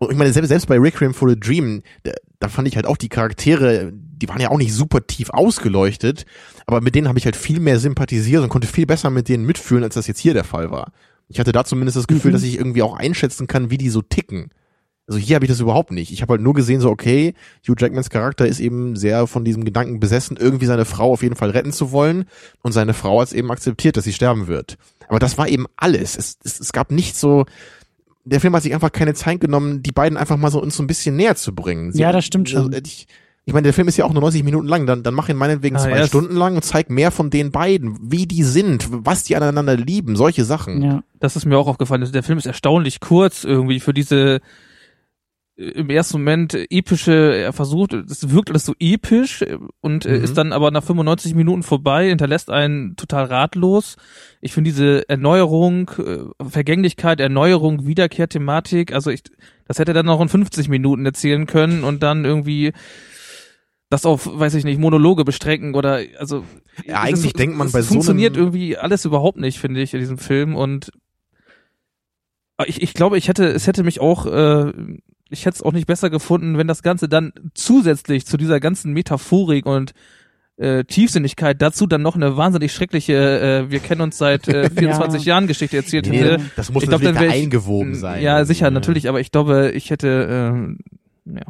Und ich meine, selbst, selbst bei Requiem for a Dream, da, da fand ich halt auch die Charaktere, die waren ja auch nicht super tief ausgeleuchtet, aber mit denen habe ich halt viel mehr sympathisiert und konnte viel besser mit denen mitfühlen, als das jetzt hier der Fall war. Ich hatte da zumindest das Gefühl, Mhm. dass ich irgendwie auch einschätzen kann, wie die so ticken. Also hier habe ich das überhaupt nicht. Ich habe halt nur gesehen, so okay, Hugh Jackmans Charakter ist eben sehr von diesem Gedanken besessen, irgendwie seine Frau auf jeden Fall retten zu wollen und seine Frau hat es eben akzeptiert, dass sie sterben wird. Aber das war eben alles. Es, es, es gab nicht so, der Film hat sich einfach keine Zeit genommen, die beiden einfach mal so uns so ein bisschen näher zu bringen. Sie, Ja, das stimmt schon. Also, ich, ich meine, der Film ist ja auch nur 90 Minuten lang, dann, dann mach ihn meinetwegen Ah, zwei ja, Stunden lang und zeig mehr von den beiden, wie die sind, was die aneinander lieben, solche Sachen. ja. das ist mir auch aufgefallen. Der Film ist erstaunlich kurz irgendwie für diese im ersten Moment äh, epische, er versucht, es wirkt alles so episch äh, und äh, Mhm. ist dann aber nach 95 Minuten vorbei, hinterlässt einen total ratlos. Ich finde diese Erneuerung, äh, Vergänglichkeit, Erneuerung, Wiederkehrthematik, also ich, das hätte er dann noch in 50 Minuten erzählen können und dann irgendwie das auf, weiß ich nicht, Monologe bestrecken oder also Ja, eigentlich ist- denkt man bei so funktioniert einem- irgendwie alles überhaupt nicht, finde ich, in diesem Film und aber ich, ich glaube, ich hätte, es hätte mich auch, äh, ich hätte es auch nicht besser gefunden, wenn das Ganze dann zusätzlich zu dieser ganzen Metaphorik und äh, Tiefsinnigkeit dazu dann noch eine wahnsinnig schreckliche, äh, wir kennen uns seit äh, 24 Jahren Geschichte erzählt Nee, hätte. das muss Ich glaub, natürlich da ich- eingewoben sein. Ja, sicher, Ja. natürlich, aber ich glaube, ich hätte, ähm, ja.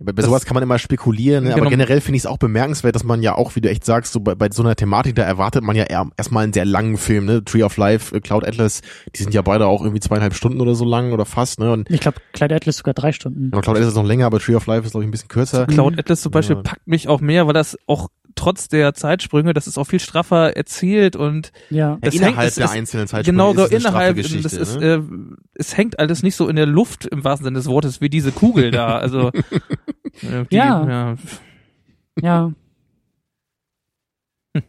Bei, bei Das- sowas kann man immer spekulieren, ne? aber Genau. generell finde ich es auch bemerkenswert, dass man ja auch, wie du echt sagst, so bei, bei so einer Thematik, da erwartet man ja erstmal einen sehr langen Film, ne? Tree of Life, äh, Cloud Atlas, die sind ja beide auch irgendwie zweieinhalb Stunden oder so lang oder fast, ne? Und Ich glaube, Clyde Atlas sogar drei Stunden. ja, Cloud Atlas ist noch länger, aber Tree of Life ist, glaube ich, ein bisschen kürzer. Cloud Atlas zum Beispiel Ja. packt mich auch mehr, weil das auch trotz der Zeitsprünge, das ist auch viel straffer erzählt und Ja. Ja, das innerhalb hängt- es der ist- einzelnen Zeitsprünge genau ist es innerhalb, Geschichte, das ist, ne? äh, es hängt alles nicht so in der Luft im wahrsten Sinne des Wortes wie diese Kugel da. Also Äh, die, Ja. ja. Ja.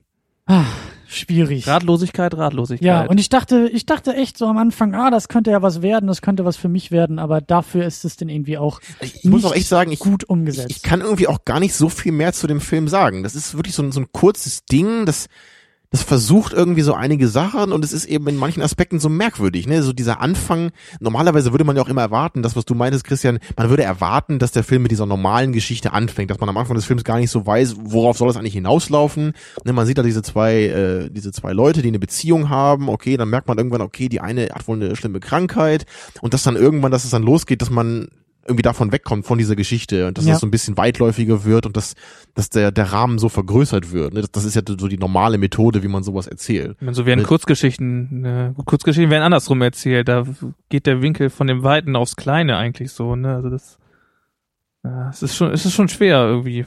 Ah, schwierig. Ratlosigkeit, Ratlosigkeit. Ja, und ich dachte, ich dachte echt so am Anfang, ah, das könnte ja was werden, das könnte was für mich werden, aber dafür ist es dann irgendwie auch Ich, ich muss auch echt sagen, ich, gut umgesetzt. ich, ich kann irgendwie auch gar nicht so viel mehr zu dem Film sagen. Das ist wirklich so ein, so ein kurzes Ding, das, das versucht irgendwie so einige Sachen und es ist eben in manchen Aspekten so merkwürdig, ne? So dieser Anfang, normalerweise würde man ja auch immer erwarten, das, was du meintest, Christian, man würde erwarten, dass der Film mit dieser normalen Geschichte anfängt, dass man am Anfang des Films gar nicht so weiß, worauf soll das eigentlich hinauslaufen. Ne? Man sieht da diese zwei, äh, diese zwei Leute, die eine Beziehung haben, okay, dann merkt man irgendwann, okay, die eine hat wohl eine schlimme Krankheit und dass dann irgendwann, dass es dann losgeht, dass man irgendwie davon wegkommt von dieser Geschichte und dass Ja. das so ein bisschen weitläufiger wird und dass, dass der, der Rahmen so vergrößert wird. Ne? Das, das ist ja so die normale Methode, wie man sowas erzählt. Ich meine, so werden Mit- Kurzgeschichten, äh, Kurzgeschichten werden andersrum erzählt. Da geht der Winkel von dem Weiten aufs Kleine eigentlich so, ne? Also das, ja, es ist schon, es ist schon schwer irgendwie.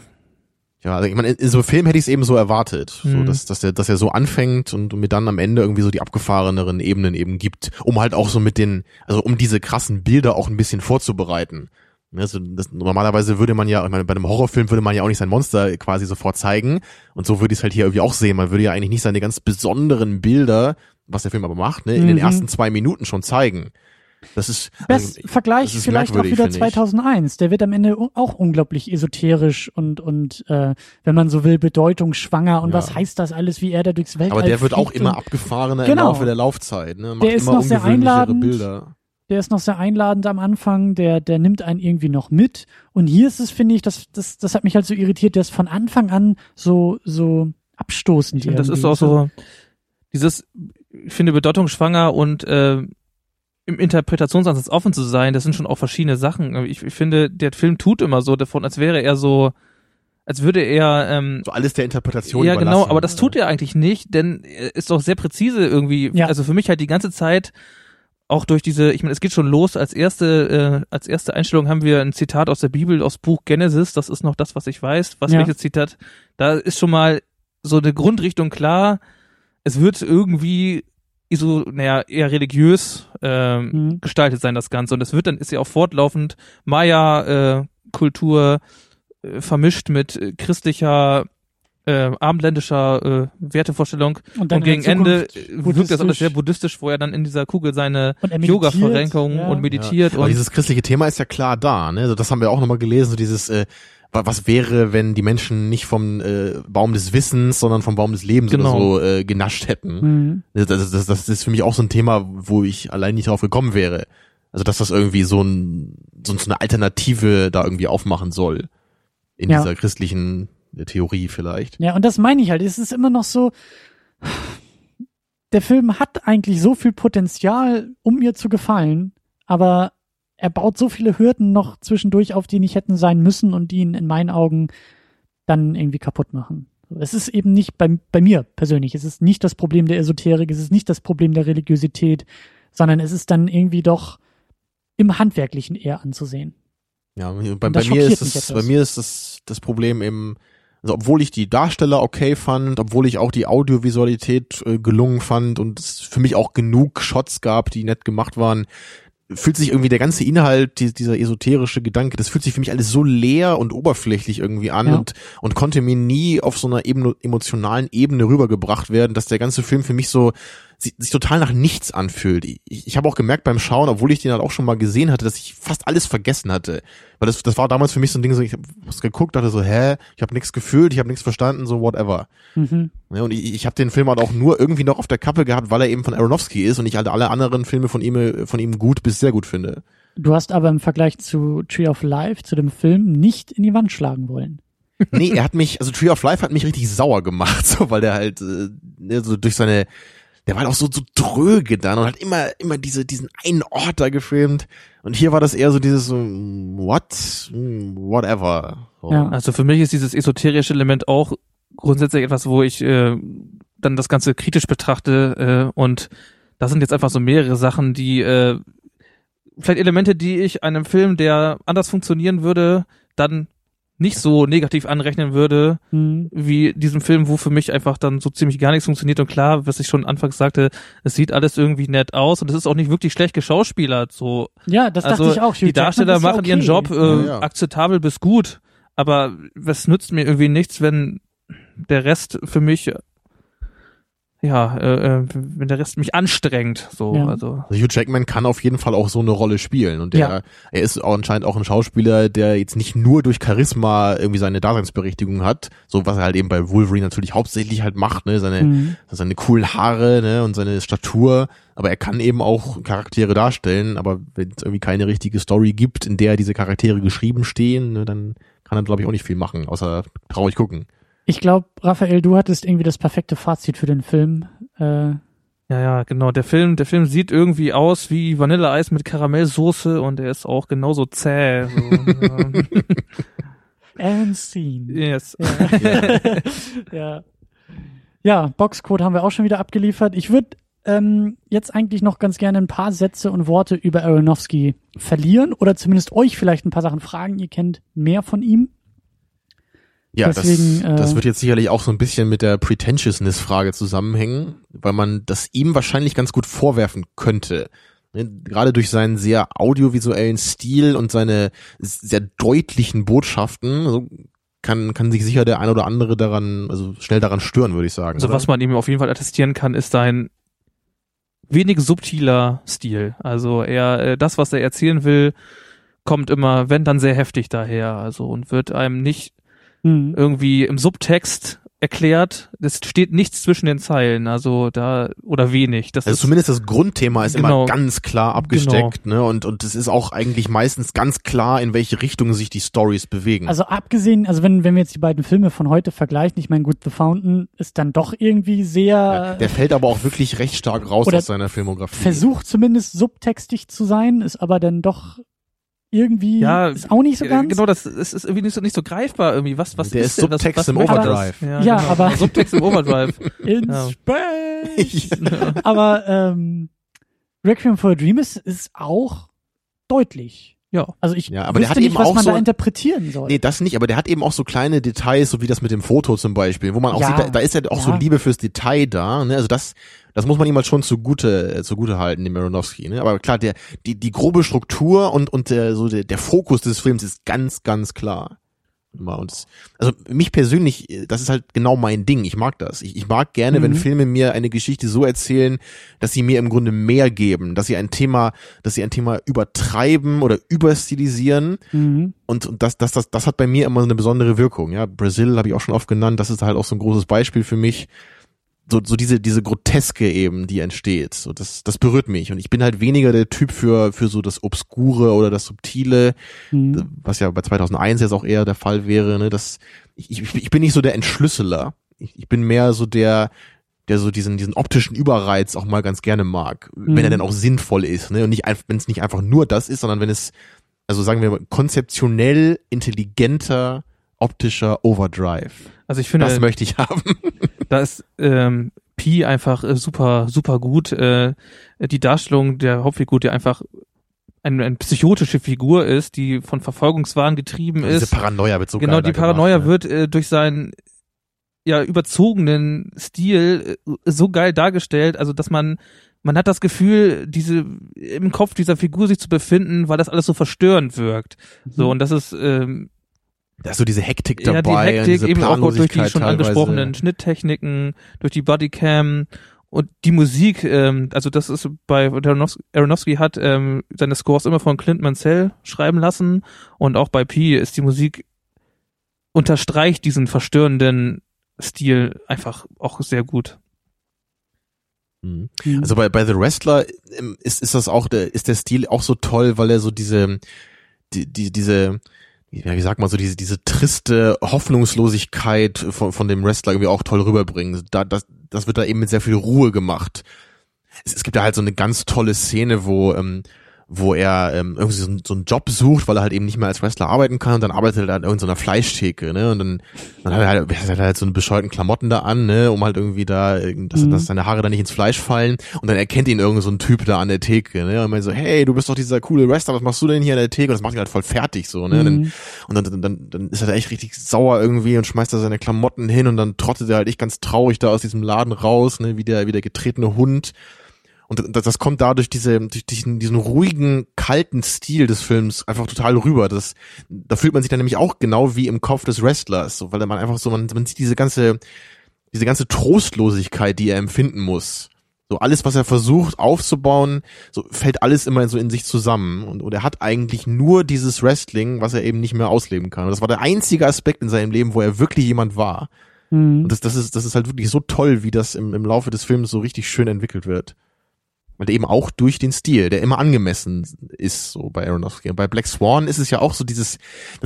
Ja, also ich meine, in, so einem Film hätte ich es eben so erwartet, so, Mhm. dass, dass er, dass er so anfängt und mir dann am Ende irgendwie so die abgefahreneren Ebenen eben gibt, um halt auch so mit den, also um diese krassen Bilder auch ein bisschen vorzubereiten. Also das, normalerweise würde man ja, ich meine, bei einem Horrorfilm würde man ja auch nicht sein Monster quasi sofort zeigen. Und so würde ich es halt hier irgendwie auch sehen. Man würde ja eigentlich nicht seine ganz besonderen Bilder, was der Film aber macht, ne, in den Mhm. ersten zwei Minuten schon zeigen. Das ist Best also, Vergleich das ist vielleicht auch wieder finde ich. 2001. Der wird am Ende auch unglaublich esoterisch und und äh, wenn man so will bedeutungsschwanger und Ja. was heißt das alles, wie er da durchs Weltall aber der wird auch immer abgefahrener Genau. im Laufe der Laufzeit. Ne? Macht Der ist immer noch sehr ungewöhnlichere einladend. Bilder. Der ist noch sehr einladend am Anfang. Der der nimmt einen irgendwie noch mit. Und hier ist es finde ich, das das das hat mich halt so irritiert. Der ist von Anfang an so so abstoßend. Finde, das ist auch so dieses, ich finde, bedeutungsschwanger und äh, im Interpretationsansatz offen zu sein, das sind schon auch verschiedene Sachen. Ich, ich finde, der Film tut immer so davon, als wäre er so, als würde er ähm, So alles der Interpretation ja, genau, aber das tut er eigentlich nicht, denn er ist doch sehr präzise irgendwie. Ja. Also für mich halt die ganze Zeit auch durch diese, ich meine, es geht schon los. Als erste, äh, als erste Einstellung haben wir ein Zitat aus der Bibel, aus Buch Genesis. Das ist noch das, was ich weiß. Was Ja. welches Zitat? Da ist schon mal so eine Grundrichtung klar. Es wird irgendwie so, naja, eher religiös ähm, Mhm. gestaltet sein, das Ganze. Und es wird dann, ist ja auch fortlaufend Maya-Kultur äh, vermischt mit äh, christlicher, äh, abendländischer äh, Wertevorstellung. Und, dann Und gegen Ende äh, wirkt das alles sehr buddhistisch, wo er dann in dieser Kugel seine Und er meditiert, Yoga-Verrenkung ja. und meditiert Ja. Aber und dieses christliche Thema ist ja klar da. Ne? Also das haben wir auch nochmal gelesen. So dieses, äh, was wäre, wenn die Menschen nicht vom äh, Baum des Wissens, sondern vom Baum des Lebens Genau. oder so äh, nascht hätten. Mhm. Das, das, das, das ist für mich auch so ein Thema, wo ich allein nicht drauf gekommen wäre. Also dass das irgendwie so, ein, so eine Alternative da irgendwie aufmachen soll. In Ja. dieser christlichen äh, Theorie vielleicht. Ja, und das meine ich halt. Es ist immer noch so, der Film hat eigentlich so viel Potenzial, um mir zu gefallen, aber er baut so viele Hürden noch zwischendurch auf, die nicht hätten sein müssen und die ihn in meinen Augen dann irgendwie kaputt machen. Es ist eben nicht bei, bei mir persönlich, es ist nicht das Problem der Esoterik, es ist nicht das Problem der Religiosität, sondern es ist dann irgendwie doch im Handwerklichen eher anzusehen. Ja, bei, bei mir ist das, bei mir ist das, das Problem eben, also obwohl ich die Darsteller okay fand, obwohl ich auch die Audiovisualität äh, gelungen fand und es für mich auch genug Shots gab, die nett gemacht waren, fühlt sich irgendwie der ganze Inhalt, die, dieser esoterische Gedanke, das fühlt sich für mich alles so leer und oberflächlich irgendwie an Ja. und, und konnte mir nie auf so einer Ebene, emotionalen Ebene rübergebracht werden, dass der ganze Film für mich so sich, total nach nichts anfühlt. Ich, ich habe auch gemerkt beim Schauen, obwohl ich den halt auch schon mal gesehen hatte, dass ich fast alles vergessen hatte. Weil das, das war damals für mich so ein Ding, so ich habe was geguckt, dachte so, hä, ich habe nichts gefühlt, ich habe nichts verstanden, so whatever. Mhm. Ja, und ich, ich habe den Film halt auch nur irgendwie noch auf der Kappe gehabt, weil er eben von Aronofsky ist und ich halt alle anderen Filme von ihm von ihm gut bis sehr gut finde. Du hast aber im Vergleich zu Tree of Life, zu dem Film, nicht in die Wand schlagen wollen. Nee, er hat mich, also Tree of Life hat mich richtig sauer gemacht, so weil der halt äh, ne, so durch seine der war halt auch so, so dröge dann und hat immer, immer diese, diesen einen Ort da gefilmt. Und hier war das eher so dieses so, what? Whatever. So. Ja. Also für mich ist dieses esoterische Element auch grundsätzlich etwas, wo ich äh, dann das Ganze kritisch betrachte äh, und das sind jetzt einfach so mehrere Sachen, die äh, vielleicht Elemente, die ich einem Film, der anders funktionieren würde, dann nicht so negativ anrechnen würde, Mhm. wie diesem Film, wo für mich einfach dann so ziemlich gar nichts funktioniert. Und klar, was ich schon anfangs sagte, es sieht alles irgendwie nett aus und es ist auch nicht wirklich schlecht geschauspielert. So, Ja, das also dachte ich auch. Hugh die Jackman Darsteller ist ja machen okay. ihren Job äh, Ja, ja. akzeptabel bis gut, aber was nützt mir irgendwie nichts, wenn der Rest für mich ja, äh, äh, wenn der Rest mich anstrengt, so, Ja. also Also Hugh Jackman kann auf jeden Fall auch so eine Rolle spielen und der, Ja. er ist auch anscheinend auch ein Schauspieler, der jetzt nicht nur durch Charisma irgendwie seine Daseinsberechtigung hat, so was er halt eben bei Wolverine natürlich hauptsächlich halt macht, ne, seine, Mhm. seine coolen Haare, ne, und seine Statur, aber er kann eben auch Charaktere darstellen, aber wenn es irgendwie keine richtige Story gibt, in der diese Charaktere geschrieben stehen, ne, dann kann er glaube ich auch nicht viel machen, außer traurig gucken. Ich glaube, Raphael, du hattest irgendwie das perfekte Fazit für den Film. Äh, ja, ja, genau. Der Film, der Film sieht irgendwie aus wie Vanilleeis mit Karamellsoße und er ist auch genauso zäh. So, ja. and scene. yes. Ja. ja. ja, Boxcode haben wir auch schon wieder abgeliefert. Ich würde ähm, jetzt eigentlich noch ganz gerne ein paar Sätze und Worte über Aronofsky verlieren oder zumindest euch vielleicht ein paar Sachen fragen. Ihr kennt mehr von ihm. Ja, Deswegen, das, äh, das wird jetzt sicherlich auch so ein bisschen mit der Pretentiousness-Frage zusammenhängen, weil man das ihm wahrscheinlich ganz gut vorwerfen könnte. Ne, Gerade durch seinen sehr audiovisuellen Stil und seine sehr deutlichen Botschaften so kann, kann sich sicher der ein oder andere daran, also schnell daran stören, würde ich sagen. Also oder? was man ihm auf jeden Fall attestieren kann, ist sein wenig subtiler Stil. Also er, äh, das, was er erzählen will, kommt immer, wenn dann sehr heftig daher. Also und wird einem nicht Hm. irgendwie im Subtext erklärt. Es steht nichts zwischen den Zeilen, also da oder wenig. Das Also ist zumindest das Grundthema ist Genau. immer ganz klar abgesteckt, ne? Und und es ist auch eigentlich meistens ganz klar, in welche Richtung sich die Stories bewegen. Also abgesehen, also wenn, wenn wir jetzt die beiden Filme von heute vergleichen, ich meine, gut, The Fountain ist dann doch irgendwie sehr, ja, der fällt aber auch wirklich recht stark raus aus seiner Filmografie. versucht zumindest subtextig zu sein, ist aber dann doch irgendwie, Ja, ist auch nicht so ganz. Genau, das ist, ist irgendwie nicht so, nicht so greifbar irgendwie. Was, was Der ist, ist denn das? Subtext was im möchte das? Overdrive. Ja, Ja, genau. aber- Subtext im Overdrive. In Ja. Space. aber ähm, Requiem for a Dream ist, ist auch deutlich. Ja. Also ich Ja, aber der hat nicht, eben was auch man so- da interpretieren soll. Nee, das nicht, aber der hat eben auch so kleine Details, so wie das mit dem Foto zum Beispiel, wo man auch Ja. sieht, da, da ist ja auch so Ja. Liebe fürs Detail da, ne? Also das, das muss man ihm halt schon zugute, äh, zugute halten, dem Aronofsky, ne? Aber klar, der, die, die grobe Struktur und, und der, so der, der Fokus des Films ist ganz, ganz klar. Und also mich persönlich, äh, das ist halt genau mein Ding. Ich mag das. Ich, ich mag gerne, wenn Mhm. Filme mir eine Geschichte so erzählen, dass sie mir im Grunde mehr geben, dass sie ein Thema, dass sie ein Thema übertreiben oder überstilisieren. mhm. Und, und das, das, das, das hat bei mir immer so eine besondere Wirkung. Ja, Brazil habe ich auch schon oft genannt. Das ist halt auch so ein großes Beispiel für mich. So, so diese, diese Groteske eben, die entsteht. So, das, das berührt mich. Und ich bin halt weniger der Typ für, für so das Obskure oder das Subtile, Mhm. was ja bei 2001 jetzt auch eher der Fall wäre. Ne, das, ich, ich, ich bin nicht so der Entschlüsseler. Ich, ich bin mehr so der, der so diesen, diesen optischen Überreiz auch mal ganz gerne mag. Wenn er Mhm. denn auch sinnvoll ist, ne? Und nicht einfach, wenn es nicht einfach nur das ist, sondern wenn es, also sagen wir mal, konzeptionell intelligenter optischer Overdrive. Also ich finde, Das möchte ich haben. da ist ähm, Pi einfach äh, super, super gut. Äh, die Darstellung der Hauptfigur, die einfach eine, eine psychotische Figur ist, die von Verfolgungswahn getrieben Diese ist. Paranoia wird so genau, die Paranoia gemacht, ne? wird äh, durch seinen ja überzogenen Stil äh, so geil dargestellt, also dass man man hat das Gefühl, diese im Kopf dieser Figur sich zu befinden, weil das alles so verstörend wirkt. So und das ist ähm, Da ist so diese Hektik ja, die dabei. und Hektik diese eben auch durch die schon teilweise. angesprochenen Schnitttechniken, durch die Bodycam und die Musik, ähm, also das ist bei Aronofsky, Aronofsky hat ähm, seine Scores immer von Clint Mansell schreiben lassen und auch bei Pi ist die Musik unterstreicht diesen verstörenden Stil einfach auch sehr gut. Mhm. Mhm. Also bei, bei The Wrestler ähm, ist, ist das auch der, ist der Stil auch so toll, weil er so diese, die, die, diese, ja, wie sagt man so, diese, diese triste Hoffnungslosigkeit von, von dem Wrestler irgendwie auch toll rüberbringen. Da, das, das wird da eben mit sehr viel Ruhe gemacht. Es, es gibt da halt so eine ganz tolle Szene, wo, ähm, wo er ähm, irgendwie so, so einen Job sucht, weil er halt eben nicht mehr als Wrestler arbeiten kann und dann arbeitet er an irgendeiner Fleischtheke, ne? Und dann, dann hat er halt, hat er halt so eine bescheuerten Klamotten da an, ne, um halt irgendwie da, dass, Mhm. dass seine Haare da nicht ins Fleisch fallen und dann erkennt ihn irgend so ein Typ da an der Theke, ne? Und meint so, hey, du bist doch dieser coole Wrestler, was machst du denn hier an der Theke? Und das macht ihn halt voll fertig so, ne? Mhm. Dann, und dann, dann, dann ist er da echt richtig sauer irgendwie und schmeißt da seine Klamotten hin und dann trottet er halt echt ganz traurig da aus diesem Laden raus, ne, wie der, wie der getretene Hund. Und das, das kommt dadurch diese, durch diesen, diesen ruhigen, kalten Stil des Films einfach total rüber. Das, da fühlt man sich dann nämlich auch genau wie im Kopf des Wrestlers, so, weil man einfach so, man, man sieht diese ganze, diese ganze Trostlosigkeit, die er empfinden muss. So alles, was er versucht aufzubauen, so fällt alles immer so in sich zusammen. Und, und er hat eigentlich nur dieses Wrestling, was er eben nicht mehr ausleben kann. Und das war der einzige Aspekt in seinem Leben, wo er wirklich jemand war. Mhm. Und das, das ist, das ist halt wirklich so toll, wie das im, im Laufe des Films so richtig schön entwickelt wird. Und eben auch durch den Stil, der immer angemessen ist, so bei Aronofsky. Und bei Black Swan ist es ja auch so dieses,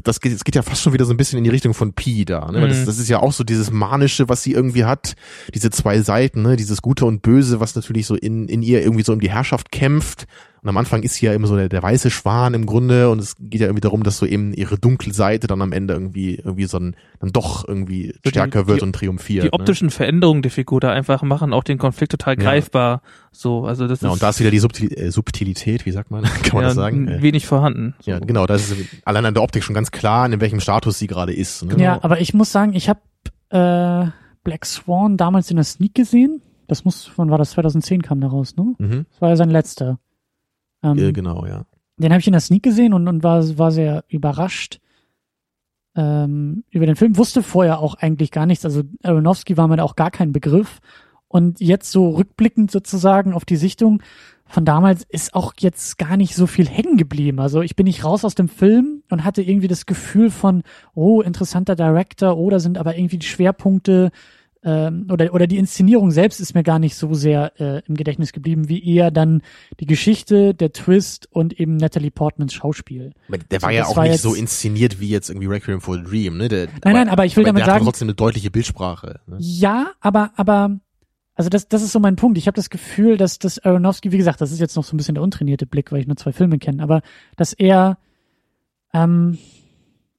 das geht, das geht ja fast schon wieder so ein bisschen in die Richtung von Pi da, ne? Weil Das, Mhm. das ist ja auch so dieses Manische, was sie irgendwie hat, diese zwei Seiten, ne? Dieses Gute und Böse, was natürlich so in, in ihr irgendwie so um die Herrschaft kämpft. Und am Anfang ist sie ja immer so der, der weiße Schwan im Grunde und es geht ja irgendwie darum, dass so eben ihre dunkle Seite dann am Ende irgendwie, irgendwie so ein, dann doch irgendwie die- stärker wird die- und triumphiert. Die ne? optischen Veränderungen der Figur da einfach machen auch den Konflikt total Ja. greifbar. So, also das Ja, ist und da ist wieder die Subtil äh, Subtilität, wie sagt man? Kann man ja, das sagen? Äh, wenig vorhanden. So. Ja, genau, da ist allein an der Optik schon ganz klar, in welchem Status sie gerade ist. Ne? Ja, aber ich muss sagen, ich habe äh, Black Swan damals in der Sneak gesehen. Das muss, wann war das? 2010 kam der raus, ne? Mhm. Das war ja sein letzter. Ähm, Ja, genau, ja. Den habe ich in der Sneak gesehen und, und war, war sehr überrascht ähm, über den Film. Wusste vorher auch eigentlich gar nichts. Also Aronofsky war mir da auch gar kein Begriff. Und jetzt so rückblickend sozusagen auf die Sichtung von damals ist auch jetzt gar nicht so viel hängen geblieben. Also ich bin nicht raus aus dem Film und hatte irgendwie das Gefühl von, oh, interessanter Director, oh, da sind aber irgendwie die Schwerpunkte ähm, oder, oder die Inszenierung selbst ist mir gar nicht so sehr äh, im Gedächtnis geblieben, wie eher dann die Geschichte, der Twist und eben Natalie Portmans Schauspiel. Aber Der war So, ja auch war nicht jetzt- so inszeniert wie jetzt irgendwie Requiem for a Dream, ne? Der, Nein, nein, aber ich will damit der hat sagen- trotzdem eine deutliche Bildsprache. Ne? Ja, aber, aber, also das, das ist so mein Punkt. Ich habe das Gefühl, dass das Aronofsky, wie gesagt, das ist jetzt noch so ein bisschen der untrainierte Blick, weil ich nur zwei Filme kenne, aber dass er ähm,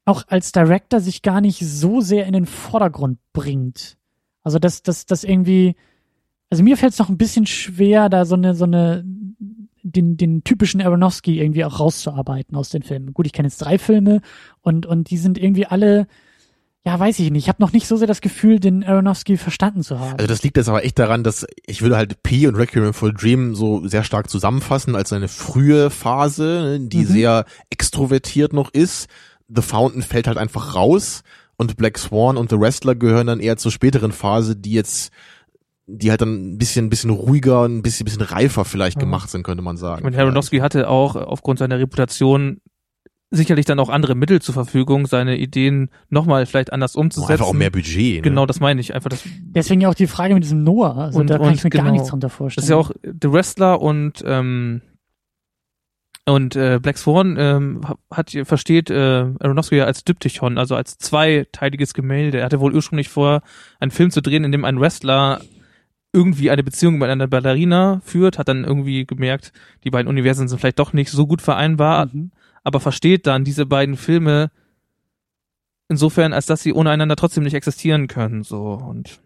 auch als Director sich gar nicht so sehr in den Vordergrund bringt. Also dass das, das irgendwie, also mir fällt es noch ein bisschen schwer, da so eine, so eine, den, den typischen Aronofsky irgendwie auch rauszuarbeiten aus den Filmen. Gut, ich kenne jetzt drei Filme und, und die sind irgendwie alle, ja, weiß ich nicht. Ich habe noch nicht so sehr das Gefühl, den Aronofsky verstanden zu haben. Also das liegt jetzt aber echt daran, dass ich würde halt P und Requiem for a Dream so sehr stark zusammenfassen als eine frühe Phase, die Mhm. sehr extrovertiert noch ist. The Fountain fällt halt einfach raus und Black Swan und The Wrestler gehören dann eher zur späteren Phase, die jetzt die halt dann ein bisschen, ein bisschen ruhiger, ein bisschen, bisschen reifer vielleicht Ja. gemacht sind, könnte man sagen. Ich meine, Aronofsky hatte auch aufgrund seiner Reputation sicherlich dann auch andere Mittel zur Verfügung, seine Ideen nochmal vielleicht anders umzusetzen. einfach auch mehr Budget. Ne? Genau, das meine ich. Einfach das, Deswegen ja auch die Frage mit diesem Noah. Also Und- da kann und ich mir gar genau. nichts drunter das vorstellen. ist ja auch The Wrestler und ähm, und äh, Black Swan ähm, hat versteht äh, Aronofsky ja als Diptychon, also als zweiteiliges Gemälde. Er hatte wohl ursprünglich vor, einen Film zu drehen, in dem ein Wrestler irgendwie eine Beziehung mit einer Ballerina führt, hat dann irgendwie gemerkt, die beiden Universen sind vielleicht doch nicht so gut vereinbar, Mhm. aber versteht dann diese beiden Filme insofern, als dass sie ohne einander trotzdem nicht existieren können. So und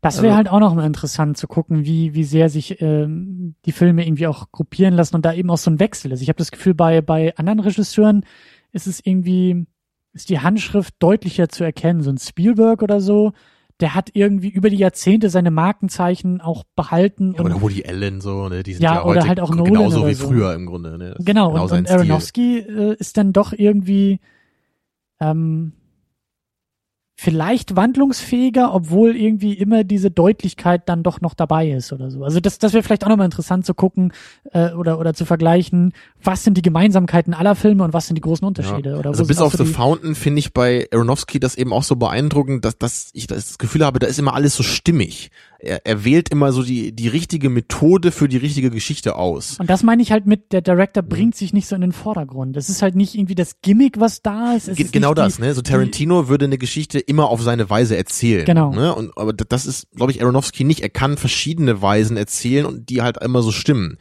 Das wäre Also- halt auch noch mal interessant zu gucken, wie, wie sehr sich ähm, die Filme irgendwie auch gruppieren lassen und da eben auch so ein Wechsel ist. Ich habe das Gefühl, bei, bei anderen Regisseuren ist es irgendwie, ist die Handschrift deutlicher zu erkennen. So ein Spielberg oder so, der hat irgendwie über die Jahrzehnte seine Markenzeichen auch behalten. Ja, und oder Woody Allen so, ne? Die sind Ja, ja, oder heute halt auch Nolan genauso oder wie so. früher im Grunde. Ne? Das ist Genau, und, sein und. Aronofsky äh, ist dann doch irgendwie ähm, vielleicht wandlungsfähiger, obwohl irgendwie immer diese Deutlichkeit dann doch noch dabei ist oder so. Also das, das wäre vielleicht auch nochmal interessant zu gucken äh, oder, oder zu vergleichen, was sind die Gemeinsamkeiten aller Filme und was sind die großen Unterschiede. Oder Also bis auf so The Fountain finde ich bei Aronofsky das eben auch so beeindruckend, dass, dass ich das Gefühl habe, da ist immer alles so stimmig. Er, er wählt immer so die, die richtige Methode für die richtige Geschichte aus. Und das meine ich halt mit, der Director Mhm. bringt sich nicht so in den Vordergrund. Es ist halt nicht irgendwie das Gimmick, was da ist. Es Ge- genau nicht die- das, ne? So Tarantino würde eine Geschichte immer auf seine Weise erzählen. Genau. Ne? Und, aber das ist, glaube ich, Aronofsky nicht. Er kann verschiedene Weisen erzählen und die halt immer so stimmen.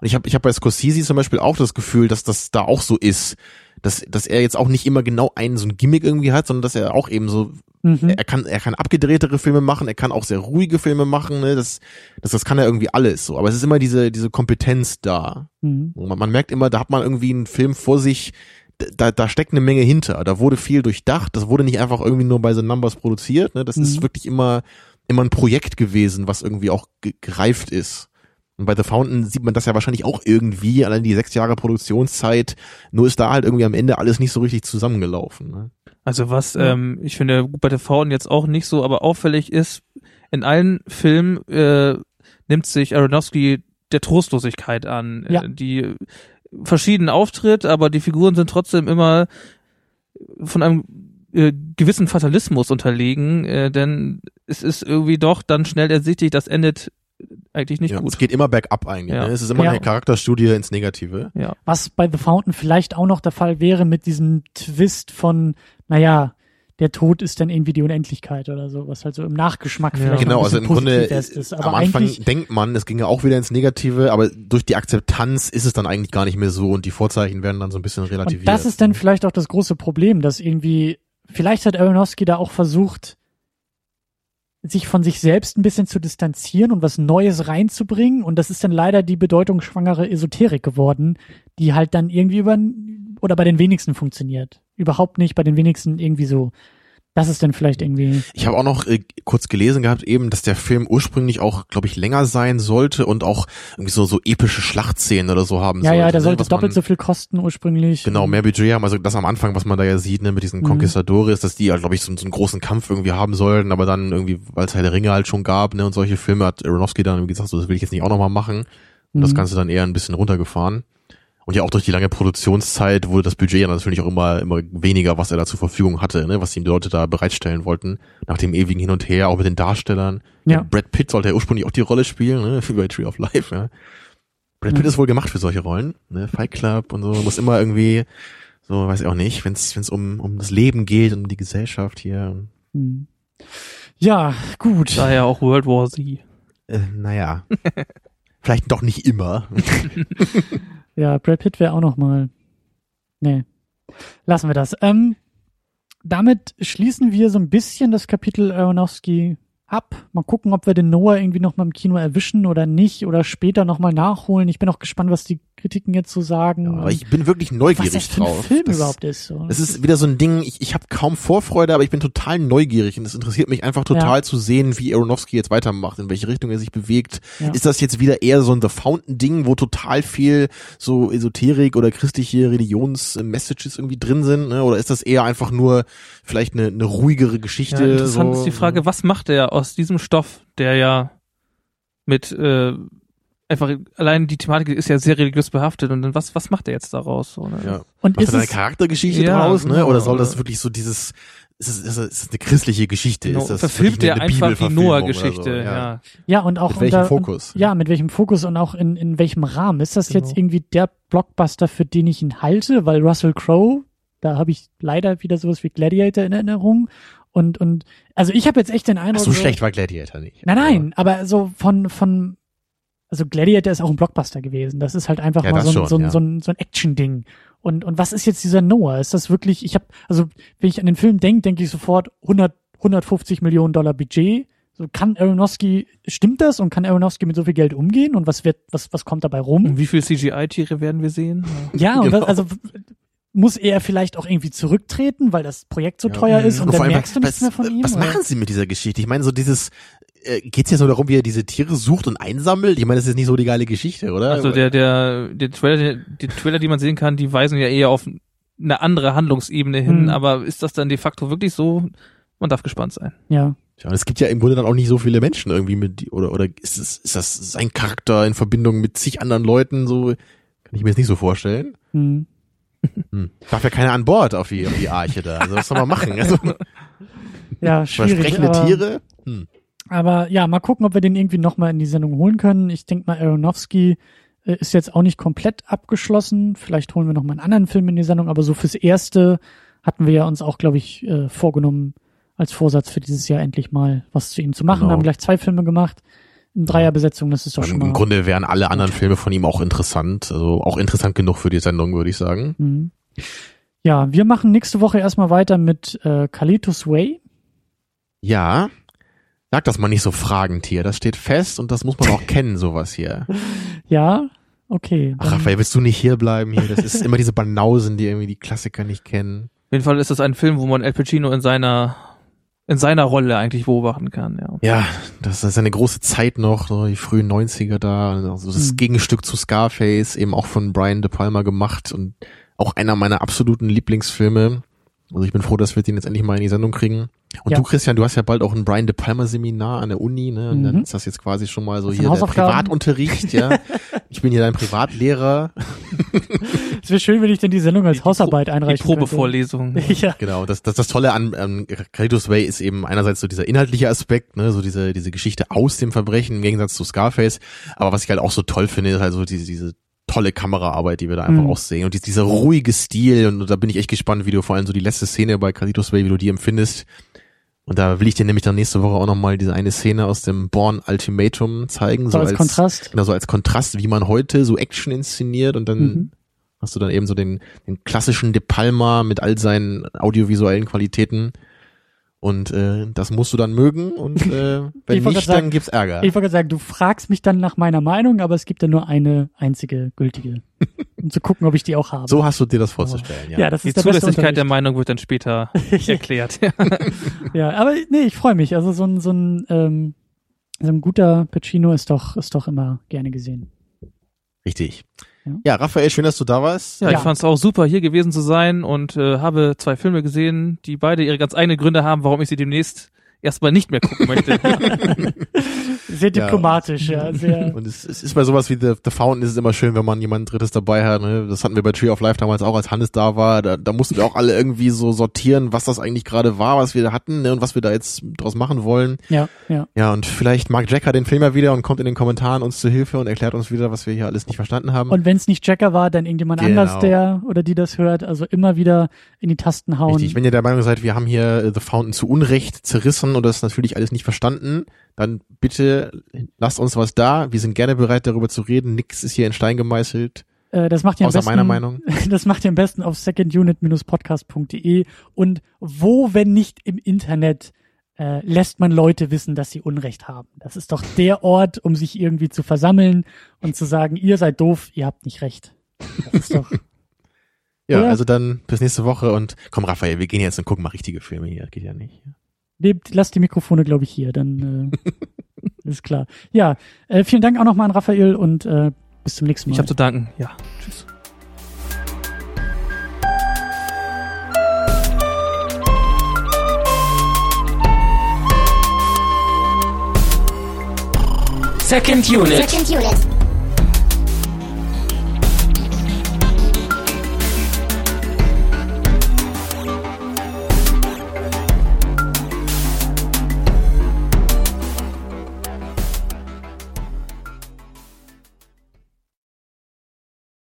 Und ich habe ich hab bei Scorsese zum Beispiel auch das Gefühl, dass das da auch so ist, dass, dass er jetzt auch nicht immer genau einen so ein Gimmick irgendwie hat, sondern dass er auch eben so, Mhm. er kann, er kann abgedrehtere Filme machen, er kann auch sehr ruhige Filme machen, ne? das, das, das kann er irgendwie alles so. Aber es ist immer diese, diese Kompetenz da. Mhm. Man, man merkt immer, da hat man irgendwie einen Film vor sich, da, da steckt eine Menge hinter. Da wurde viel durchdacht. Das wurde nicht einfach irgendwie nur bei The Numbers produziert. Ne? Das Mhm. ist wirklich immer, immer ein Projekt gewesen, was irgendwie auch ge- gereift ist. Und bei The Fountain sieht man das ja wahrscheinlich auch irgendwie, allein die sechs Jahre Produktionszeit. Nur ist da halt irgendwie am Ende alles nicht so richtig zusammengelaufen. Ne? Also was Ja. ähm, ich finde bei der Frauen jetzt auch nicht so, aber auffällig ist, in allen Filmen äh, nimmt sich Aronofsky der Trostlosigkeit an, Ja. äh, die verschieden auftritt, aber die Figuren sind trotzdem immer von einem äh, gewissen Fatalismus unterlegen, äh, denn es ist irgendwie doch dann schnell ersichtlich, das endet eigentlich nicht Ja, gut. Es geht immer bergab eigentlich. Ja. Ne? Es ist immer Ja. eine Charakterstudie ins Negative. Ja. Was bei The Fountain vielleicht auch noch der Fall wäre mit diesem Twist von, naja, der Tod ist dann irgendwie die Unendlichkeit oder so, was halt so im Nachgeschmack Ja. vielleicht Genau, also im Grunde ist. Aber am Anfang denkt man, es ginge auch wieder ins Negative, aber durch die Akzeptanz ist es dann eigentlich gar nicht mehr so und die Vorzeichen werden dann so ein bisschen relativiert. und das ist dann vielleicht auch das große Problem, dass irgendwie, vielleicht hat Aronofsky da auch versucht, sich von sich selbst ein bisschen zu distanzieren und was Neues reinzubringen. Und das ist dann leider die bedeutungsschwangere Esoterik geworden, die halt dann irgendwie über oder bei den wenigsten funktioniert. Überhaupt nicht bei den wenigsten irgendwie so. Das ist dann vielleicht irgendwie. Ich habe auch noch äh, kurz gelesen gehabt eben, dass der Film ursprünglich auch, glaube ich, länger sein sollte und auch irgendwie so so epische Schlachtszenen oder so haben Ja, sollte. ja, der ne, sollte doppelt man, so viel kosten ursprünglich. Genau, mehr Budget haben. Also das am Anfang, was man da ja sieht, ne, mit diesen Mhm. Conquistadores, dass die ja, glaube ich, so, so einen großen Kampf irgendwie haben sollten, aber dann irgendwie, weil es halt der Ringe halt schon gab, ne, und solche Filme hat Aronofsky dann irgendwie gesagt, so, das will ich jetzt nicht auch nochmal machen. Und das Mhm. Ganze dann eher ein bisschen runtergefahren. Und ja auch durch die lange Produktionszeit wurde das Budget ja natürlich auch immer, immer weniger, was er da zur Verfügung hatte, ne, was die Leute da bereitstellen wollten, nach dem ewigen Hin und Her, auch mit den Darstellern. Ja. Brad Pitt sollte ja ursprünglich auch die Rolle spielen, ne, wie bei Tree of Life, ja. Brad Pitt Ja. ist wohl gemacht für solche Rollen, ne, Fight Club und so, muss immer irgendwie, so, weiß ich auch nicht, wenn es um, um das Leben geht und um die Gesellschaft hier, Mhm. Ja, gut. Daher auch World War Z. äh, naja. Vielleicht doch nicht immer. Ja, Brad Pitt wäre auch noch mal. Nee. Lassen wir das. Ähm, damit schließen wir so ein bisschen das Kapitel Aronofsky ab. Mal gucken, ob wir den Noah irgendwie noch mal im Kino erwischen oder nicht oder später noch mal nachholen. Ich bin auch gespannt, was die Kritiken jetzt so sagen. Ja, aber ich bin wirklich was neugierig das für ein drauf. Film Das- überhaupt ist. So. Es ist wieder so ein Ding, ich, ich habe kaum Vorfreude, aber ich bin total neugierig und es interessiert mich einfach total Ja. zu sehen, wie Aronofsky jetzt weitermacht, in welche Richtung er sich bewegt. Ja. Ist das jetzt wieder eher so ein The Fountain-Ding, wo total viel so Esoterik oder christliche Religions-Messages irgendwie drin sind? Ne? Oder ist das eher einfach nur vielleicht eine, eine ruhigere Geschichte? Ja, interessant so, ist die Frage, was macht er aus diesem Stoff, der ja mit äh, einfach allein die Thematik ist ja sehr religiös behaftet und dann was was macht er jetzt daraus? So, ne? Ja. und Macht ist eine es, Charaktergeschichte Ja, draus, ne? genau. Oder soll das wirklich so dieses, ist es, ist es, ist es eine christliche Geschichte? Genau, Ist das verfilmt er einfach die oder Noah-Geschichte, so? ja. ja und auch Mit welchem unter, Fokus? Ja, mit welchem Fokus und auch in, in welchem Rahmen. Ist das Genau. jetzt irgendwie der Blockbuster, für den ich ihn halte? Weil Russell Crowe, da habe ich leider wieder sowas wie Gladiator in Erinnerung. Und, und also ich habe jetzt echt den Ach, Eindruck. so schlecht war Gladiator nicht. Nein, nein, aber so von, von, also Gladiator ist auch ein Blockbuster gewesen. Das ist halt einfach Ja, mal so, ein- schon, so, ein ja. so ein, so ein Action-Ding. Und, und was ist jetzt dieser Noah? Ist das wirklich, ich habe, also wenn ich an den Film denke, denke ich sofort 100, 150 Millionen Dollar Budget. So kann Aronofsky, stimmt das und kann Aronofsky mit so viel Geld umgehen und was wird, was, was kommt dabei rum? Und wie viel CGI-Tiere werden wir sehen? Ja, und Genau. was, also muss er vielleicht auch irgendwie zurücktreten, weil das Projekt so Ja. teuer ist und, vor dann allem, merkst du nichts was, mehr von ihm? Was oder? machen sie mit dieser Geschichte? Ich meine, so dieses, äh, geht's jetzt nur darum, wie er diese Tiere sucht und einsammelt? Ich meine, das ist nicht so die geile Geschichte, oder? Also der der der Trailer, die Trailer, die man sehen kann, die weisen ja eher auf eine andere Handlungsebene hin, Hm. aber ist das dann de facto wirklich so? Man darf gespannt sein. Ja. Tja, und es gibt ja im Grunde dann auch nicht so viele Menschen irgendwie mit, die- oder, oder ist es, ist das sein Charakter in Verbindung mit zig anderen Leuten, so, kann ich mir jetzt nicht so vorstellen. Hm. Hm. Darf ja keiner an Bord auf die, auf die Arche da. Also was soll man machen? Also, Ja, schwierig. sprechende aber- Tiere? Hm. Aber ja, mal gucken, ob wir den irgendwie nochmal in die Sendung holen können. Ich denke mal, Aronofsky äh, ist jetzt auch nicht komplett abgeschlossen. Vielleicht holen wir nochmal einen anderen Film in die Sendung, aber so fürs Erste hatten wir ja uns auch, glaube ich, äh, vorgenommen, als Vorsatz für dieses Jahr endlich mal was zu ihm zu machen. Genau. Haben gleich zwei Filme gemacht. In Dreierbesetzung, das ist doch schon mal. Im Grunde wären alle anderen Filme von ihm auch interessant, also auch interessant genug für die Sendung, würde ich sagen. Mhm. Ja, wir machen nächste Woche erstmal weiter mit äh, Kalitos Way. Ja, sag das mal nicht so fragend hier, das steht fest und das muss man auch kennen, sowas hier. Ja, okay. Ach, Raphael, willst du nicht hier bleiben hier? Das ist immer diese Banausen, die irgendwie die Klassiker nicht kennen. Auf jeden Fall ist das ein Film, wo man El Pacino in seiner in seiner Rolle eigentlich beobachten kann, ja. Ja, das ist eine große Zeit noch, so die frühen 90er da, also das Mhm. Gegenstück zu Scarface, eben auch von Brian De Palma gemacht und auch einer meiner absoluten Lieblingsfilme. Also ich bin froh, dass wir den jetzt endlich mal in die Sendung kriegen. Und Ja. du, Christian, du hast ja bald auch ein Brian De Palma Seminar an der Uni, ne? Und dann Mhm. ist das jetzt quasi schon mal so Das hier der. Privatunterricht, ja. Ich bin hier dein Privatlehrer. Es wäre schön, wenn ich denn die Sendung als Die Hausarbeit Die einreichen Probevorlesung. könnte. Ja. Genau, das, das, das Tolle an ähm, Carlitos Way ist eben einerseits so dieser inhaltliche Aspekt, ne, so diese, diese Geschichte aus dem Verbrechen im Gegensatz zu Scarface. Aber was ich halt auch so toll finde, ist halt so diese, diese tolle Kameraarbeit, die wir da einfach Mhm. auch sehen und die, dieser ruhige Stil und, da bin ich echt gespannt, wie du vor allem so die letzte Szene bei Carlitos Way, wie du die empfindest. Und da will ich dir nämlich dann nächste Woche auch nochmal diese eine Szene aus dem Born Ultimatum zeigen. So als Kontrast. Genau, so als Kontrast, wie man heute so Action inszeniert und dann Mhm. hast du dann eben so den, den klassischen De Palma mit all seinen audiovisuellen Qualitäten. Und äh, das musst du dann mögen und äh, wenn nicht, sagen, dann gibt's Ärger. Ich wollte gerade sagen, du fragst mich dann nach meiner Meinung, aber es gibt ja nur eine einzige gültige. um zu gucken, ob ich die auch habe. So hast du dir das vorzustellen, ja. ja, das Die ist der beste Zulässigkeit der. Meinung wird dann später erklärt. Ja, aber nee, ich freue mich. Also so ein, so ein, ähm, so ein guter Pacino ist doch, ist doch immer gerne gesehen. Richtig. Ja. Raphael, schön, dass du da warst. Ja, Ja. ich fand es auch super, hier gewesen zu sein und äh, habe zwei Filme gesehen, die beide ihre ganz eigenen Gründe haben, warum ich sie demnächst erstmal nicht mehr gucken möchte. Sehr diplomatisch, ja. sehr, Und es, es ist bei sowas wie The, The Fountain ist es immer schön, wenn man jemand Drittes dabei hat. Ne? Das hatten wir bei Tree of Life damals auch, als Hannes da war. Da, da mussten wir auch alle irgendwie so sortieren, was das eigentlich gerade war, was wir da hatten ne? und was wir da jetzt draus machen wollen. ja, ja. Ja, und vielleicht mag Jacker den Film ja wieder und kommt in den Kommentaren uns zu Hilfe und erklärt uns wieder, was wir hier alles nicht verstanden haben. Und wenn es nicht Jacker war, dann irgendjemand Genau. anders, der oder die das hört. Also immer wieder in die Tasten hauen. Richtig, wenn ihr der Meinung seid, wir haben hier äh, The Fountain zu Unrecht zerrissen und das natürlich alles nicht verstanden, dann bitte lasst uns was da. Wir sind gerne bereit, darüber zu reden. Nix ist hier in Stein gemeißelt. Äh, das macht ihr am Außer besten, meiner Meinung. Das macht ihr am besten auf secondunit-podcast.de und wo, wenn nicht im Internet, äh, lässt man Leute wissen, dass sie Unrecht haben. Das ist doch der Ort, um sich irgendwie zu versammeln und zu sagen, ihr seid doof, ihr habt nicht recht. Das ist doch, Ja, also dann bis nächste Woche und komm, Raphael, wir gehen jetzt und gucken mal richtige Filme hier. Geht ja nicht. Nehmt, lasst die Mikrofone, glaube ich, hier, dann äh, ist klar. Ja, äh, vielen Dank auch nochmal an Raphael und äh, bis zum nächsten Mal. Ich habe zu danken. Ja, tschüss. Second Unit. Second unit.